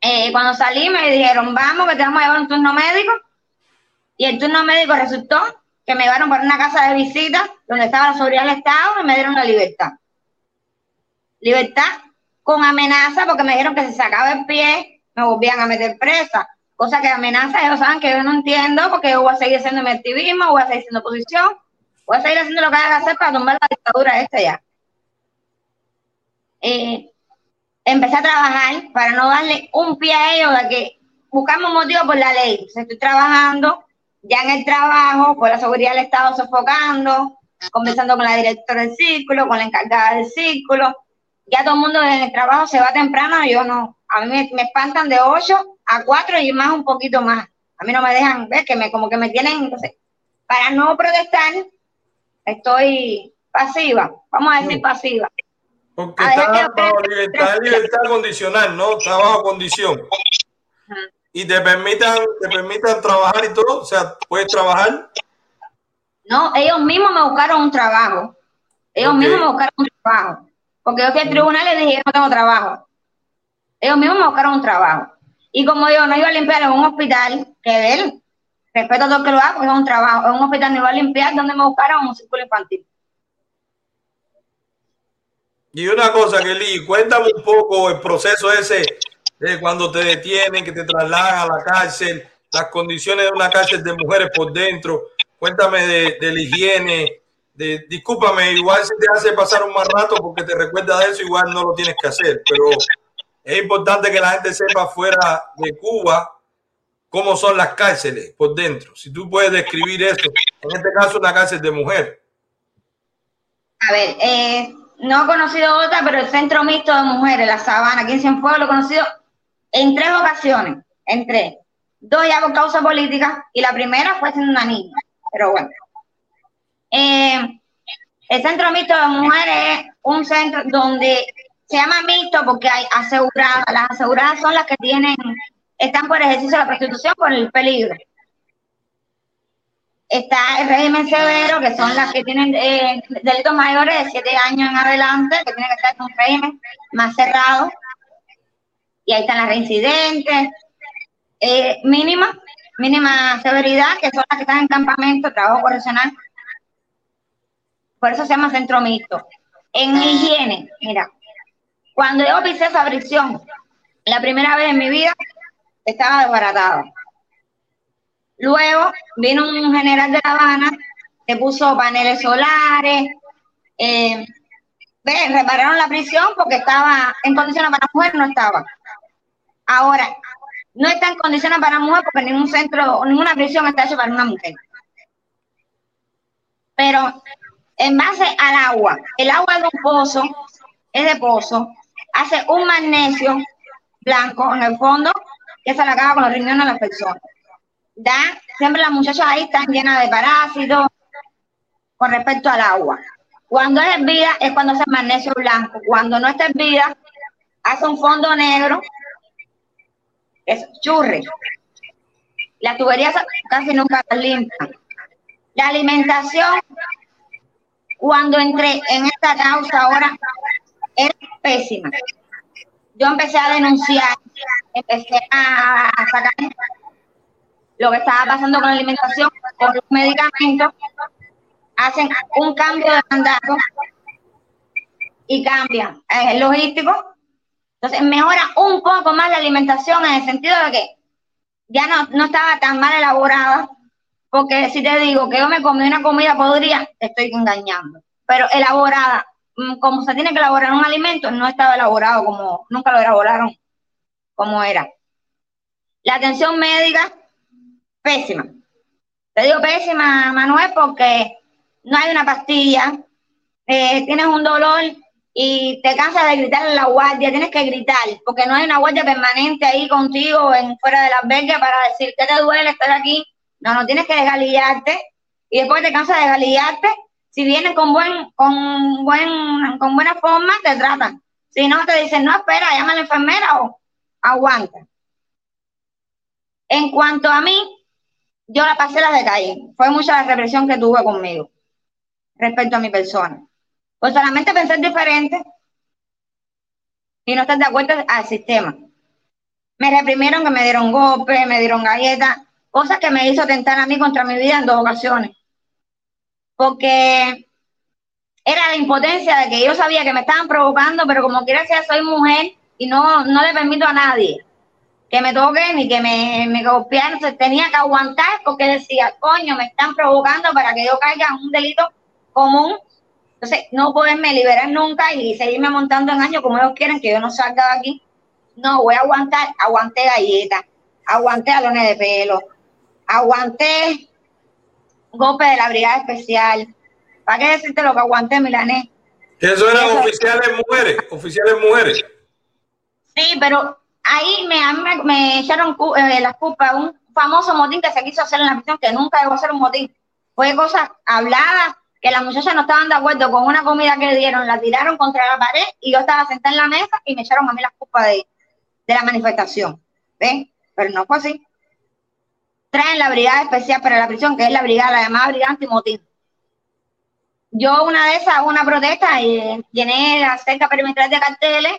Eh, cuando salí me dijeron, vamos, que te vamos a llevar un turno médico. Y el turno médico resultó que me llevaron para una casa de visita donde estaba la seguridad del Estado y me dieron la libertad. Libertad con amenaza porque me dijeron que si sacaba el pie me volvían a meter presa. Cosa que amenaza, ellos saben que yo no entiendo porque yo voy a seguir haciendo mi activismo, voy a seguir haciendo oposición, voy a seguir haciendo lo que que hacer para tumbar la dictadura esta ya. Eh, empecé a trabajar para no darle un pie a ellos de que buscamos motivo por la ley. Estoy trabajando ya en el trabajo, con la seguridad del Estado sofocando, conversando con la directora del círculo, con la encargada del círculo. Ya todo el mundo en el trabajo se va temprano, yo no. A mí me, me espantan de 8 a 4 y más un poquito más. A mí no me dejan ver que me como que me tienen, entonces, para no protestar, estoy pasiva, vamos a decir pasiva. Porque A está que- bajo libertad, libertad condicional, ¿no? Está bajo condición. Y te permitan, te permitan trabajar y todo, o sea, puedes trabajar. No, ellos mismos me buscaron un trabajo. Ellos mismos me buscaron un trabajo. Porque yo fui al tribunal y les dije, no tengo trabajo. Ellos mismos me buscaron un trabajo. Y como yo no iba a limpiar en un hospital, que él, respeto a todo que lo haga, porque es un trabajo. En un hospital no iba a limpiar, donde me buscaron un círculo infantil. Y una cosa, Kelly, cuéntame un poco el proceso ese de cuando te detienen, que te trasladan a la cárcel, las condiciones de una cárcel de mujeres por dentro. Cuéntame de, de la higiene. De, discúlpame, igual si te hace pasar un mal rato porque te recuerda de eso, igual no lo tienes que hacer. Pero es importante que la gente sepa fuera de Cuba cómo son las cárceles por dentro. Si tú puedes describir eso, en este caso una cárcel de mujer. A ver, eh, no he conocido otra, pero el Centro Mixto de Mujeres, La Sabana, aquí en Cienfuegos, lo he conocido en tres ocasiones, en tres. Dos ya por causa política y la primera fue siendo una niña, pero bueno. Eh, el Centro Mixto de Mujeres es un centro donde se llama mixto porque hay aseguradas. Las aseguradas son las que tienen, están por ejercicio de la prostitución por el peligro. Está el régimen severo, que son las que tienen eh, delitos mayores de siete años en adelante, que tienen que estar en un régimen más cerrado. Y ahí están las reincidentes, eh, mínima, mínima severidad, que son las que están en campamento, trabajo correccional. Por eso se llama centro mixto. En higiene, mira, cuando yo pisé prisión, la primera vez en mi vida, estaba desbaratado. Luego vino un general de La Habana que puso paneles solares, eh, ve, repararon la prisión porque estaba en condiciones para mujer, no estaba. Ahora, no está en condiciones para mujer porque ningún centro, ninguna prisión está hecha para una mujer. Pero en base al agua, el agua de un pozo, es de pozo, hace un magnesio blanco en el fondo que se le acaba con los riñones a las personas. Da, siempre las muchachas ahí están llenas de parásitos con respecto al agua. Cuando es hervida es cuando hace magnesio blanco. Cuando no está hervida, hace un fondo negro, es churre. Las tuberías casi nunca las limpian. La alimentación, cuando entré en esta causa ahora, es pésima. Yo empecé a denunciar, empecé a sacar lo que estaba pasando con la alimentación, con los medicamentos, hacen un cambio de mandato y cambian el logístico. Entonces mejora un poco más la alimentación en el sentido de que ya no, no estaba tan mal elaborada, porque si te digo que yo me comí una comida podrida, te estoy engañando. Pero elaborada, como se tiene que elaborar un alimento, no estaba elaborado como, nunca lo elaboraron como era. La atención médica, pésima. Te digo pésima, Manuel, porque no hay una pastilla, eh, tienes un dolor y te cansas de gritar en la guardia, tienes que gritar, porque no hay una guardia permanente ahí contigo en fuera de la albergue para decir que te duele estar aquí. No, no tienes que desgalillarte y después te cansas de desgalillarte. Si vienen con buen, con buen, con buena forma, te tratan. Si no, te dicen, no, espera, llama a la enfermera o aguanta. En cuanto a mí, yo la pasé la de calle. Fue mucha la represión que tuve conmigo respecto a mi persona. Pues solamente pensar diferente y no estar de acuerdo al sistema. Me reprimieron que me dieron golpes, me dieron galletas, cosas que me hizo tentar a mí contra mi vida en dos ocasiones. Porque era la impotencia de que yo sabía que me estaban provocando, pero como quiera sea, soy mujer y no, no le permito a nadie que me toquen ni que me, me golpearan. Entonces tenía que aguantar porque decía, coño, me están provocando para que yo caiga en un delito común. Entonces, no poderme liberar nunca y seguirme montando en años como ellos quieren que yo no salga de aquí. No, voy a aguantar. Aguanté galletas, aguanté alones de pelo, aguanté golpe de la brigada especial. ¿Para qué decirte lo que aguanté, Milanés? Eso eran oficiales mujeres, oficiales mujeres. Sí, pero ahí me, me, echaron eh, la culpa un famoso motín que se quiso hacer en la prisión, que nunca debo ser un motín. Fue cosas habladas que las muchachas no estaban de acuerdo con una comida que dieron, la tiraron contra la pared y yo estaba sentada en la mesa y me echaron a mí la culpa de, de la manifestación. ¿Ven? Pero no fue así. Traen la brigada especial para la prisión, que es la brigada, la llamada brigada antimotín. Yo una vez hago una protesta y llené la cerca perimetral de carteles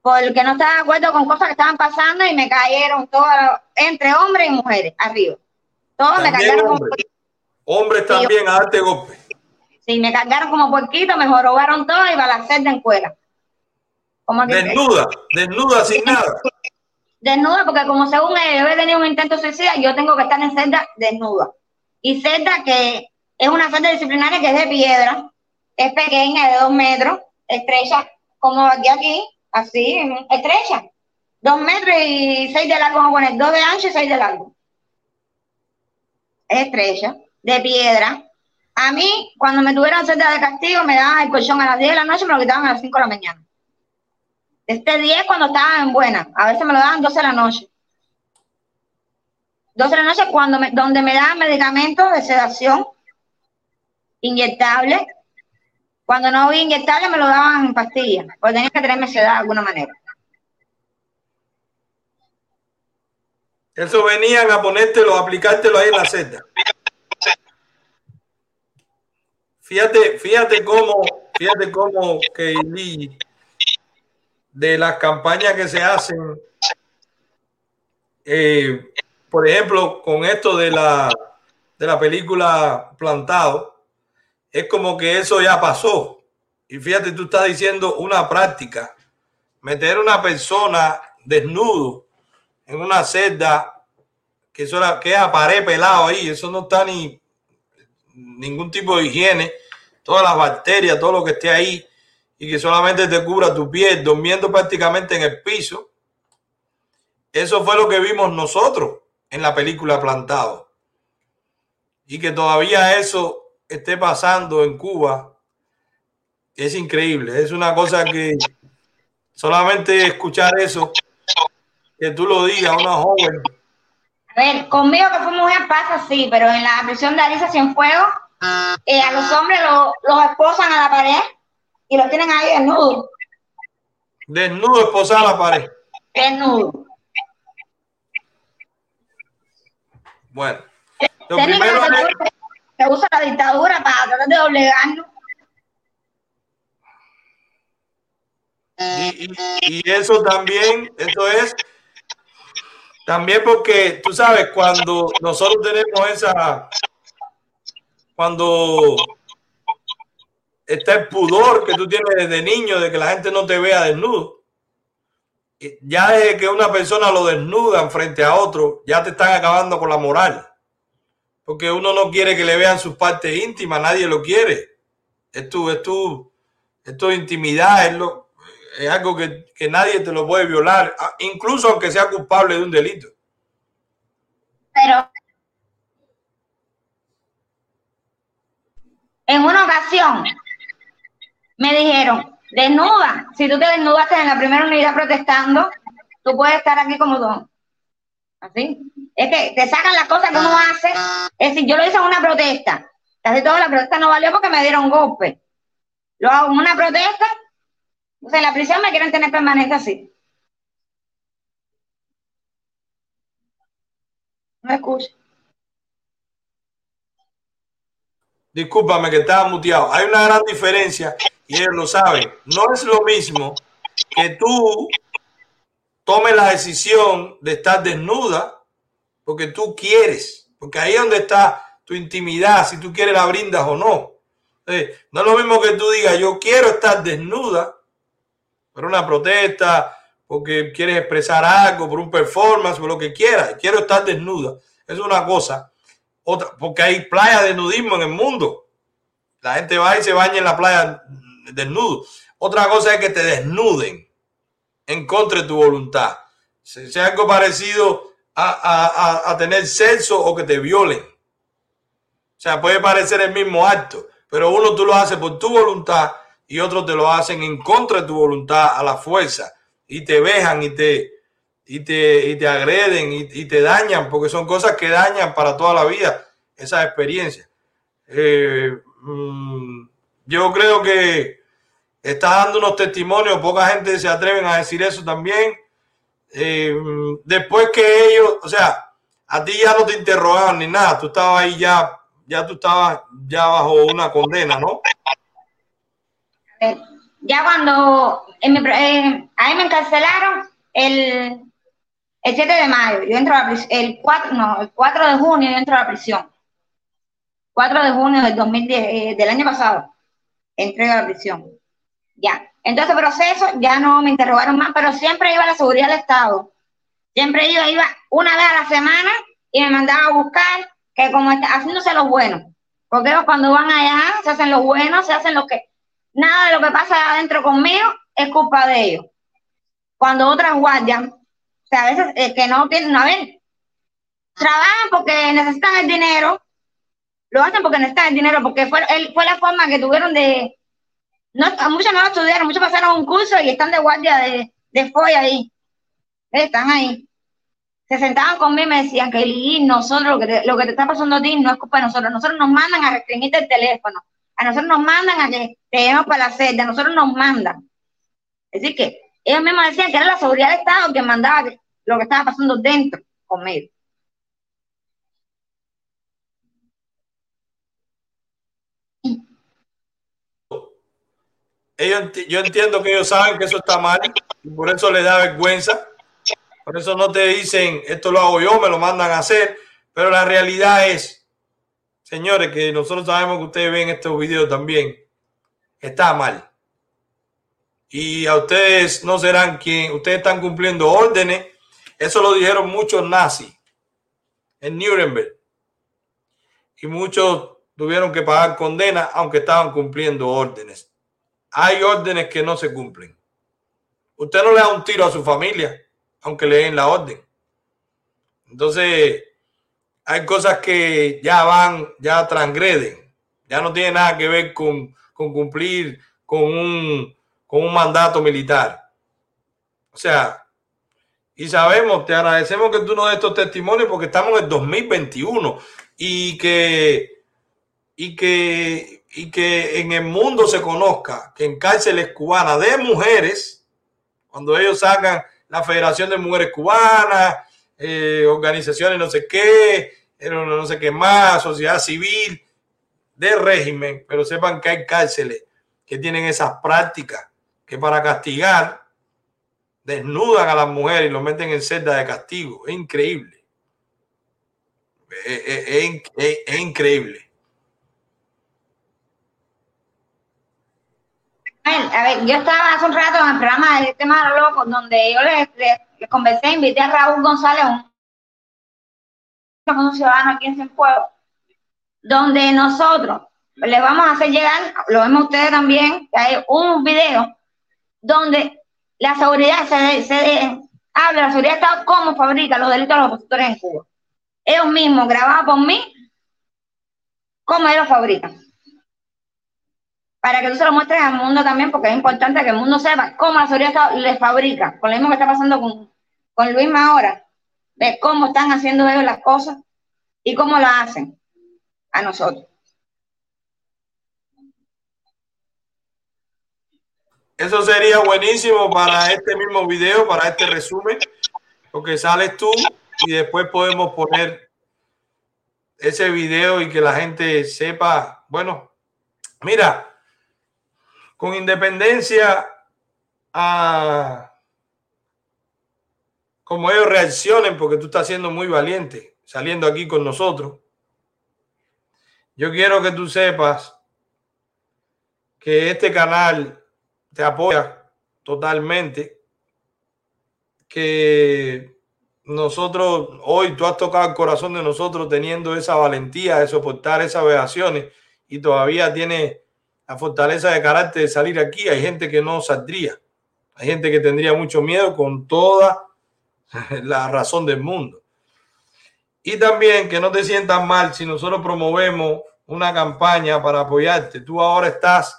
porque no estaba de acuerdo con cosas que estaban pasando y me cayeron todos, entre hombres y mujeres, arriba. Todos me cayeron como Hombres también a darte golpe. Sí, me cargaron como puerquito, me jorobaron todo y para hacer de encuela. desnuda, desnuda sin nada. Desnuda, porque como según ellos he tenido un intento suicida, yo tengo que estar en celda desnuda. Y celda que es una celda disciplinaria que es de piedra, es pequeña, de dos metros, estrecha, como aquí aquí, así, estrecha. Dos metros y seis de largo, vamos a poner dos de ancho y seis de largo. Es estrecha de piedra. A mí, cuando me tuvieron celda de castigo, me daban el colchón a las 10 de la noche, me lo quitaban a las 5 de la mañana. Este 10 cuando estaba en buena, a veces me lo daban 12 de la noche. 12 de la noche cuando me, donde me daban medicamentos de sedación inyectables. Cuando no había inyectables me lo daban en pastillas, porque tenía que tenerme sedada de alguna manera. Eso venían a ponértelo, a aplicártelo ahí en la celda. Fíjate, fíjate cómo, fíjate cómo que de las campañas que se hacen, eh, por ejemplo, con esto de la, de la película Plantado, es como que eso ya pasó. Y fíjate, tú estás diciendo una práctica, meter una persona desnudo en una celda que, eso era, que es a pared pelado ahí, eso no está ni ningún tipo de higiene, todas las bacterias, todo lo que esté ahí y que solamente te cubra tu piel, durmiendo prácticamente en el piso eso fue lo que vimos nosotros en la película Plantado. Y que todavía eso esté pasando en Cuba es increíble. Es una cosa que solamente escuchar eso, que tú lo digas, una joven. A ver, conmigo que fue mujer pasa sí, pero en la prisión de Alicia Cienfuegos, eh, a los hombres lo- los esposan a la pared y los tienen ahí desnudos. Desnudo esposada a la pared. Desnudos. Bueno, lo primero que usa- la dictadura para tratar de doblegarnos. Y, y- y eso también, eso es también porque tú sabes, cuando nosotros tenemos esa, cuando está el pudor que tú tienes desde niño de que la gente no te vea desnudo, ya desde que una persona lo desnudan frente a otro, ya te están acabando con la moral. Porque uno no quiere que le vean sus partes íntimas, nadie lo quiere. Es tu, es tu, es tu intimidad, es, lo, es algo que, que nadie te lo puede violar, a- incluso aunque sea culpable de un delito. Pero en una ocasión me dijeron, desnuda, si tú te desnudaste en la primera unidad protestando, tú puedes estar aquí como tú. Así. Es que te sacan las cosas que uno hace. Es decir, yo lo hice en una protesta. Casi toda la protesta no valió porque me dieron golpe. Lo hago en una protesta. O sea, en la prisión me quieren tener permanente así. No escucho. Discúlpame que estaba muteado. Hay una gran diferencia y ellos lo saben. No es lo mismo que tú tomes la decisión de estar desnuda porque tú quieres, porque ahí es donde está tu intimidad, si tú quieres la brindas o no. Eh, no es lo mismo que tú digas, yo quiero estar desnuda por una protesta, porque quieres expresar algo, por un performance, por lo que quieras, quiero estar desnuda. Es una cosa. Otra, porque hay playas de nudismo en el mundo. La gente va y se baña en la playa desnudo. Otra cosa es que te desnuden en contra de tu voluntad. Se- Sea algo parecido a, a- a- tener sexo o que te violen. O sea, puede parecer el mismo acto, pero uno tú lo haces por tu voluntad y otros te lo hacen en contra de tu voluntad a la fuerza y te vejan y te, y te, y te agreden y, y te dañan, porque son cosas que dañan para toda la vida esas experiencias. Eh, mm, yo creo que está dando unos testimonios, poca gente se atreven a decir eso también. Eh, después que ellos, o sea, a ti ya no te interrogaban ni nada, tú estabas ahí ya, ya tú estabas ya bajo una condena, ¿no? Ya cuando en mi eh, a mí me encarcelaron el, el 7 de mayo, yo entro a la prisión, el 4, no, el 4 de junio yo entro a la prisión. 4 de junio del 2010, eh, del año pasado, entré a la prisión. Ya. Entonces, proceso, ya no me interrogaron más, pero siempre iba a la seguridad del Estado. Siempre iba, iba una vez a la semana y me mandaba a buscar, que como está, haciéndose los buenos. Porque cuando van allá, se hacen los buenos, se hacen lo que, nada de lo que pasa adentro conmigo es culpa de ellos. Cuando otras guardias, o sea, a veces eh, que no tienen, no, a ver, trabajan porque necesitan el dinero, lo hacen porque necesitan el dinero, porque fue, el- fue la forma que tuvieron de, no, muchos no lo estudiaron, muchos pasaron un curso y están de guardia de, de FOIA ahí, están ahí. Se sentaban conmigo y me decían que nosotros lo que, te, lo que te está pasando a ti no es culpa de nosotros, nosotros nos mandan a restringirte el teléfono, a nosotros nos mandan a que te llevemos para la celda, a nosotros nos mandan. Es decir, que ellos mismos decían que era la seguridad del Estado que mandaba lo que estaba pasando dentro conmigo. Yo entiendo que ellos saben que eso está mal y por eso les da vergüenza. Por eso no te dicen, esto lo hago yo, me lo mandan a hacer. Pero la realidad es, señores, que nosotros sabemos que ustedes ven estos videos también, está mal. Y a ustedes no serán quien, ustedes están cumpliendo órdenes. Eso lo dijeron muchos nazis en Nuremberg. Y muchos tuvieron que pagar condena aunque estaban cumpliendo órdenes hay órdenes que no se cumplen. Usted no le da un tiro a su familia, aunque le den la orden. Entonces, hay cosas que ya van, ya transgreden, ya no tiene nada que ver con, con cumplir con un, con un mandato militar. O sea, y sabemos, te agradecemos que tú nos des estos testimonios porque estamos en el 2021 y que, y que, y que en el mundo se conozca que en cárceles cubanas de mujeres, cuando ellos sacan la Federación de Mujeres Cubanas, eh, organizaciones no sé qué, eh, no, sé qué más, sociedad civil, de régimen, pero sepan que hay cárceles que tienen esas prácticas que para castigar desnudan a las mujeres y lo meten en celda de castigo. Es increíble. Es increíble. A ver, yo estaba hace un rato en el programa de Tema de los donde yo les, les- les conversé, invité a Raúl González, un, un ciudadano aquí en Cienfuegos, donde nosotros les vamos a hacer llegar, lo vemos ustedes también, que hay un video donde la seguridad se, se habla, la seguridad de Estado, cómo fabrica los delitos de los opositores en Cuba. Ellos mismos, grabados por mí, cómo ellos fabrican para que tú se lo muestres al mundo también, porque es importante que el mundo sepa cómo la seguridad les fabrica, con lo mismo que está pasando con, con Luisma ahora, de cómo están haciendo ellos las cosas y cómo las hacen a nosotros. Eso sería buenísimo para este mismo video, para este resumen, porque sales tú y después podemos poner ese video y que la gente sepa, bueno, mira, con independencia a como ellos reaccionen, porque tú estás siendo muy valiente saliendo aquí con nosotros. Yo quiero que tú sepas que este canal te apoya totalmente, que nosotros, hoy tú has tocado el corazón de nosotros teniendo esa valentía de soportar esas vejaciones y todavía tiene la fortaleza de carácter de salir aquí. Hay gente que no saldría, hay gente que tendría mucho miedo con toda la razón del mundo. Y también que no te sientas mal si nosotros promovemos una campaña para apoyarte. Tú ahora estás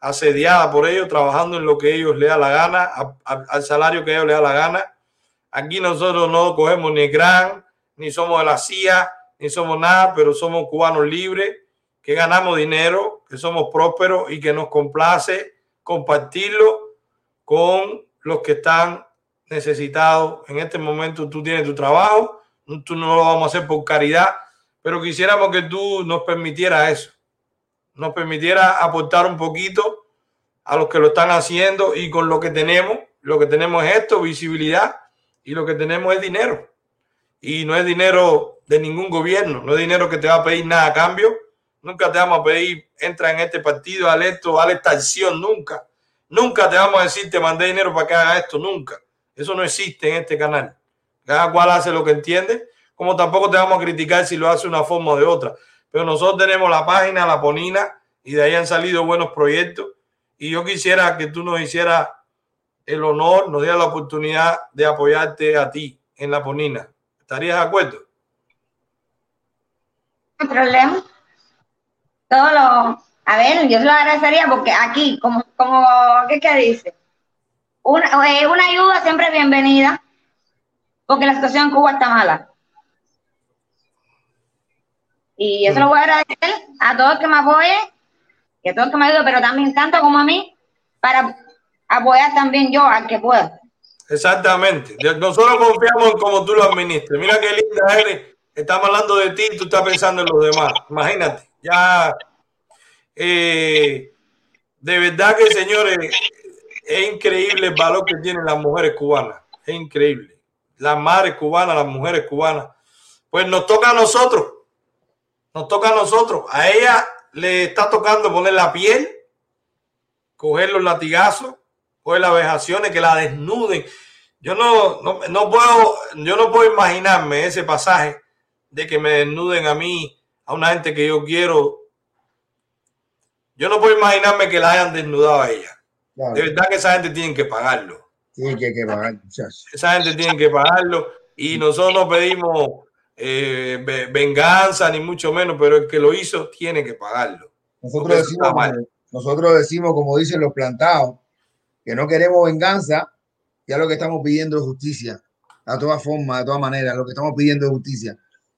asediada por ellos, trabajando en lo que ellos le da la gana, al salario que ellos le da la gana. Aquí nosotros no cogemos ni gran, ni somos de la CIA, ni somos nada, pero somos cubanos libres, que ganamos dinero, que somos prósperos y que nos complace compartirlo con los que están necesitados. En este momento tú tienes tu trabajo, tú no lo vamos a hacer por caridad, pero quisiéramos que tú nos permitieras eso nos permitiera aportar un poquito a los que lo están haciendo y con lo que tenemos, lo que tenemos es esto, visibilidad, y lo que tenemos es dinero. Y no es dinero de ningún gobierno, no es dinero que te va a pedir nada a cambio, nunca te vamos a pedir, entra en este partido, haz esto, haz esta acción, nunca. Nunca te vamos a decir, te mandé dinero para que haga esto, nunca. Eso no existe en este canal. Cada cual hace lo que entiende, como tampoco te vamos a criticar si lo hace de una forma o de otra. Pero nosotros tenemos la página, la Ponina, y de ahí han salido buenos proyectos. Y yo quisiera que tú nos hicieras el honor, nos dieras la oportunidad de apoyarte a ti en la Ponina. ¿Estarías de acuerdo? No problema. Todo lo, a ver, yo se lo agradecería porque aquí, como, como, ¿qué, qué dice? Una, eh, una ayuda siempre bienvenida, porque la situación en Cuba está mala. Y eso lo voy a agradecer a todos que me apoyen, y a todos que me ayuden, pero también tanto como a mí, para apoyar también yo al que pueda. Exactamente. Nosotros confiamos en cómo tú lo administres. Mira qué linda eres. Estamos hablando de ti y tú estás pensando en los demás. Imagínate. Ya. eh, de verdad que, señores, es increíble el valor que tienen las mujeres cubanas. Es increíble. Las madres cubanas, las mujeres cubanas. Pues nos toca a nosotros. Nos toca a nosotros. A ella le está tocando poner la piel, coger los latigazos, coger las vejaciones, que la desnuden. Yo no, no, no puedo, yo no puedo imaginarme ese pasaje de que me desnuden a mí, a una gente que yo quiero. Yo no puedo imaginarme que la hayan desnudado a ella. De verdad que esa gente tiene que pagarlo. Sí, que que pagar, muchachos. Esa gente tiene que pagarlo y nosotros no pedimos eh, ve- venganza ni mucho menos, pero el que lo hizo tiene que pagarlo. Nosotros decimos, como, nosotros decimos, como dicen los plantados, que no queremos venganza, ya lo que estamos pidiendo es justicia. A todas formas, de todas maneras, lo que estamos pidiendo es justicia.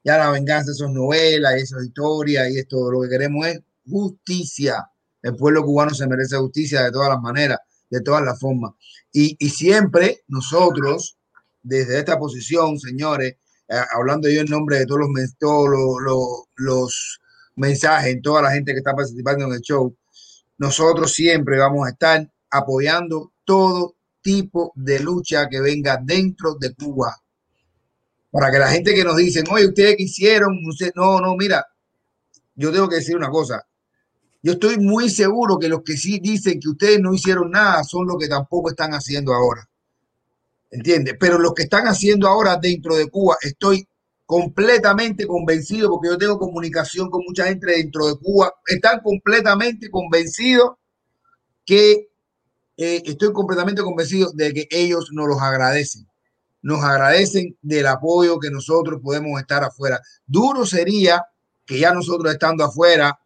Ya la venganza, eso es novelas, y eso es historia, y esto lo que queremos es justicia. El pueblo cubano se merece justicia de todas las maneras, de todas las formas. Y, y siempre nosotros, desde esta posición, señores, eh, hablando yo en nombre de todos los, todos los- los mensajes, en toda la gente que está participando en el show, nosotros siempre vamos a estar apoyando todo tipo de lucha que venga dentro de Cuba. Para que la gente que nos dicen, oye, ustedes qué hicieron, no, no, mira, yo tengo que decir una cosa. Yo estoy muy seguro que los que sí dicen que ustedes no hicieron nada son los que tampoco están haciendo ahora. ¿Entiendes? Pero los que están haciendo ahora dentro de Cuba, estoy completamente convencido, porque yo tengo comunicación con mucha gente dentro de Cuba, están completamente convencidos que eh, estoy completamente convencido de que ellos nos los agradecen. Nos agradecen del apoyo que nosotros podemos estar afuera. Duro sería que ya nosotros estando afuera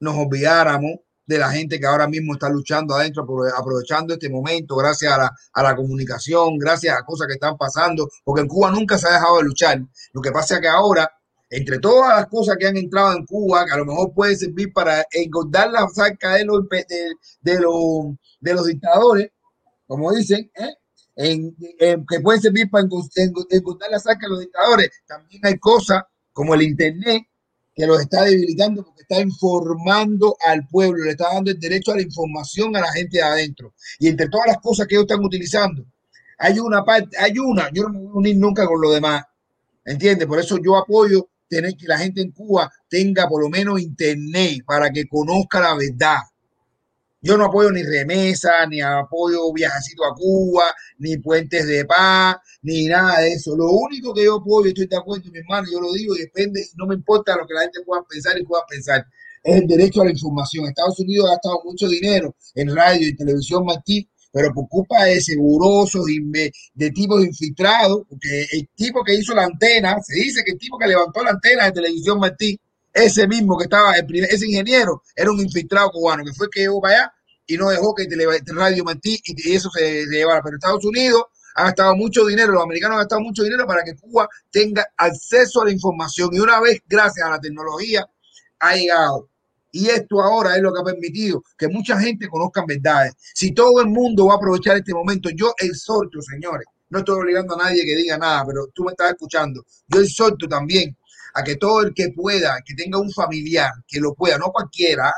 nos olvidáramos de la gente que ahora mismo está luchando adentro, apro- aprovechando este momento, gracias a la, a la comunicación, gracias a cosas que están pasando, porque en Cuba nunca se ha dejado de luchar. Lo que pasa es que ahora, entre todas las cosas que han entrado en Cuba, que a lo mejor puede servir para engordar la saca de los, de, de los, de los dictadores, como dicen, ¿eh? En, en- que pueden servir para engordar la saca de los dictadores, también hay cosas como el Internet que los está debilitando porque está informando al pueblo, le está dando el derecho a la información a la gente de adentro. Y entre todas las cosas que ellos están utilizando, hay una parte, hay una, yo no me voy a unir nunca con lo demás, ¿entiendes? Por eso yo apoyo tener que la gente en Cuba tenga por lo menos internet para que conozca la verdad. Yo no apoyo ni remesa, ni apoyo viajecito a Cuba, ni puentes de paz, ni nada de eso. Lo único que yo apoyo, estoy de acuerdo, mi hermano, yo lo digo y depende, no me importa lo que la gente pueda pensar y pueda pensar, es el derecho a la información. Estados Unidos ha gastado mucho dinero en radio y televisión Martí, pero por culpa de segurosos de tipos infiltrados, porque el tipo que hizo la antena, se dice que el tipo que levantó la antena de televisión Martí, ese mismo que estaba, el primer- ese ingeniero, era un infiltrado cubano, que fue que llegó para allá y no dejó que Tele- Radio Martí y, y eso se, se llevara. Pero Estados Unidos ha gastado mucho dinero, los americanos han gastado mucho dinero para que Cuba tenga acceso a la información. Y una vez, gracias a la tecnología, ha llegado. Y esto ahora es lo que ha permitido que mucha gente conozca verdades. Si todo el mundo va a aprovechar este momento, yo exhorto, señores, no estoy obligando a nadie que diga nada, pero tú me estás escuchando. Yo exhorto también a que todo el que pueda, que tenga un familiar, que lo pueda, no cualquiera,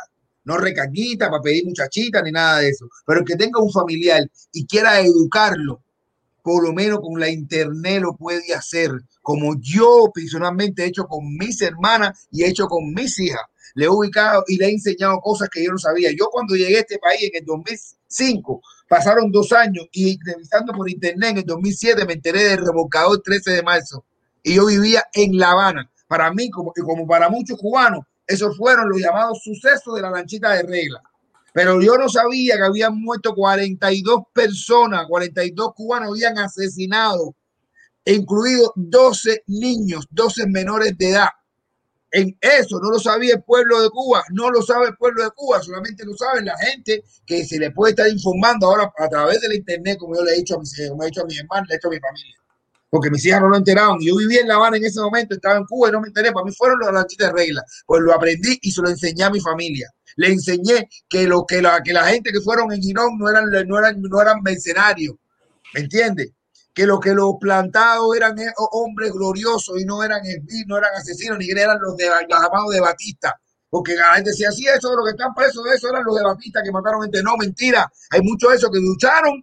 no recaquita para pedir muchachita ni nada de eso, pero el que tenga un familiar y quiera educarlo, por lo menos con la internet lo puede hacer, como yo personalmente he hecho con mis hermanas y he hecho con mis hijas. Le he ubicado y le he enseñado cosas que yo no sabía. Yo cuando llegué a este país en el 2005, pasaron dos años y revisando por internet en el 2007 me enteré del remolcador 13 de marzo y yo vivía en La Habana. Para mí, como, y como para muchos cubanos, esos fueron los llamados sucesos de la lanchita de regla. Pero yo no sabía que habían muerto 42 personas, 42 cubanos habían asesinado, incluidos 12 niños, 12 menores de edad. En eso no lo sabía el pueblo de Cuba, no lo sabe el pueblo de Cuba, solamente lo saben la gente que se le puede estar informando ahora a través de la internet, como yo le he dicho a mis, como he dicho a mis hermanos, le he dicho a mi familia. Porque mis hijas no lo enteraban. Yo vivía en La Habana en ese momento, estaba en Cuba y no me enteré. Para mí fueron los lanchitas de regla. Pues lo aprendí y se lo enseñé a mi familia. Le enseñé que, lo, que, la, que la gente que fueron en Girón no eran, no eran, no eran mercenarios. ¿Me entiendes? que los que los plantados eran eh, hombres gloriosos y no eran esbirros, no eran asesinos, ni eran los de los llamados de Batista. Porque la gente decía, sí, eso, los que están presos de eso eran los de Batista que mataron gente. No, mentira. Hay muchos de esos que lucharon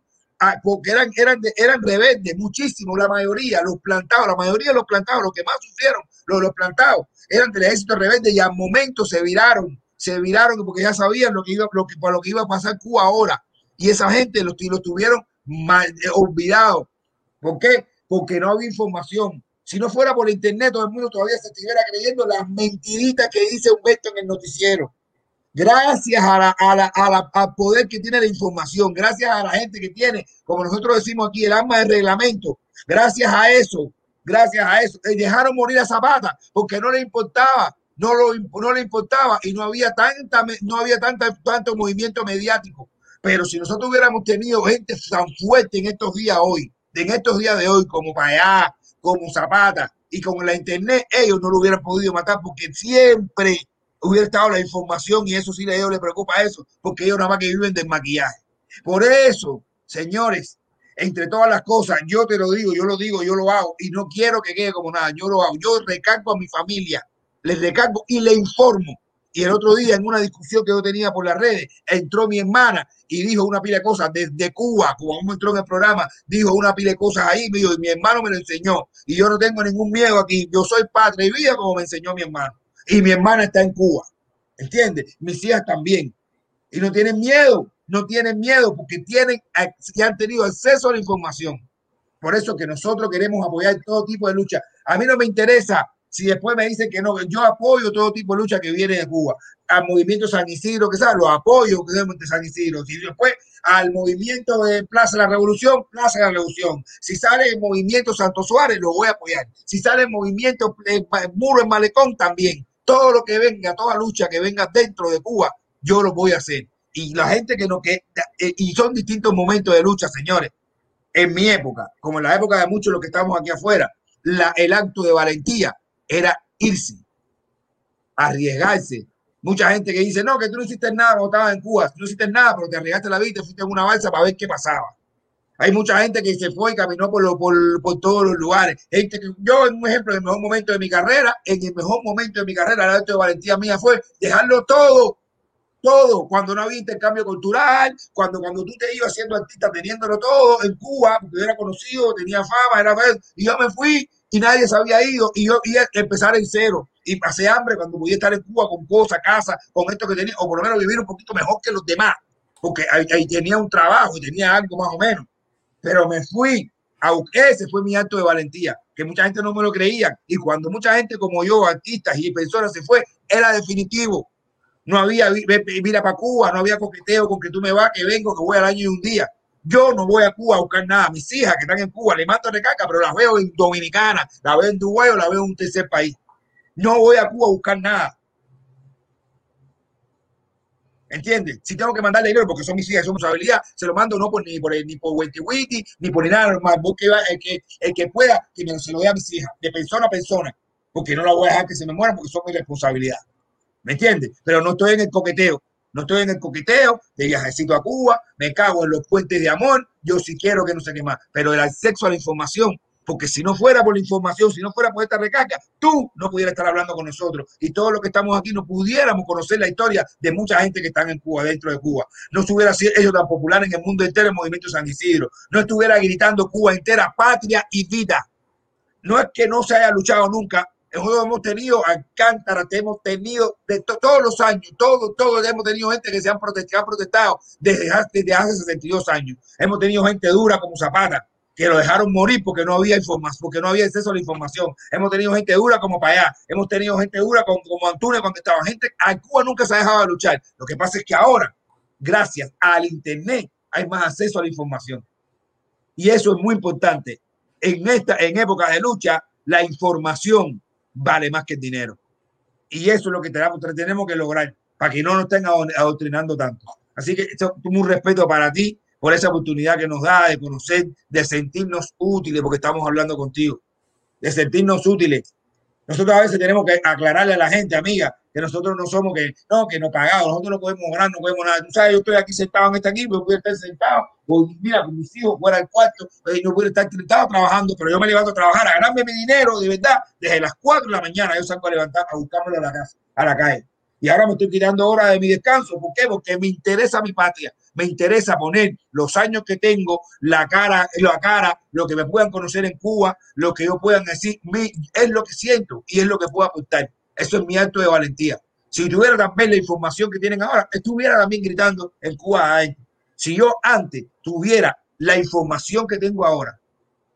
porque eran, eran, eran rebeldes, muchísimos, la mayoría, los plantados, la mayoría de los plantados, los que más sufrieron, los, los plantados, eran del ejército rebelde y al momento se viraron, se viraron porque ya sabían lo que iba, lo que, por lo que iba a pasar Cuba ahora. Y esa gente los, los tuvieron mal, eh, olvidados. ¿Por qué? Porque no había información. Si no fuera por internet, todo el mundo todavía se estuviera creyendo las mentiritas que dice Humberto en el noticiero. Gracias a la, a la, a la- al poder que tiene la información, gracias a la gente que tiene, como nosotros decimos aquí, el alma del reglamento, gracias a eso, gracias a eso, eh, dejaron morir a Zapata porque no le importaba, no, lo, no le importaba y no había tanta, no había tanta, tanto movimiento mediático. Pero si nosotros hubiéramos tenido gente tan fuerte en estos días hoy, en estos días de hoy, como Payá, como Zapata, y con la internet, ellos no lo hubieran podido matar porque siempre hubiera estado la información y eso sí a ellos les preocupa eso, porque ellos nada más que viven del maquillaje. Por eso, señores, entre todas las cosas, yo te lo digo, yo lo digo, yo lo hago y no quiero que quede como nada, yo lo hago, yo recargo a mi familia, les recargo y le informo. Y el otro día en una discusión que yo tenía por las redes, entró mi hermana y dijo una pila de cosas desde Cuba, como entró en el programa, dijo una pila de cosas ahí, me y mi hermano me lo enseñó. Y yo no tengo ningún miedo aquí, yo soy patria y vida como me enseñó mi hermano. Y mi hermana está en Cuba, ¿entiendes? Mis hijas también. Y no tienen miedo, no tienen miedo porque tienen, ya han tenido acceso a la información. Por eso que nosotros queremos apoyar todo tipo de lucha. A mí no me interesa si después me dicen que no, yo apoyo todo tipo de lucha que viene de Cuba. Al movimiento San Isidro, que sea, lo apoyo que de San Isidro. Si después al movimiento de Plaza de la Revolución, Plaza de la Revolución. Si sale el movimiento Santo Suárez, lo voy a apoyar. Si sale el movimiento Muro en Malecón, también. Todo lo que venga, toda lucha que venga dentro de Cuba, yo lo voy a hacer. Y la gente que no, que, eh, y son distintos momentos de lucha, señores. En mi época, como en la época de muchos de los que estamos aquí afuera, la, el acto de valentía era irse, arriesgarse. Mucha gente que dice, no, que tú no hiciste nada cuando estabas en Cuba, no hiciste nada, pero te arriesgaste la vida te fuiste en una balsa para ver qué pasaba. Hay mucha gente que se fue y caminó por, lo, por, por todos los lugares. Yo, en un ejemplo, en el mejor momento de mi carrera, en el mejor momento de mi carrera, acto de valentía mía fue dejarlo todo todo, cuando no había intercambio cultural, cuando, cuando tú te ibas siendo artista teniéndolo todo en Cuba, porque yo era conocido, tenía fama, era y yo me fui y nadie se había ido y yo iba a empezar en cero y pasé hambre cuando podía estar en Cuba con cosas, casa, con esto que tenía, o por lo menos vivir un poquito mejor que los demás, porque ahí tenía un trabajo y tenía algo más o menos, pero me fui, a, ese fue mi acto de valentía, que mucha gente no me lo creía y cuando mucha gente como yo, artistas y personas se fue, era definitivo, no había mira para Cuba, no había coqueteo con que tú me vas, que vengo, que voy al año y un día. Yo no voy a Cuba a buscar nada. Mis hijas que están en Cuba, le mato de caca, pero las veo en Dominicana, las veo en Dubái o las veo en un tercer país. No voy a Cuba a buscar nada. ¿Entiendes? Si tengo que mandarle dinero porque son mis hijas, es responsabilidad, se lo mando no por, ni por ni por Wiki Wiki, ni por nada normal. Busque el que, el que pueda, que me, se lo dé a mis hijas, de persona a persona, porque no la voy a dejar que se me mueran porque son mi responsabilidad. ¿Me entiendes? Pero no estoy en el coqueteo. No estoy en el coqueteo de viajecito a Cuba, me cago en los puentes de amor, yo sí quiero que no sé qué más, pero el acceso a la información, porque si no fuera por la información, si no fuera por esta recarga, tú no pudieras estar hablando con nosotros y todos los que estamos aquí no pudiéramos conocer la historia de mucha gente que están en Cuba, dentro de Cuba. No estuviera sido tan popular en el mundo entero el movimiento San Isidro, no estuviera gritando Cuba entera, patria y vida. No es que no se haya luchado nunca, nosotros hemos tenido Alcántara, hemos tenido de to, todos los años, todos, todos hemos tenido gente que se han protestado, protestado desde, desde hace 62 años. Hemos tenido gente dura como Zapata, que lo dejaron morir porque no había información, porque no había acceso a la información. Hemos tenido gente dura como para allá, hemos tenido gente dura como, como Antunes cuando estaba gente, a Cuba nunca se ha dejado de luchar. Lo que pasa es que ahora, gracias al internet, hay más acceso a la información. Y eso es muy importante. En esta, en época de lucha, la información vale más que el dinero. Y eso es lo que tenemos, tenemos que lograr para que no nos estén adoctrinando tanto. Así que esto, un respeto para ti por esa oportunidad que nos da de conocer, de sentirnos útiles, porque estamos hablando contigo, de sentirnos útiles. Nosotros a veces tenemos que aclararle a la gente, amiga, que nosotros no somos que, no, que no pagamos, nosotros no podemos ganar, no podemos nada. Tú sabes, yo estoy aquí sentado en este equipo, yo puedo estar sentado, o mira, con mis hijos fuera del cuarto, yo puedo estar sentado trabajando, pero yo me levanto a trabajar, a ganarme mi dinero, de verdad, desde las 4 de la mañana yo salgo a levantar, a buscármelo a la casa, a la calle. Y ahora me estoy quitando horas de mi descanso. ¿Por qué? Porque me interesa mi patria. Me interesa poner los años que tengo, la cara, la cara, lo que me puedan conocer en Cuba, lo que yo puedan decir, es lo que siento y es lo que puedo aportar. Eso es mi acto de valentía. Si tuviera también la información que tienen ahora, estuviera también gritando en Cuba. Si yo antes tuviera la información que tengo ahora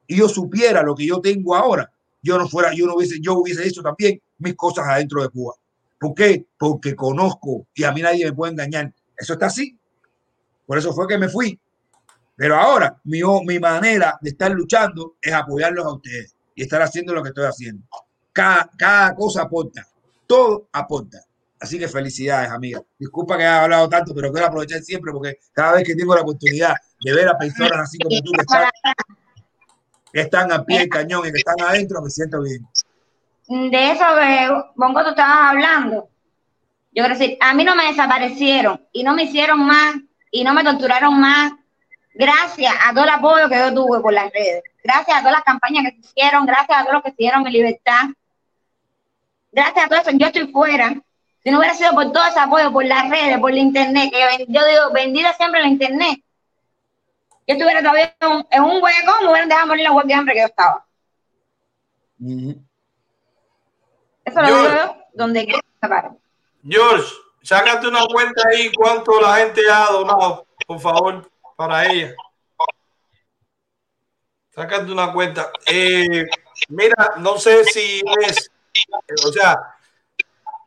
y yo supiera lo que yo tengo ahora, yo no fuera, yo no hubiese, yo hubiese hecho también mis cosas adentro de Cuba ¿Por qué? Porque conozco y a mí nadie me puede engañar. Eso está así. Por eso fue que me fui. Pero ahora mi, mi manera de estar luchando es apoyarlos a ustedes y estar haciendo lo que estoy haciendo. Cada, cada cosa aporta, todo aporta. Así que felicidades, amiga. Disculpa que haya hablado tanto, pero quiero aprovechar siempre porque cada vez que tengo la oportunidad de ver a personas así como tú que están, están a pie del cañón y que están adentro, me siento bien. De eso que, Bongo, tú estabas hablando. Yo quiero decir, a mí no me desaparecieron y no me hicieron más y no me torturaron más. Gracias a todo el apoyo que yo tuve por las redes, gracias a todas las campañas que se hicieron, gracias a todos los que dieron mi libertad, gracias a todo eso, yo estoy fuera. Si no hubiera sido por todo ese apoyo, por las redes, por la internet, que yo, digo, bendita siempre la internet, yo estuviera todavía en un hueco, me hubieran dejado morir la huelga de hambre que yo estaba. Eso lo digo yo donde quiera George, sácate una cuenta ahí cuánto la gente ha donado, por favor para ella. Sácate una cuenta. Eh, mira, no sé si es, o sea,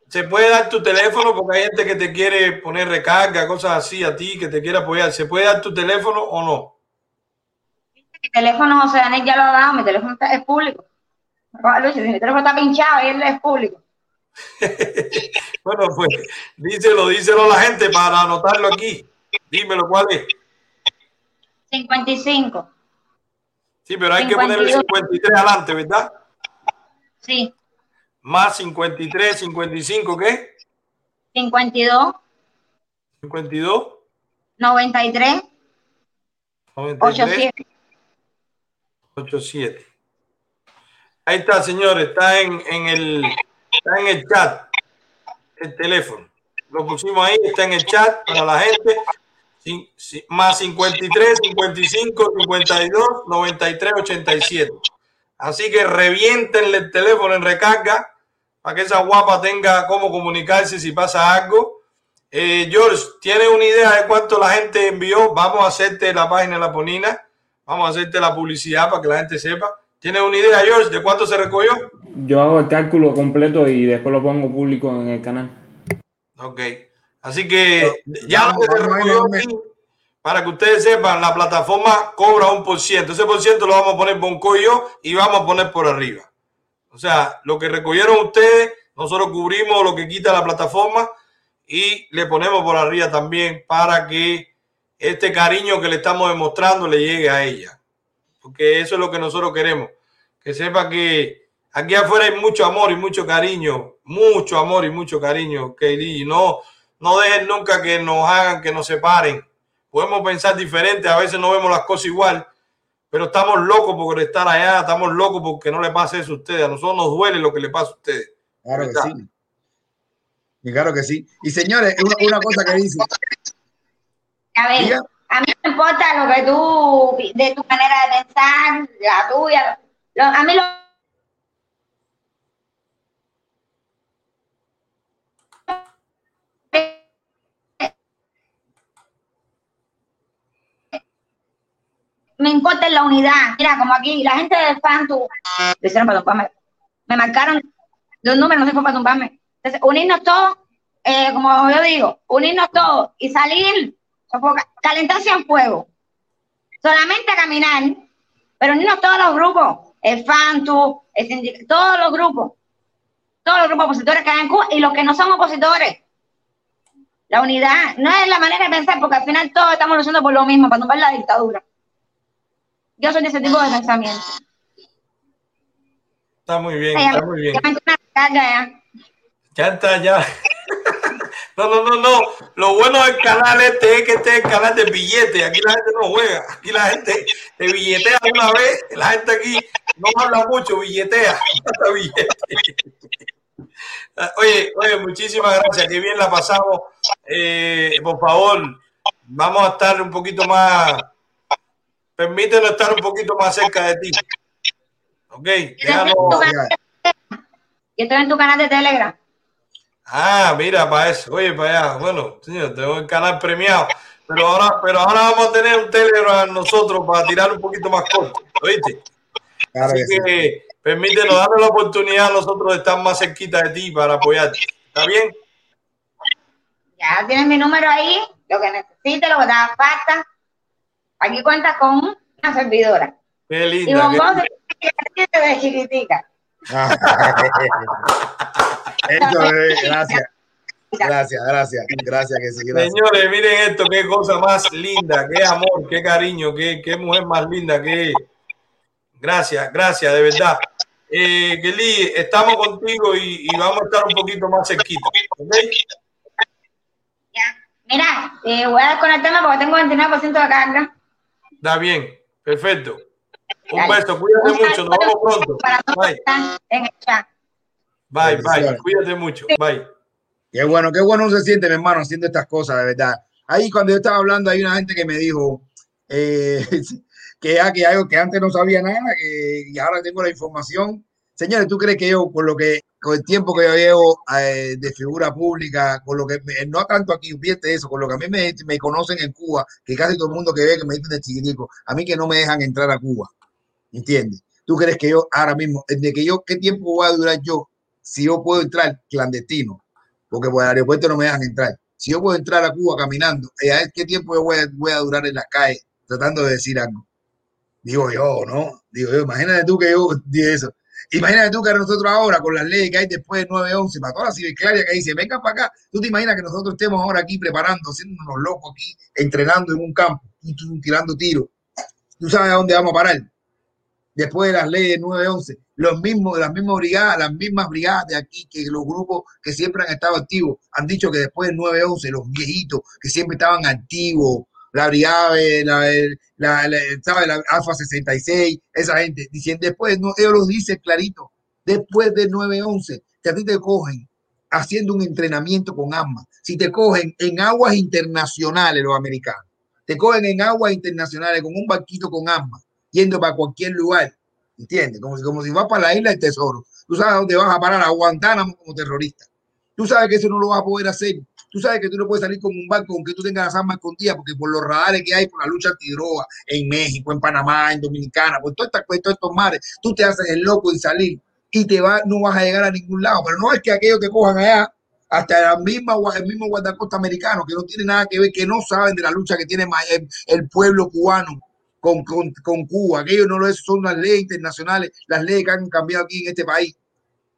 se puede dar tu teléfono porque hay gente que te quiere poner recarga, cosas así a ti, que te quiere apoyar. ¿Se puede dar tu teléfono o no? Mi teléfono, José Daniel ya lo ha dado, mi teléfono es público. Luis, mi teléfono está pinchado él es público. bueno, pues díselo, díselo a la gente para anotarlo aquí. Dímelo cuál es. 55. Sí, pero hay 52. que ponerle 53 adelante, ¿verdad? Sí. Más 53, 55, ¿qué? 52. 52. 93. 87. 87. Ahí está, señores. Está en, en, el, está en el chat. El teléfono. Lo pusimos ahí, está en el chat para la gente más 53, 55, 52, 93, 87. Así que revientenle el teléfono en recarga para que esa guapa tenga cómo comunicarse si pasa algo. Eh, George, ¿tienes una idea de cuánto la gente envió? Vamos a hacerte la página de la Ponina. Vamos a hacerte la publicidad para que la gente sepa. ¿Tienes una idea, George, de cuánto se recogió? Yo hago el cálculo completo y después lo pongo público en el canal. Ok. Así que ya para que ustedes sepan, la plataforma cobra un por ciento. Ese por ciento lo vamos a poner Bonco y yo y vamos a poner por arriba. O sea, lo que recogieron ustedes, nosotros cubrimos lo que quita la plataforma y le ponemos por arriba también para que este cariño que le estamos demostrando le llegue a ella. Porque eso es lo que nosotros queremos. Que sepa que aquí afuera hay mucho amor y mucho cariño. Mucho amor y mucho cariño, Kelly. No, no dejen nunca que nos hagan, que nos separen. Podemos pensar diferente, a veces no vemos las cosas igual, pero estamos locos por estar allá, estamos locos porque no le pase eso a ustedes. A nosotros nos duele lo que le pasa a ustedes. Claro que sí. Y claro que sí. Y señores, una, una cosa que dice. A ver, a mí no importa lo que tú, de tu manera de pensar, la tuya. a mí lo me importa la unidad. Mira, como aquí, la gente de Fantu, me marcaron los números, no sé cómo para tumbarme. Entonces, unirnos todos, eh, como yo digo, unirnos todos y salir, calentarse en fuego. Solamente caminar, pero unirnos todos los grupos, el Fantu, el todos los grupos, todos los grupos opositores que hay en Cuba y los que no son opositores. La unidad no es la manera de pensar, porque al final todos estamos luchando por lo mismo, para tumbar la dictadura. Yo soy de ese tipo de pensamiento. Está muy bien, está muy bien. Ya está, ya. No, no, no, no. Lo bueno del canal este es que este es el canal de billetes. Aquí la gente no juega. Aquí la gente te billetea una vez. La gente aquí no habla mucho, billetea. Oye, oye, muchísimas gracias. Qué bien la pasamos. Eh, por favor, vamos a estar un poquito más permítenos estar un poquito más cerca de ti. Ok, déjalo. Yo estoy en tu canal de Telegram. Ah, mira, para eso. Oye, para allá. Bueno, señor, tengo el canal premiado. Pero ahora, pero ahora vamos a tener un Telegram nosotros para tirar un poquito más corto. ¿Oíste? Así que, permítenos darle la oportunidad a nosotros de estar más cerquita de ti para apoyarte. ¿Está bien? Ya tienes mi número ahí, lo que necesites, lo que te haga falta. Aquí cuenta con una servidora. Qué Y linda. qué Bombón linda. se de chiquitica. Eso gracias. Gracias, gracias, gracias que sí, gracias. Señores, miren esto, qué cosa más linda, qué amor, qué cariño, qué, qué mujer más linda, qué. Gracias, gracias, de verdad. Eh, Kelly, estamos contigo y, y vamos a estar un poquito más cerquita. ¿ok? Mira, eh, voy a desconectarme porque tengo 29% de carga. Está bien, perfecto. Un Dale. beso, cuídate mucho, nos vemos pronto. Para todos Bye, los que están en el chat. Bye, bye. Cuídate mucho. Bye. Qué bueno, qué bueno se siente, mi hermano, haciendo estas cosas, de verdad. Ahí cuando yo estaba hablando, hay una gente que me dijo eh, que, ya, que algo que antes no sabía nada, que y ahora tengo la información. Señores, ¿tú crees que yo, por lo que, con el tiempo que yo llevo eh, de figura pública, con lo que, no tanto aquí, fíjate eso, con lo que a mí me, me conocen en Cuba, que casi todo el mundo que ve que me dicen de chiquitico, a mí que no me dejan entrar a Cuba, ¿entiendes? ¿Tú crees que yo ahora mismo, de que yo, qué tiempo voy a durar yo si yo puedo entrar clandestino? porque por el aeropuerto no me dejan entrar. Si yo puedo entrar a Cuba caminando, eh, ¿a ¿qué tiempo yo voy a, durar en la calle tratando de decir algo? Digo yo, ¿no? Digo yo, imagínate tú que yo dije eso. Imagínate tú que nosotros ahora, con las leyes que hay después del 9-11, para todas las ciberclarias que dice, venga para acá, tú te imaginas que nosotros estemos ahora aquí preparando, haciendo unos locos aquí, entrenando en un campo, y tú tirando tiros. ¿Tú sabes a dónde vamos a parar? Después de las leyes 9-11, los mismos, las mismas brigadas, las mismas brigadas de aquí, que los grupos que siempre han estado activos, han dicho que después del 9-11, los viejitos que siempre estaban activos, la brigada, la, la, la, la Alfa 66, esa gente, dicen después, no, ellos lo dicen clarito, después del 9-11, que a ti te cogen haciendo un entrenamiento con armas, si te cogen en aguas internacionales los americanos, te cogen en aguas internacionales con un barquito con armas, yendo para cualquier lugar, ¿entiendes? Como si, como si vas para la isla del tesoro. Tú sabes dónde vas a parar a Guantánamo como terrorista. Tú sabes que eso no lo vas a poder hacer. Tú sabes que tú no puedes salir con un barco aunque tú tengas las armas escondidas, porque por los radares que hay por la lucha antidroga en México, en Panamá, en Dominicana, por todas estas todos estos mares, tú te haces el loco y salir y te va, no vas a llegar a ningún lado. Pero no es que aquellos te cojan allá, hasta la misma, el mismo guardacosta americano, que no tiene nada que ver, que no saben de la lucha que tiene el, el pueblo cubano con, con, con, Cuba. No lo es, son las leyes internacionales, las leyes que han cambiado aquí en este país.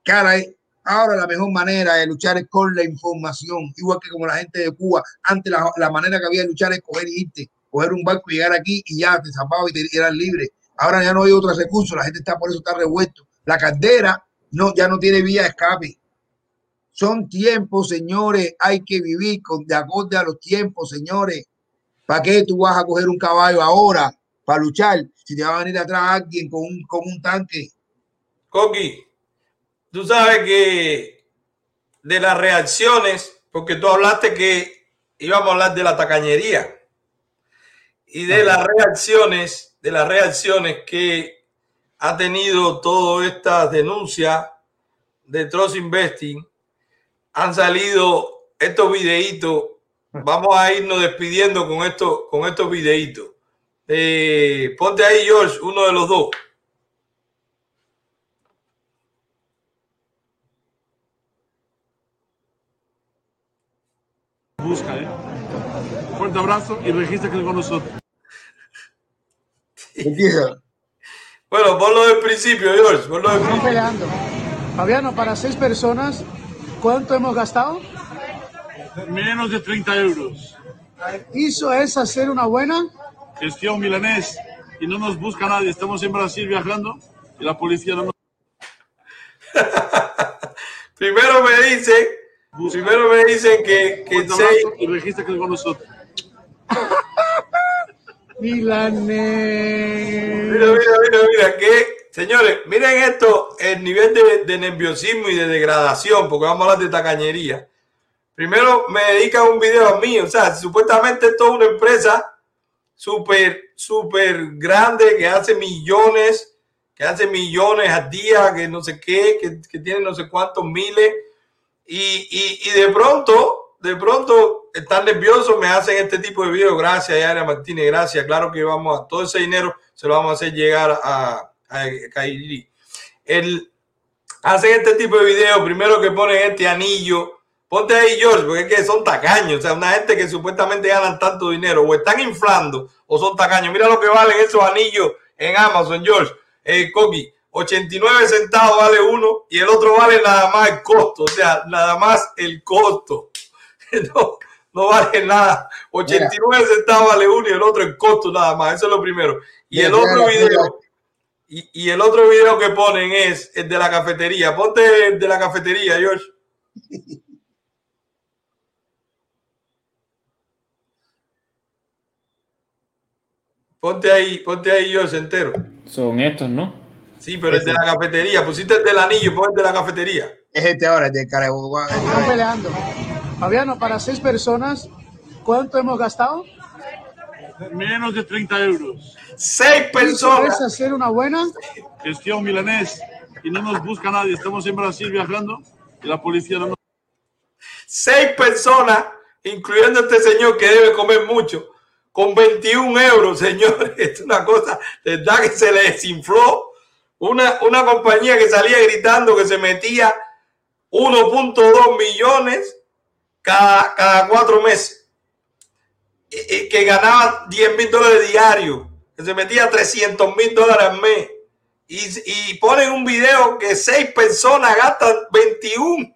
Cara, ahora la mejor manera de luchar es con la información, igual que como la gente de Cuba. Antes la, la manera que había de luchar es coger y irte, coger un barco y llegar aquí y ya te zapaba y te eras libre. Ahora ya no hay otro recurso, la gente está por eso está revuelto. La caldera no, ya no tiene vía de escape. Son tiempos, señores, hay que vivir con, de acorde a los tiempos, señores. ¿Para qué tú vas a coger un caballo ahora? Para luchar si te va a venir atrás alguien con un, con un tanque. Coqui, tú sabes que de las reacciones, porque tú hablaste que íbamos a hablar de la tacañería y de las reacciones, de las reacciones que ha tenido todas estas denuncias de Trust Investing, han salido estos videitos. Vamos a irnos despidiendo con, esto, con estos videitos. Eh, ponte ahí, George, uno de los dos. Busca, ¿eh? Fuerte abrazo y regístrate con nosotros. Empieza. Bueno, ponlo del principio, George. Ponlo del principio. peleando. Fabiano, para seis personas, ¿cuánto hemos gastado? Menos de 30 euros. ¿Hizo es hacer una buena? Gestión milanés. Y no nos busca nadie. Estamos en Brasil viajando y la policía no nos... Primero me dicen, primero me dicen que, que seis, y regístrate con nosotros. Milanés. Mira, mira, mira, mira, que, señores, miren esto, el nivel de, de nerviosismo y de degradación, porque vamos a hablar de tacañería. Primero me dedican un video a mí, o sea, supuestamente esto es una empresa súper, súper grande que hace millones, que hace millones al día, que no sé qué, que, que tiene no sé cuántos miles, y, y, y de pronto, de pronto están nerviosos, me hacen este tipo de videos. Gracias, Yara Martínez, gracias. Claro que vamos a todo ese dinero se lo vamos a hacer llegar a, a Kairi. El, hacen este tipo de videos, primero que ponen este anillo Ponte ahí, George, porque es que son tacaños. O sea, una gente que supuestamente ganan tanto dinero, o están inflando, o son tacaños. Mira lo que valen esos anillos en Amazon, George. Eh, Coqui, 89 centavos vale uno y el otro vale nada más el costo. O sea, nada más el costo. No, no vale nada. 89 centavos vale uno y el otro el costo nada más. Eso es lo primero. Y el otro video, y, y el otro video que ponen es el de la cafetería. Ponte el de la cafetería, George. Ponte ahí, ponte ahí, George, entero. Son estos, ¿no? Sí, pero el de la cafetería. Pusiste el del anillo, pon el de la cafetería. Es este ahora, el de Carabobo. Están peleando. Fabiano, para seis personas, ¿cuánto hemos gastado? Menos de 30 euros. Seis ¿Puedes hacer una buena? Gestión milanés. Y no nos busca nadie. Estamos en Brasil viajando y la policía no nos... Seis personas, incluyendo este señor que debe comer mucho, con 21 euros, señores. Es una cosa, de verdad que se le desinfló. Una, una compañía que salía gritando que se metía 1.2 millones cada, cada cuatro meses. Y- que ganaba 10 mil dólares diarios. Que se metía 300 mil dólares al mes. Y, y ponen un video que seis personas gastan 21,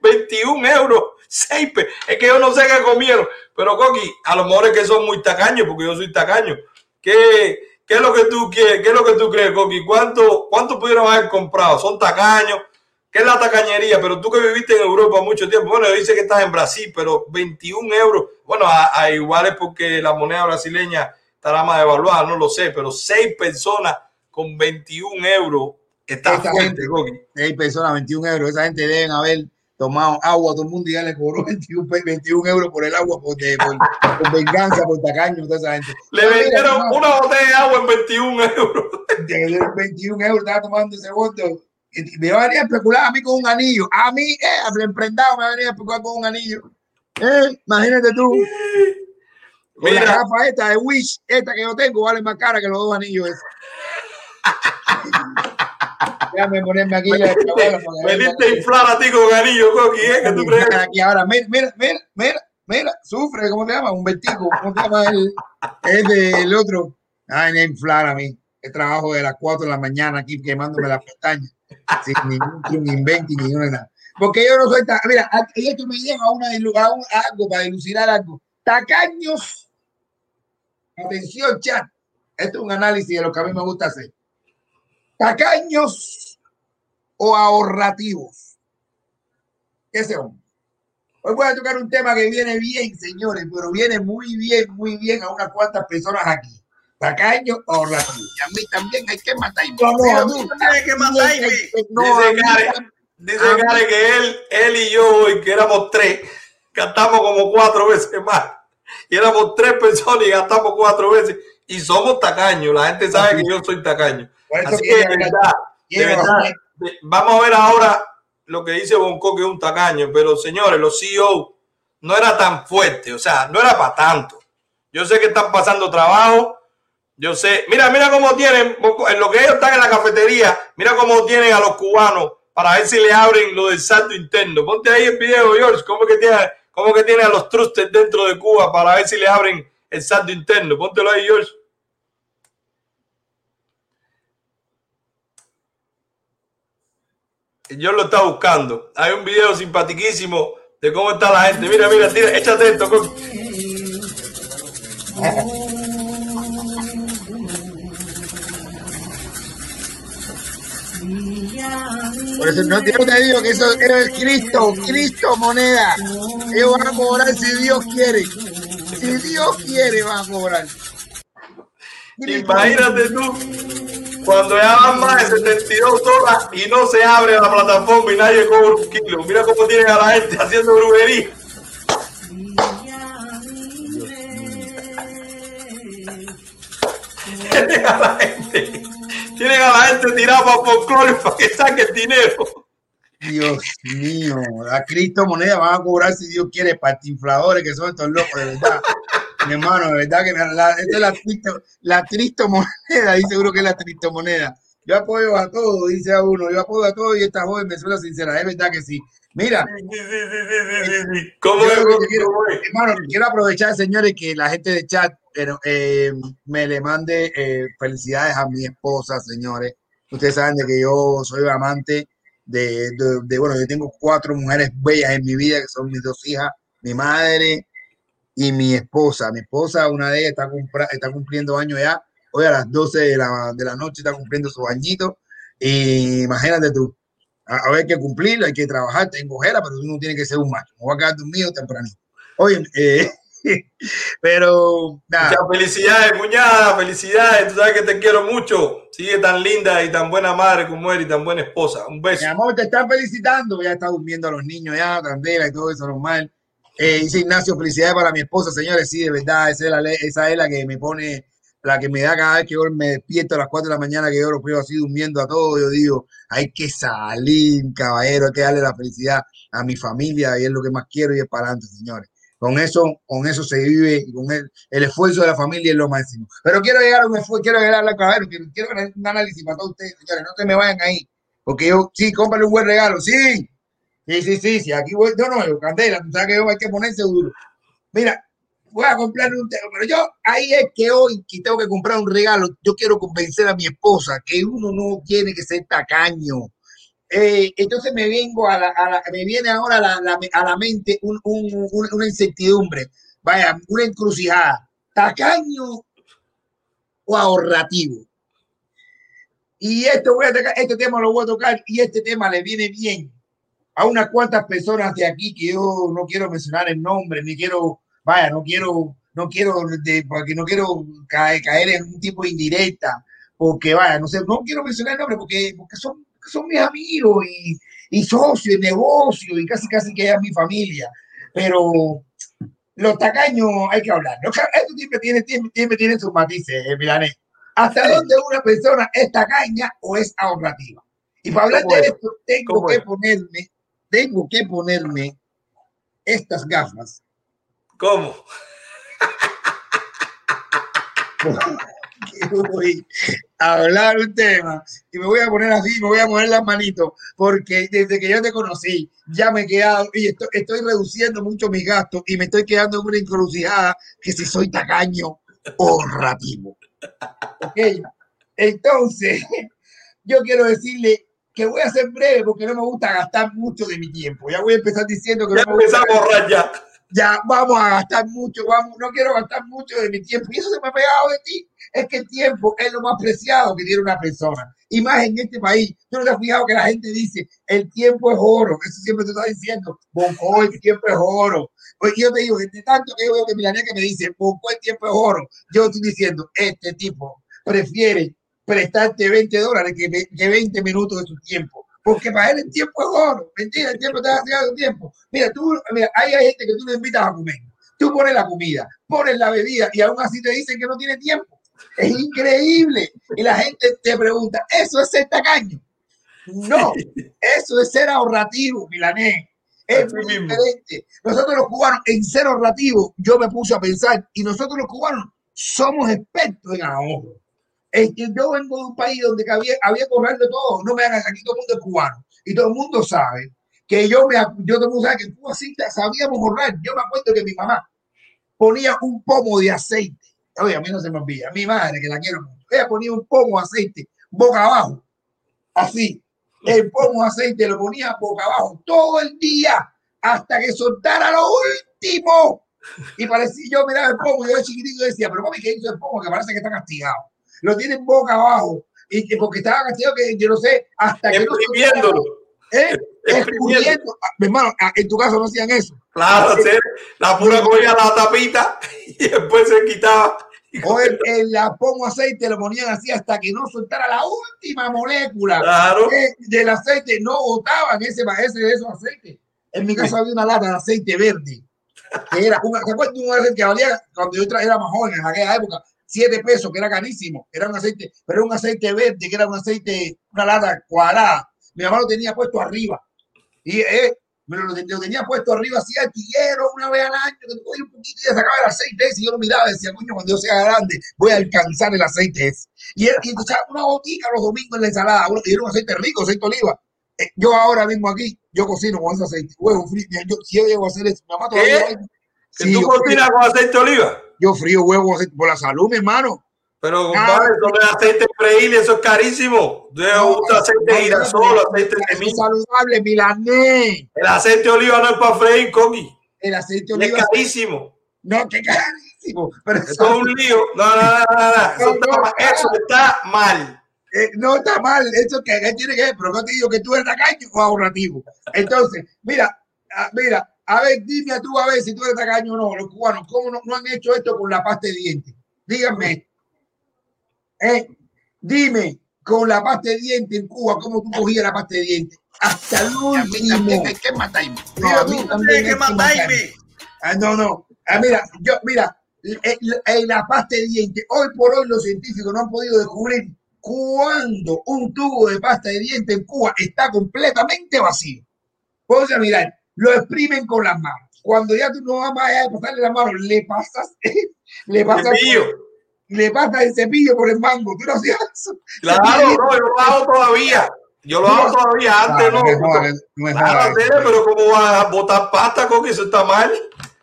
21 euros. Seis es que yo no sé qué comieron. Pero Coqui, a lo mejor es que son muy tacaños, porque yo soy tacaño. ¿Qué, qué es lo que tú quieres? ¿Qué es lo que tú crees, Coqui? ¿Cuánto, ¿Cuánto pudieron haber comprado? ¿Son tacaños? ¿Qué es la tacañería? Pero tú que viviste en Europa mucho tiempo, bueno, dice que estás en Brasil, pero 21 euros, bueno, a, a igual es porque la moneda brasileña estará más devaluada, no lo sé, pero seis personas con 21 euros está fuerte, gente, Coqui. seis personas, 21 euros. Esa gente deben haber tomado agua, todo el mundo ya le cobró 21, pe- 21 euros por el agua, por, de- por- por venganza, por tacaño, toda esa gente. Le mira, vendieron una botella de agua en 21 euros. de 21 euros estaba tomando ese voto. Me va a venir a especular a mí con un anillo. A mí, eh, al emprendado me va a venir a especular con un anillo. Eh, imagínate tú. Con la Mira. capa esta de Wish, esta que yo tengo, vale más cara que los dos anillos esos. Déjame ponerme aquí vean Veniste a inflar a ti con anillo, Coqui, ¿eh? ¿Qué tú crees? Aquí ahora, mira, mira, mira, mira, mira, sufre, ¿cómo se llama? Un vertigo, ¿cómo se llama el, el del otro? Ay, me inflar a mí. El trabajo de las 4 de la mañana aquí quemándome las pestañas, sin ningún invento ni nada. Porque yo no soy tan. Mira, y esto me lleva a, una, a, un- a algo para dilucidar algo. Tacaños. Atención, chat. Esto es un análisis de lo que a mí me gusta hacer. Tacaños o ahorrativos. ¿Qué son? Hoy voy a tocar un tema que viene bien, señores, pero viene muy bien, muy bien a unas cuantas personas aquí. Tacaño o ahorrativo. Y a mí también hay que matarme. No, que Dice Karen que él, él y yo hoy, que éramos tres, gastamos como cuatro veces más. Y éramos tres personas y gastamos cuatro veces. Y somos tacaños. La gente sabe que yo soy tacaño. Así que, de verdad, de verdad, vamos a ver ahora lo que dice Bonco, que es un tacaño. Pero señores, los CEO no era tan fuerte. O sea, no era para tanto. Yo sé que están pasando trabajo. Yo sé, mira, mira cómo tienen, en lo que ellos están en la cafetería, mira cómo tienen a los cubanos para ver si le abren lo del salto interno. Ponte ahí el video, George, cómo que tiene, cómo que tiene a los trustes dentro de Cuba para ver si le abren el salto interno. Póntelo ahí, George. Yo lo está buscando. Hay un video simpatiquísimo de cómo está la gente. Mira, mira, tira, échate esto. Por eso no, yo te digo que eso es Cristo, Cristo moneda. Ellos van a cobrar si Dios quiere. Si Dios quiere, van a cobrar. Imagínate tú, cuando ya van más de 72 horas y no se abre la plataforma y nadie cobra un kilo. Mira cómo tienen a la gente haciendo brujería. Tienen a la gente, tienen a la gente tirada para folclore para que saque el dinero. Dios mío, a Cristo moneda van a cobrar si Dios quiere infladores que son estos locos, de verdad. Mi hermano, de verdad que la, esta es la, tristo, la tristomoneda, dice uno que es la tristomoneda. Yo apoyo a todo, dice a uno, yo apoyo a todo y esta joven me suena sincera, es verdad que sí. Mira, ¿Cómo yo es? lo que ¿Cómo es? hermano, quiero aprovechar, señores, que la gente de chat pero, eh, me le mande eh, felicidades a mi esposa, señores. Ustedes saben de que yo soy amante de, de- de- bueno, yo tengo cuatro mujeres bellas en mi vida, que son mis dos hijas, mi madre y mi esposa. Mi esposa, una de ellas está, cumpra- está cumpliendo años ya. Hoy a las 12 de la, de la noche está cumpliendo sus añitos. Y imagínate tú, a, a ver que cumplirlo, hay que trabajar, tengo ojera, pero uno tiene que ser un macho. Me voy a quedar dormido tempranito. Oye, eh, pero nada. Muchas felicidades, cuñada, felicidades. Tú sabes que te quiero mucho. Sigue tan linda y tan buena madre como eres y tan buena esposa. Un beso. Mi amor, te están felicitando. Ya está durmiendo a los niños, ya, Candela y todo eso normal. Eh, dice Ignacio, felicidades para mi esposa, señores. Sí, de verdad, esa es, la, esa es la que me pone, la que me da cada vez que yo me despierto a las 4 de la mañana, que yo lo veo así durmiendo a todo. Yo digo, hay que salir, caballero, hay que darle la felicidad a mi familia y es lo que más quiero y es para adelante, señores. Con eso, con eso se vive y con el, esfuerzo de la familia es lo máximo. Pero quiero llegar a un esfuerzo, quiero llegar a la caballero, quiero, quiero un análisis para todos ustedes, señores. No se me vayan ahí. Porque yo, sí, cómprale un buen regalo, sí. Sí, sí, sí, sí. Aquí voy, no, no, Candela, tú sabes que yo hay que ponerse duro. Mira, voy a comprarle un pero yo, ahí es que hoy que tengo que comprar un regalo, yo quiero convencer a mi esposa que uno no tiene que ser tacaño. Eh, entonces me vengo a me viene ahora a la, la- a la mente un- un- una incertidumbre, vaya, una encrucijada, tacaño o ahorrativo. Y esto voy a tocar, este tema lo voy a tocar y este tema le viene bien a unas cuantas personas de aquí que yo no quiero mencionar el nombre, ni quiero, vaya, no quiero, no quiero, de- porque no quiero caer, caer en un tipo de indirecta, porque vaya, no sé, no quiero mencionar el nombre porque, porque son, son mis amigos y, y socios de negocio y casi casi que es mi familia, pero los tacaños hay que hablar. ¿no? Esto siempre tiene, siempre, tiene sus matices, eh. ¿Hasta dónde una persona es tacaña o es ahorrativa? Y para hablar ¿Cómo de es? esto, tengo ¿Cómo que es? ponerme, tengo que ponerme estas gafas. ¿Cómo? voy a hablar un tema y me voy a poner así, me voy a poner las manitos, porque desde que yo te conocí, ya me he quedado y estoy, estoy reduciendo mucho mis gastos y me estoy quedando en una encrucijada que si soy tacaño o ahorrativo. ¿Ok? Entonces, yo quiero decirle que voy a ser breve porque no me gusta gastar mucho de mi tiempo. Ya voy a empezar diciendo que Ya no me gusta ya. ya vamos a gastar mucho, vamos, no quiero gastar mucho de mi tiempo. Y eso se me ha pegado de ti. Es que el tiempo es lo más preciado que tiene una persona. Y más en este país. Tú no te has fijado que la gente dice, el tiempo es oro. Eso siempre te está diciendo, Bonco, el tiempo es oro. Pues yo te digo, de tanto que yo veo que Milanés que me dice, Bonco, el tiempo es oro. Yo estoy diciendo, este tipo prefiere prestarte 20 dólares que, que 20 minutos de su tiempo. Porque para él el tiempo es oro. Mentira, el tiempo está haciendo tiempo. Mira, tú, mira, hay gente que tú le invitas a comer. Tú pones la comida, pones la bebida y aún así te dicen que no tiene tiempo. Es increíble. Y la gente te pregunta, ¿eso es ser tacaño? No, eso es ser ahorrativo, Milanés. Es muy diferente. Nosotros los cubanos, en ser ahorrativo, yo me puse a pensar, y nosotros los cubanos somos expertos en ahorro. Es que yo vengo de un país donde había, había ahorrar de todo. No me hagas aquí, todo el mundo es cubano. Y todo el mundo sabe que yo, me, yo todo el mundo sabe que en Cuba sí sabíamos ahorrar. Yo me acuerdo que mi mamá ponía un pomo de aceite. Oye, a mí no se me olvida. Mi madre, que la quiero mucho. Ella ponía un pomo de aceite boca abajo. Así. El pomo de aceite lo ponía boca abajo todo el día hasta que soltara lo último. Y parecía, yo miraba el pomo, yo de chiquitito decía, pero mami, ¿qué hizo el pomo? Que parece que está castigado. Lo tienen boca abajo. Y que porque estaba castigado, que yo no sé, hasta que no. ¿Eh? Escurriendo. Ah, Mi hermano, ah, en tu caso no hacían eso. Claro, sí, la pura cogía la tapita y después se quitaba. O el, el- la pomo aceite lo ponían así hasta que no soltara la última molécula Claro. de- del aceite. No botaban ese, ese de esos aceites. En mi caso había una lata de aceite verde. Que era una, ¿te acuerdas de un aceite que valía cuando yo era más joven en aquella época? Siete pesos, que era carísimo. Era un aceite, pero era un aceite verde, que era un aceite, una lata cuadrada. Mi mamá lo tenía puesto arriba. Y eh, me lo, lo tenía puesto arriba así artillero una vez al año, que cogías un poquito y sacaba el aceite ese. Y yo lo miraba y decía, coño, cuando yo sea grande, voy a alcanzar el aceite ese. Y, él- y echaba una botica los domingos en la ensalada, y era un aceite rico, aceite de oliva. Eh, Yo ahora mismo aquí, yo cocino con ese aceite. Huevo frito. Yo, si yo llego a hacer eso, mi mamá ¿Qué? todavía. ¿Que Sí, tú cocinas con aceite de oliva? Yo frío huevo por la salud, mi hermano. Pero, Ah, compadre, eso no es aceite freír, eso es carísimo. Debe usar aceite de girasol, aceite de semilla. saludable, milanés. El aceite de oliva no es para freír, Coqui. El aceite de Y Es oliva. carísimo. No, qué carísimo. Pero Esto es un lío. No, no, no, no, no. Eso, está, mal. Eso está mal. Eh, no está mal, eso que, que tiene que ver, pero no te digo que tú eres tacaño o ahorrativo. Entonces, mira, ah, mira, a ver, dime a tú a ver si tú eres tacaño o no, los cubanos, ¿cómo no, no han hecho esto con la pasta de dientes? Díganme, eh, dime, con la pasta de dientes en Cuba, ¿cómo tú cogías la pasta de dientes? Hasta el último. hay que matarme. No, a mí también hay que matarme. Ah, no, no. Ah, mira, yo, mira, eh, eh, la pasta de dientes, hoy por hoy los científicos no han podido descubrir cuándo un tubo de pasta de dientes en Cuba está completamente vacío. Vamos a mirar, lo exprimen con las manos. Cuando ya tú no vas más allá de pasarle las manos, le pasas, le pasas, Cepillo. le pasas el cepillo por el mango. ¿Tú no hacías eso? Claro, no, yo lo hago todavía. Yo lo hago todavía, antes no. No Claro, jodas. hacer, pero ¿cómo vas a botar pasta, Coqui? Eso está mal.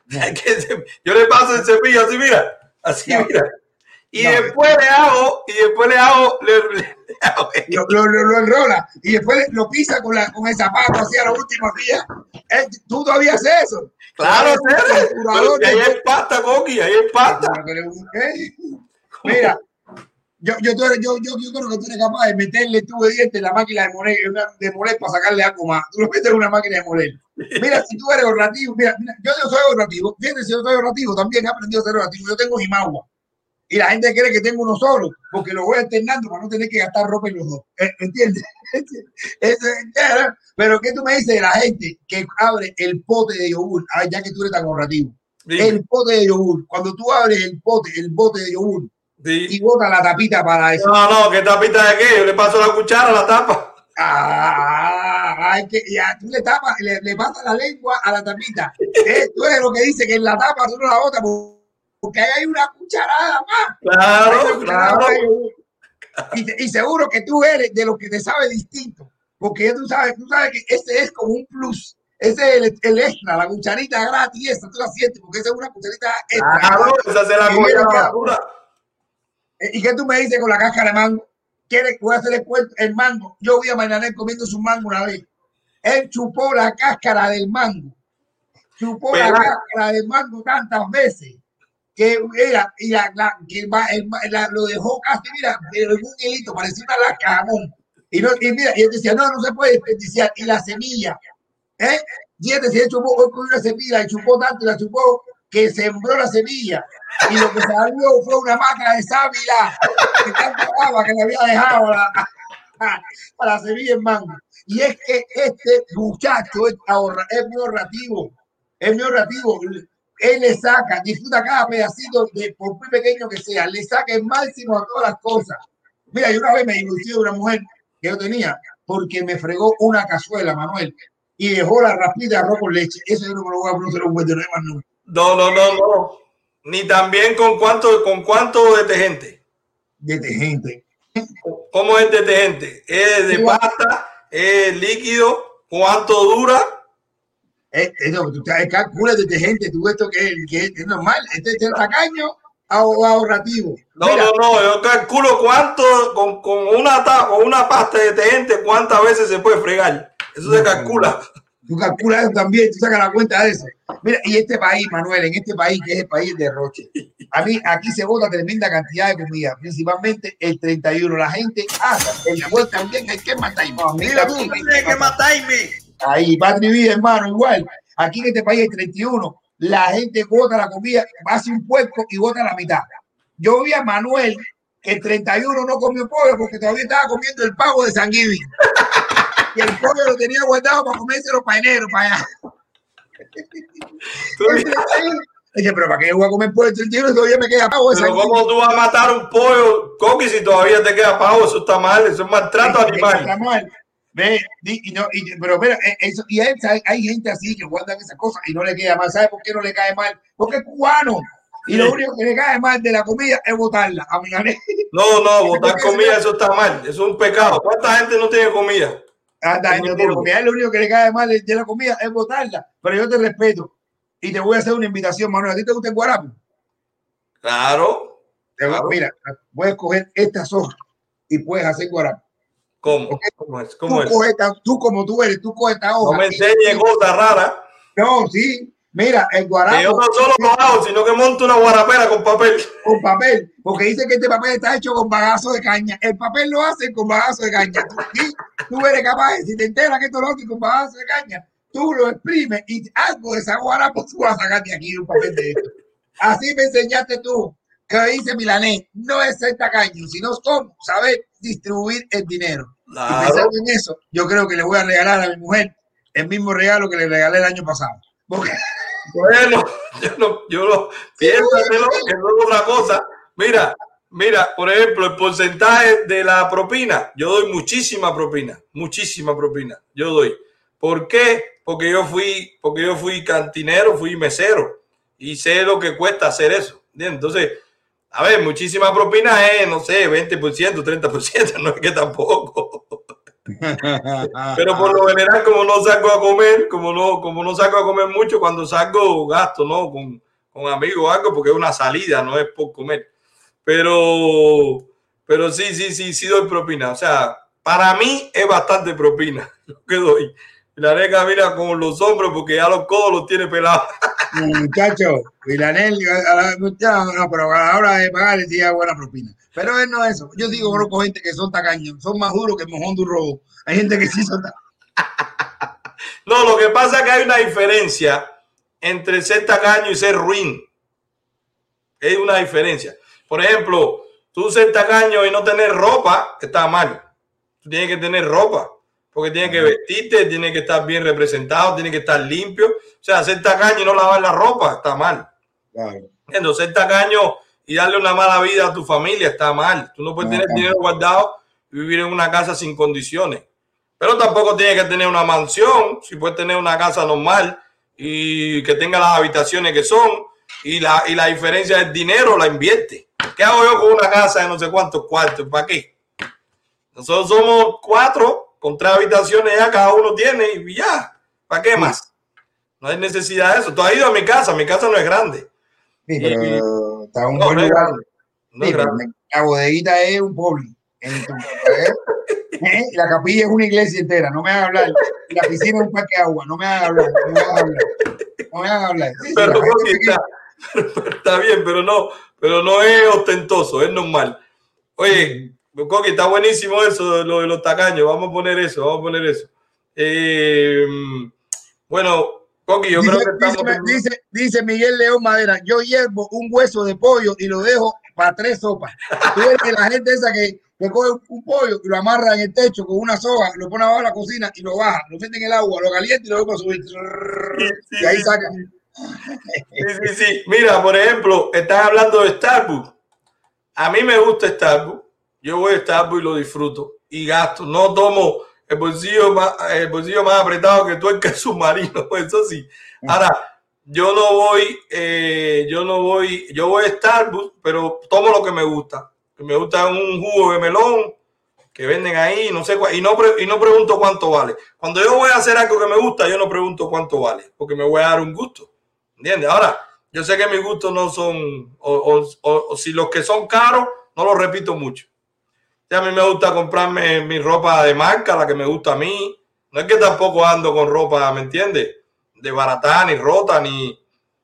Que Yo le paso el cepillo así, mira. Así, mira. Y No. después le hago, y después le hago, le- le hago- lo, lo, lo, lo enrola y después lo pisa con, la, con el zapato así a los últimos días. Eh, ¿Tú todavía haces eso? Claro, haces ahí hay pasta, Coqui, ahí hay pasta. ¿Eh? Mira, yo, yo, yo, yo, yo creo que tú eres capaz de meterle tubo de en la máquina de moler, de moler para sacarle algo más. Tú lo metes en una máquina de moler. Mira, si tú eres ahorrativo, mira, mira, yo no soy ahorrativo. Fíjate, si yo soy ahorrativo, también he aprendido a ser ahorrativo. Yo tengo Jimagua. Y la gente cree que tengo uno solo, porque lo voy alternando para no tener que gastar ropa en los dos. ¿Eh? ¿Entiendes? Pero ¿qué tú me dices de la gente que abre el pote de yogur? Ah, ya que tú eres tan ahorrativo. El pote de yogur. Cuando tú abres el pote, el bote de yogur Sí. y botas la tapita para eso. No, no, ¿qué tapita de qué? Yo le paso la cuchara a la tapa. Ah, hay que, ya, tú le tapas, le, le pasas la lengua a la tapita. Eh, tú eres lo que dice que en la tapa tú no la botas porque ahí hay una cucharada más. Claro, cucharada claro. más. Y, seguro que tú eres de los que te sabe distinto, porque tú sabes, tú sabes que ese es como un plus. Ese es el, el extra, la cucharita gratis, esa tú la sientes, porque esa es una cucharita extra. Claro, esa se la Que coge viene a la ya. basura. Eh, ¿Y qué tú me dices con la cáscara de mango? ¿Quieres voy a hacer el cuento? El mango. Yo vi a Maynanel comiendo su mango una vez. Él chupó la cáscara del mango. Chupó la cáscara del mango tantas veces que era, y la, la- que el el la- lo dejó casi, mira, pero un hilito, parecía una lasca de jamón. Y, no, y mira, y él decía, no, no se puede desperdiciar. Y la semilla, ¿eh? Y este se chupó, hoy una semilla, y chupó tanto, y la chupó, que sembró la semilla. Y lo que salió fue una maca de sábila, que tanto agua que le había dejado la, a la semilla en mango. Y es que este muchacho es, ahorra, es muy ahorrativo, es muy ahorrativo. Él le saca, disfruta cada pedacito, de, por muy pequeño que sea, le saca el máximo a todas las cosas. Mira, yo una vez me divorcié de una mujer que yo tenía porque me fregó una cazuela, Manuel, y dejó la raspita de arroz con leche. Eso yo no me lo voy a poner, a tener más nunca. No, no, no, no. Ni también con cuánto, con cuánto detergente. Detergente. ¿Cómo es detergente? ¿Es de pasta? ¿Es líquido? ¿Cuánto dura? Eh, eh, no, tú te calculas detergente, tú esto que, que es normal, este es tacaño o ahorrativo. No, Mira, no, no. Yo calculo cuánto, con, con, una, con una pasta de detergente, cuántas veces se puede fregar. Eso se calcula. Tú calculas eso también, tú sacas la cuenta de eso. Mira, y este país, Manuel, en este país que es el país de Roche, a mí aquí se vota tremenda cantidad de comida, principalmente el 31. La gente hace el juez también, hay que matarme. Mira tú, Hay que matarme. Ahí, patria y vida, hermano, igual. Aquí en este país el 31, la gente vota la comida, hace un puerco y vota la mitad. Yo vi a Manuel que el 31 no comió pollo porque todavía estaba comiendo el pavo de San Giving. Y el pollo lo tenía guardado para comérselo para enero, para allá. El 31, Dije, pero ¿para qué voy a comer pollo el 31 si todavía me queda pavo Pero? ¿cómo tú vas a matar un pollo, Coqui, si todavía te queda pavo? Eso está mal. Eso es maltrato animal. Ve, y no, y- pero mira, eh, eso, y hay, hay gente así que guardan esas cosas y no le queda mal. ¿Sabe por qué no le cae mal? Porque es cubano. Y lo único que le cae mal de la comida es botarla. A No, no, botar comida, eso está mal. Eso es un pecado. ¿Cuánta gente no tiene comida? Anda, no tiene comida. Lo único que le cae mal de la comida es botarla. Pero yo te respeto. Y te voy a hacer una invitación, Manuel. ¿A ti te gusta el guarapo? Claro. Claro. Mira, puedes coger estas hojas y puedes hacer guarapo. ¿Cómo? ¿Cómo es? ¿Cómo tú, es? coges tú como tú eres, tú coges esta hoja. No me enseñes cosas raras. No, sí. Mira, el guarapo. Que yo no solo lo hago, sino que monto una guarapera con papel. con papel, porque dice que este papel está hecho con bagazo de caña. El papel lo hace con bagazo de caña. Tú, sí, tú eres capaz, si te enteras que esto lo hace con bagazo de caña, tú lo exprimes y algo de esa guarapo tú vas a sacar de aquí un papel de esto. Así me enseñaste tú, que dice Milanés, no es ser tacaño, sino cómo saber distribuir el dinero. Y Claro. pensando en eso, yo creo que le voy a regalar a mi mujer el mismo regalo que le regalé el año pasado. Porque Bueno, yo no, yo no, piénsatelo, que no es otra cosa. Mira, mira, por ejemplo, el porcentaje de la propina, yo doy muchísima propina, muchísima propina, yo doy. ¿Por qué? Porque yo fui, porque yo fui cantinero, fui mesero y sé lo que cuesta hacer eso. ¿entiendes? Entonces, a ver, muchísima propina es, no sé, 20%, 30%, no es que tampoco. Pero por lo general, como no salgo a comer, como no, como no salgo a comer mucho, cuando salgo gasto, ¿no? Con, con amigos o algo, porque es una salida, no es por comer. Pero, pero sí, sí, sí, sí doy propina. O sea, para mí es bastante propina lo que doy. La nega mira con los hombros porque ya los codos los tiene pelados. Muchacho, la- ya, no, pero a la hora de pagar le da buena propina. Pero él no es eso. Yo digo, conozco gente que son tacaños, son más duros que el mojón de un robo. Hay gente que sí son. No, lo que pasa es que hay una diferencia entre ser tacaño y ser ruin. Hay una diferencia. Por ejemplo, tú ser tacaño y no tener ropa está mal. Tú tienes que tener ropa. Porque tienes que vestirte, tienes que estar bien representado, tienes que estar limpio. O sea, ser tacaño y no lavar la ropa está mal. Entonces, ser tacaño y darle una mala vida a tu familia está mal. Tú no puedes tener dinero guardado y vivir en una casa sin condiciones. Pero tampoco tienes que tener una mansión, si puedes tener una casa normal y que tenga las habitaciones que son y la, y la diferencia del dinero la invierte. ¿Qué hago yo con una casa de no sé cuántos cuartos? ¿Para qué? Nosotros somos cuatro con tres habitaciones ya cada uno tiene y ya. ¿Para qué más? No hay necesidad de eso. Tú has ido a mi casa, mi casa no es grande. Sí, pero está en un No, buen lugar. No Sí, la bodeguita es un pueblo. ¿eh? ¿Eh? La capilla es una iglesia entera, no me hagan hablar. La piscina es un parque de agua, no me hagan hablar. No me hagan hablar. No me hagan hablar. Sí, pero, está, pero está bien, pero no, pero no es ostentoso, es normal. Oye, Coqui, está buenísimo eso, lo de los tacaños. Vamos a poner eso, vamos a poner eso. Eh, bueno, Coqui, yo dice, creo que estamos. dice- dice- dice Miguel León Madera, yo hiervo un hueso de pollo y lo dejo para tres sopas. Tú eres la gente esa que, que coge un pollo y lo amarra en el techo con una soga, lo pone abajo de la cocina y lo baja, lo mete en el agua, lo calienta y lo deja subir. y ahí saca. Sí, sí, sí. Mira, por ejemplo, estás hablando de Starbucks. A mí me gusta Starbucks. Yo voy a Starbucks y lo disfruto. Y gasto. No tomo el bolsillo más, el bolsillo más apretado que tú el que submarino. Eso sí. Ahora, yo no voy, eh, yo no voy, yo voy a Starbucks, pero tomo lo que me gusta. Me gusta un jugo de melón que venden ahí, no sé cuál, y no, y no pregunto cuánto vale. Cuando yo voy a hacer algo que me gusta, yo no pregunto cuánto vale, porque me voy a dar un gusto. ¿Entiendes? Ahora, yo sé que mis gustos no son, o, o- o- o si los que son caros, no los repito mucho. Sea, a mí me gusta comprarme mi ropa de marca, la que me gusta a mí. No es que tampoco ando con ropa, ¿me entiendes? De barata, ni rota, ni...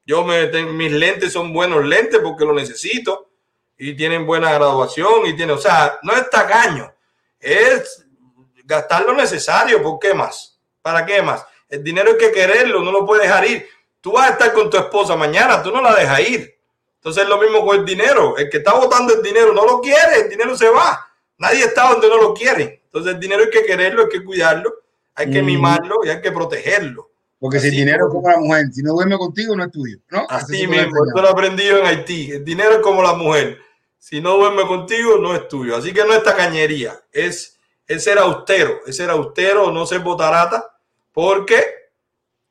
Yo me, ten- mis lentes son buenos lentes porque los necesito y tienen buena graduación y tiene, o sea, no es tacaño, es gastar lo necesario, ¿por qué más? ¿Para qué más? El dinero hay que quererlo, no lo puedes dejar ir. Tú vas a estar con tu esposa mañana, tú no la dejas ir. Entonces es lo mismo con el dinero. El que está botando el dinero no lo quiere, el dinero se va. Nadie está donde no lo quiere. Entonces el dinero hay que quererlo, hay que cuidarlo, hay que Mm. mimarlo y hay que protegerlo. Porque si el dinero es como- como la mujer, si no duerme contigo, no es tuyo. ¿no? Así mismo, esto lo he aprendido en Haití. El dinero es como la mujer. Si no duerme contigo, no es tuyo. Así que no es tacañería, es, es ser austero, es ser austero, no ser botarata, porque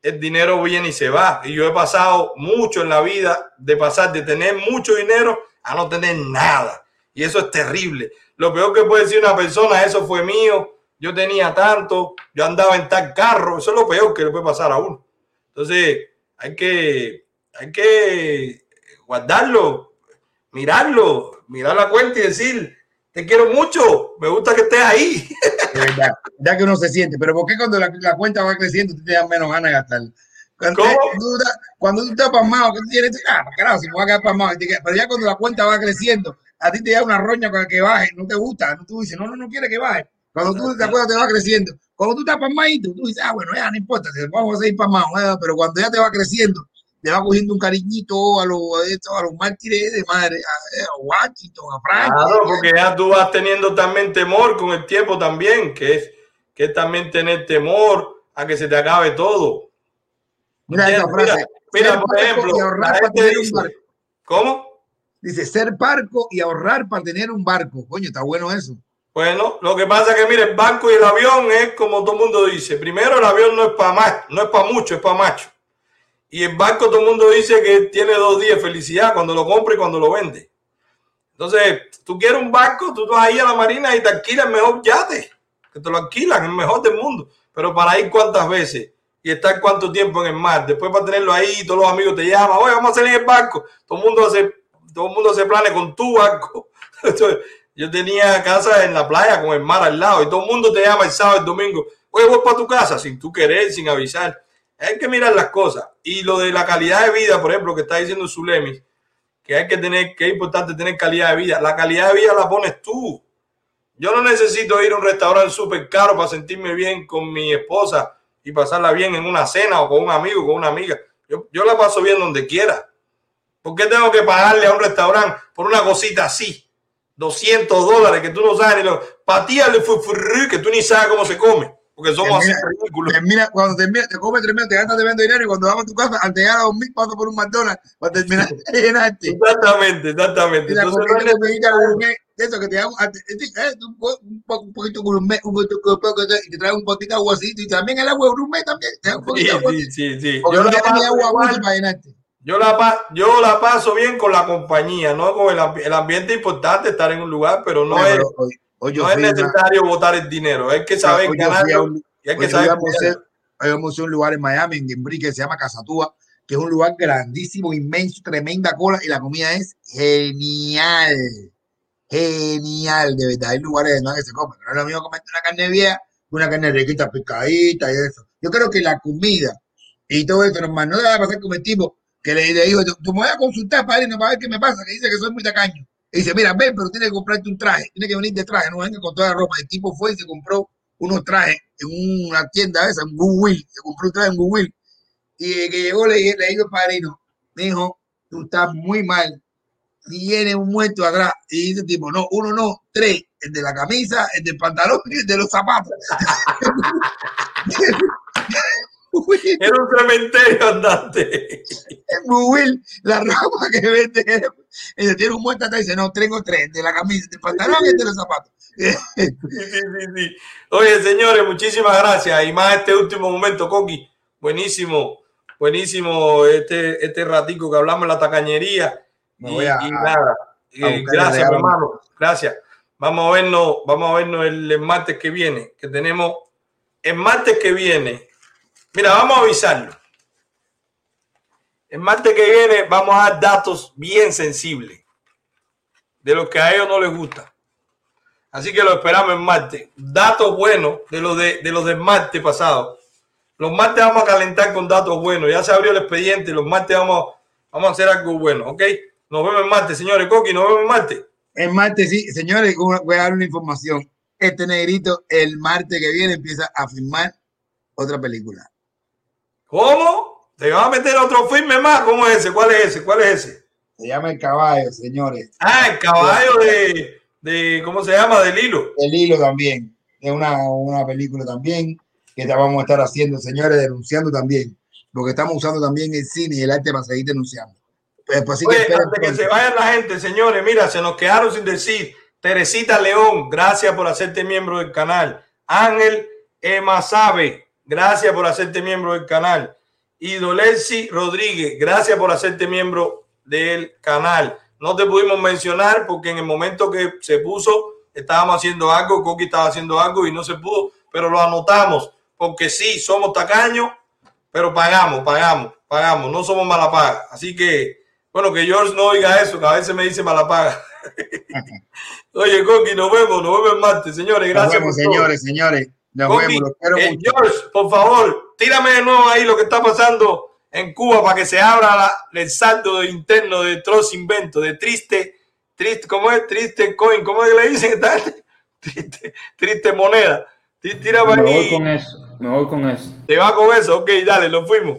el dinero viene y se va. Y yo he pasado mucho en la vida de pasar de tener mucho dinero a no tener nada. Y eso es terrible. Lo peor que puede decir una persona, eso fue mío, yo tenía tanto, yo andaba en tal carro, eso es lo peor que le puede pasar a uno. Entonces, hay que, hay que guardarlo, mirarlo, mirar la cuenta y decir, te quiero mucho, me gusta que estés ahí. De verdad, ya que uno se siente, pero ¿por qué cuando la, la cuenta va creciendo te das menos ganas de gastar? Cuando, ¿Cómo? tú, cuando tú estás pasmado, que tú tienes, ah, carajo, si me voy a quedar pasmado, pero ya cuando la cuenta va creciendo, a ti te da una roña con el que baje, no te gusta, no, tú dices, no, no, no quiere que baje. Cuando tú te acuerdas te va creciendo. Cuando tú estás pasmadito, tú dices, ah, bueno, ya no importa, vamos a seguir pasmados, eh, pero cuando ya te va creciendo, te va cogiendo un cariñito a los, a los mártires de madre, a, a Washington, a Frank. Claro, porque ya tú vas teniendo también temor con el tiempo también, que es, que es también tener temor a que se te acabe todo. Mira esa ¿Entiendes? frase. Mira, ser por ejemplo, la gente dice-. ¿Cómo? Dice ser parco y ahorrar para tener un barco. Coño, está bueno eso. Bueno, lo que pasa es que, mire, el barco y el avión es como todo el mundo dice. Primero, el avión no es para más, no es para mucho, es para macho. Y el barco todo el mundo dice que tiene dos días de felicidad cuando lo compra y cuando lo vende. Entonces, tú quieres un barco, tú vas ahí a la marina y te alquilas el mejor yate, que te lo alquilan, el mejor del mundo. Pero para ir cuántas veces y estar cuánto tiempo en el mar. Después para tenerlo ahí, todos los amigos te llaman, oye, vamos a salir el barco. Todo el mundo hace, todo el mundo hace planes con tu barco. Yo tenía casa en la playa con el mar al lado y todo el mundo te llama el sábado, el domingo. Oye, voy para tu casa sin tú querer, sin avisar. Hay que mirar las cosas. Y lo de la calidad de vida, por ejemplo, que está diciendo Zulemi, que hay que tener, que es importante tener calidad de vida. La calidad de vida la pones tú. Yo no necesito ir a un restaurante súper caro para sentirme bien con mi esposa y pasarla bien en una cena o con un amigo, con una amiga. Yo, yo la paso bien donde quiera. ¿Por qué tengo que pagarle a un restaurante por una cosita así? 200 dólares que tú no sabes ni lo. Patíale fufurrí, que tú ni sabes cómo se come. Porque somos así Termina- ridículos. termina- cuando termina, te comes tremendo, te gastas tremendo dinero y cuando vas a tu casa, al llegar a dormir, pasas por un McDonald's para terminar de llenarte. Exactamente, exactamente. Y la Entonces, no comida, es comidita gourmet, eso que te da un, eh, un, un po- un poquito gourmet, un poquito y te trae un poquito de aguacito y también el agua gourmet también. Te da un Sí, poquito de agua. sí, sí, sí. Porque Yo no paso agua dulce para llenarte. Yo la, yo la paso bien con la compañía, no con el, el ambiente. Es importante estar en un lugar, pero no, Oye, es, pero hoy- hoy no es necesario botar el dinero. Hay que saber y hay que saber íbamos a un lugar en Miami, en Gembri, que se llama Casatúa, que es un lugar grandísimo, inmenso, tremenda cola, y la comida es genial. Genial, de verdad. Hay lugares de nada que se comen. No es lo mismo comerte una carne vieja una carne riquita, picadita y eso. Yo creo que la comida y todo esto, normal, no debe pasar como el tipo que le, le digo, tú me voy a consultar para irnos para ver qué me pasa, que dice que soy muy tacaño. Y dice, mira, ven, pero tienes que comprarte un traje, tienes que venir de traje, no venga con toda la ropa. El tipo fue y se compró unos trajes en una tienda esa, en Goodwill, se compró un traje en Goodwill. Y que llegó, le, le dijo el padrino, me dijo, tú estás muy mal, tiene un muerto atrás. Y dice el tipo, no, uno no, tres, el de la camisa, el del pantalón y el de los zapatos. Era un cementerio andante. Google la ropa que vende. Ella tiene un muerto atrás y dice, no, tengo tres, de la camisa, del pantalón y el de los zapatos. Sí, sí, sí, sí. Oye, señores, muchísimas gracias. Y más este último momento, Coqui. Buenísimo, buenísimo este, este ratico que hablamos en la tacañería. Y, voy a- y nada. Eh, gracias, hermano. Gracias. Vamos a vernos, vamos a vernos el, el martes que viene, que tenemos el martes que viene. Mira, vamos a avisarlo. El martes que viene vamos a dar datos bien sensibles de los que a ellos no les gusta. Así que lo esperamos el martes. Datos buenos de los de, de los del martes pasado. Los martes vamos a calentar con datos buenos. Ya se abrió el expediente. Los martes vamos, vamos a hacer algo bueno. ¿Ok? Nos vemos el martes, señores. Coqui, nos vemos el martes. El martes, sí, señores, voy a dar una información. Este negrito, el martes que viene, empieza a filmar otra película. ¿Cómo? ¿Te vas a meter otro filme más? ¿Cómo es ese? ¿Cuál es ese? ¿Cuál es ese? Se llama El Caballo, señores. Ah, el caballo de, de ¿cómo se llama? Del hilo. El hilo también. Es una, una película también que vamos a estar haciendo, señores, denunciando también. Porque estamos usando también el cine y el arte para seguir denunciando. Pues, pues, así que antes se vayan la gente, señores, mira, se nos quedaron sin decir. Teresita León, gracias por hacerte miembro del canal. Ángel Emasabe, gracias por hacerte miembro del canal. Y Dolersi Rodríguez, gracias por hacerte miembro del canal. No te pudimos mencionar porque en el momento que se puso estábamos haciendo algo, Coqui estaba haciendo algo y no se pudo, pero lo anotamos, porque sí, somos tacaños, pero pagamos, pagamos, pagamos, no somos mala paga. Así que, bueno, que George no oiga eso, que a veces me dice mala paga. Oye, Coqui, nos vemos, nos vemos el martes, señores, gracias. Nos vemos, todo. señores, señores. Nos Coqui, vemos, los quiero eh, mucho. George, por favor, tírame de nuevo ahí lo que está pasando en Cuba para que se abra la- el saldo interno de Troz Invento, de triste, triste, ¿cómo es? Triste coin, ¿cómo es que le dicen? Triste, triste moneda. Tírame Me voy ahí. con eso. Me voy con eso. ¿Te va con eso? Ok, dale, lo fuimos.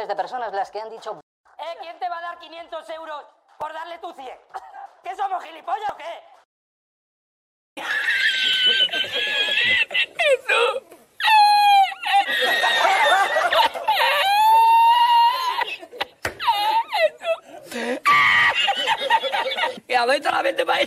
miles de personas las que han dicho... ¿Eh? ¿Quién te va a dar 500 euros por darle tu 100? ¿Qué somos gilipollas o qué? Que solamente para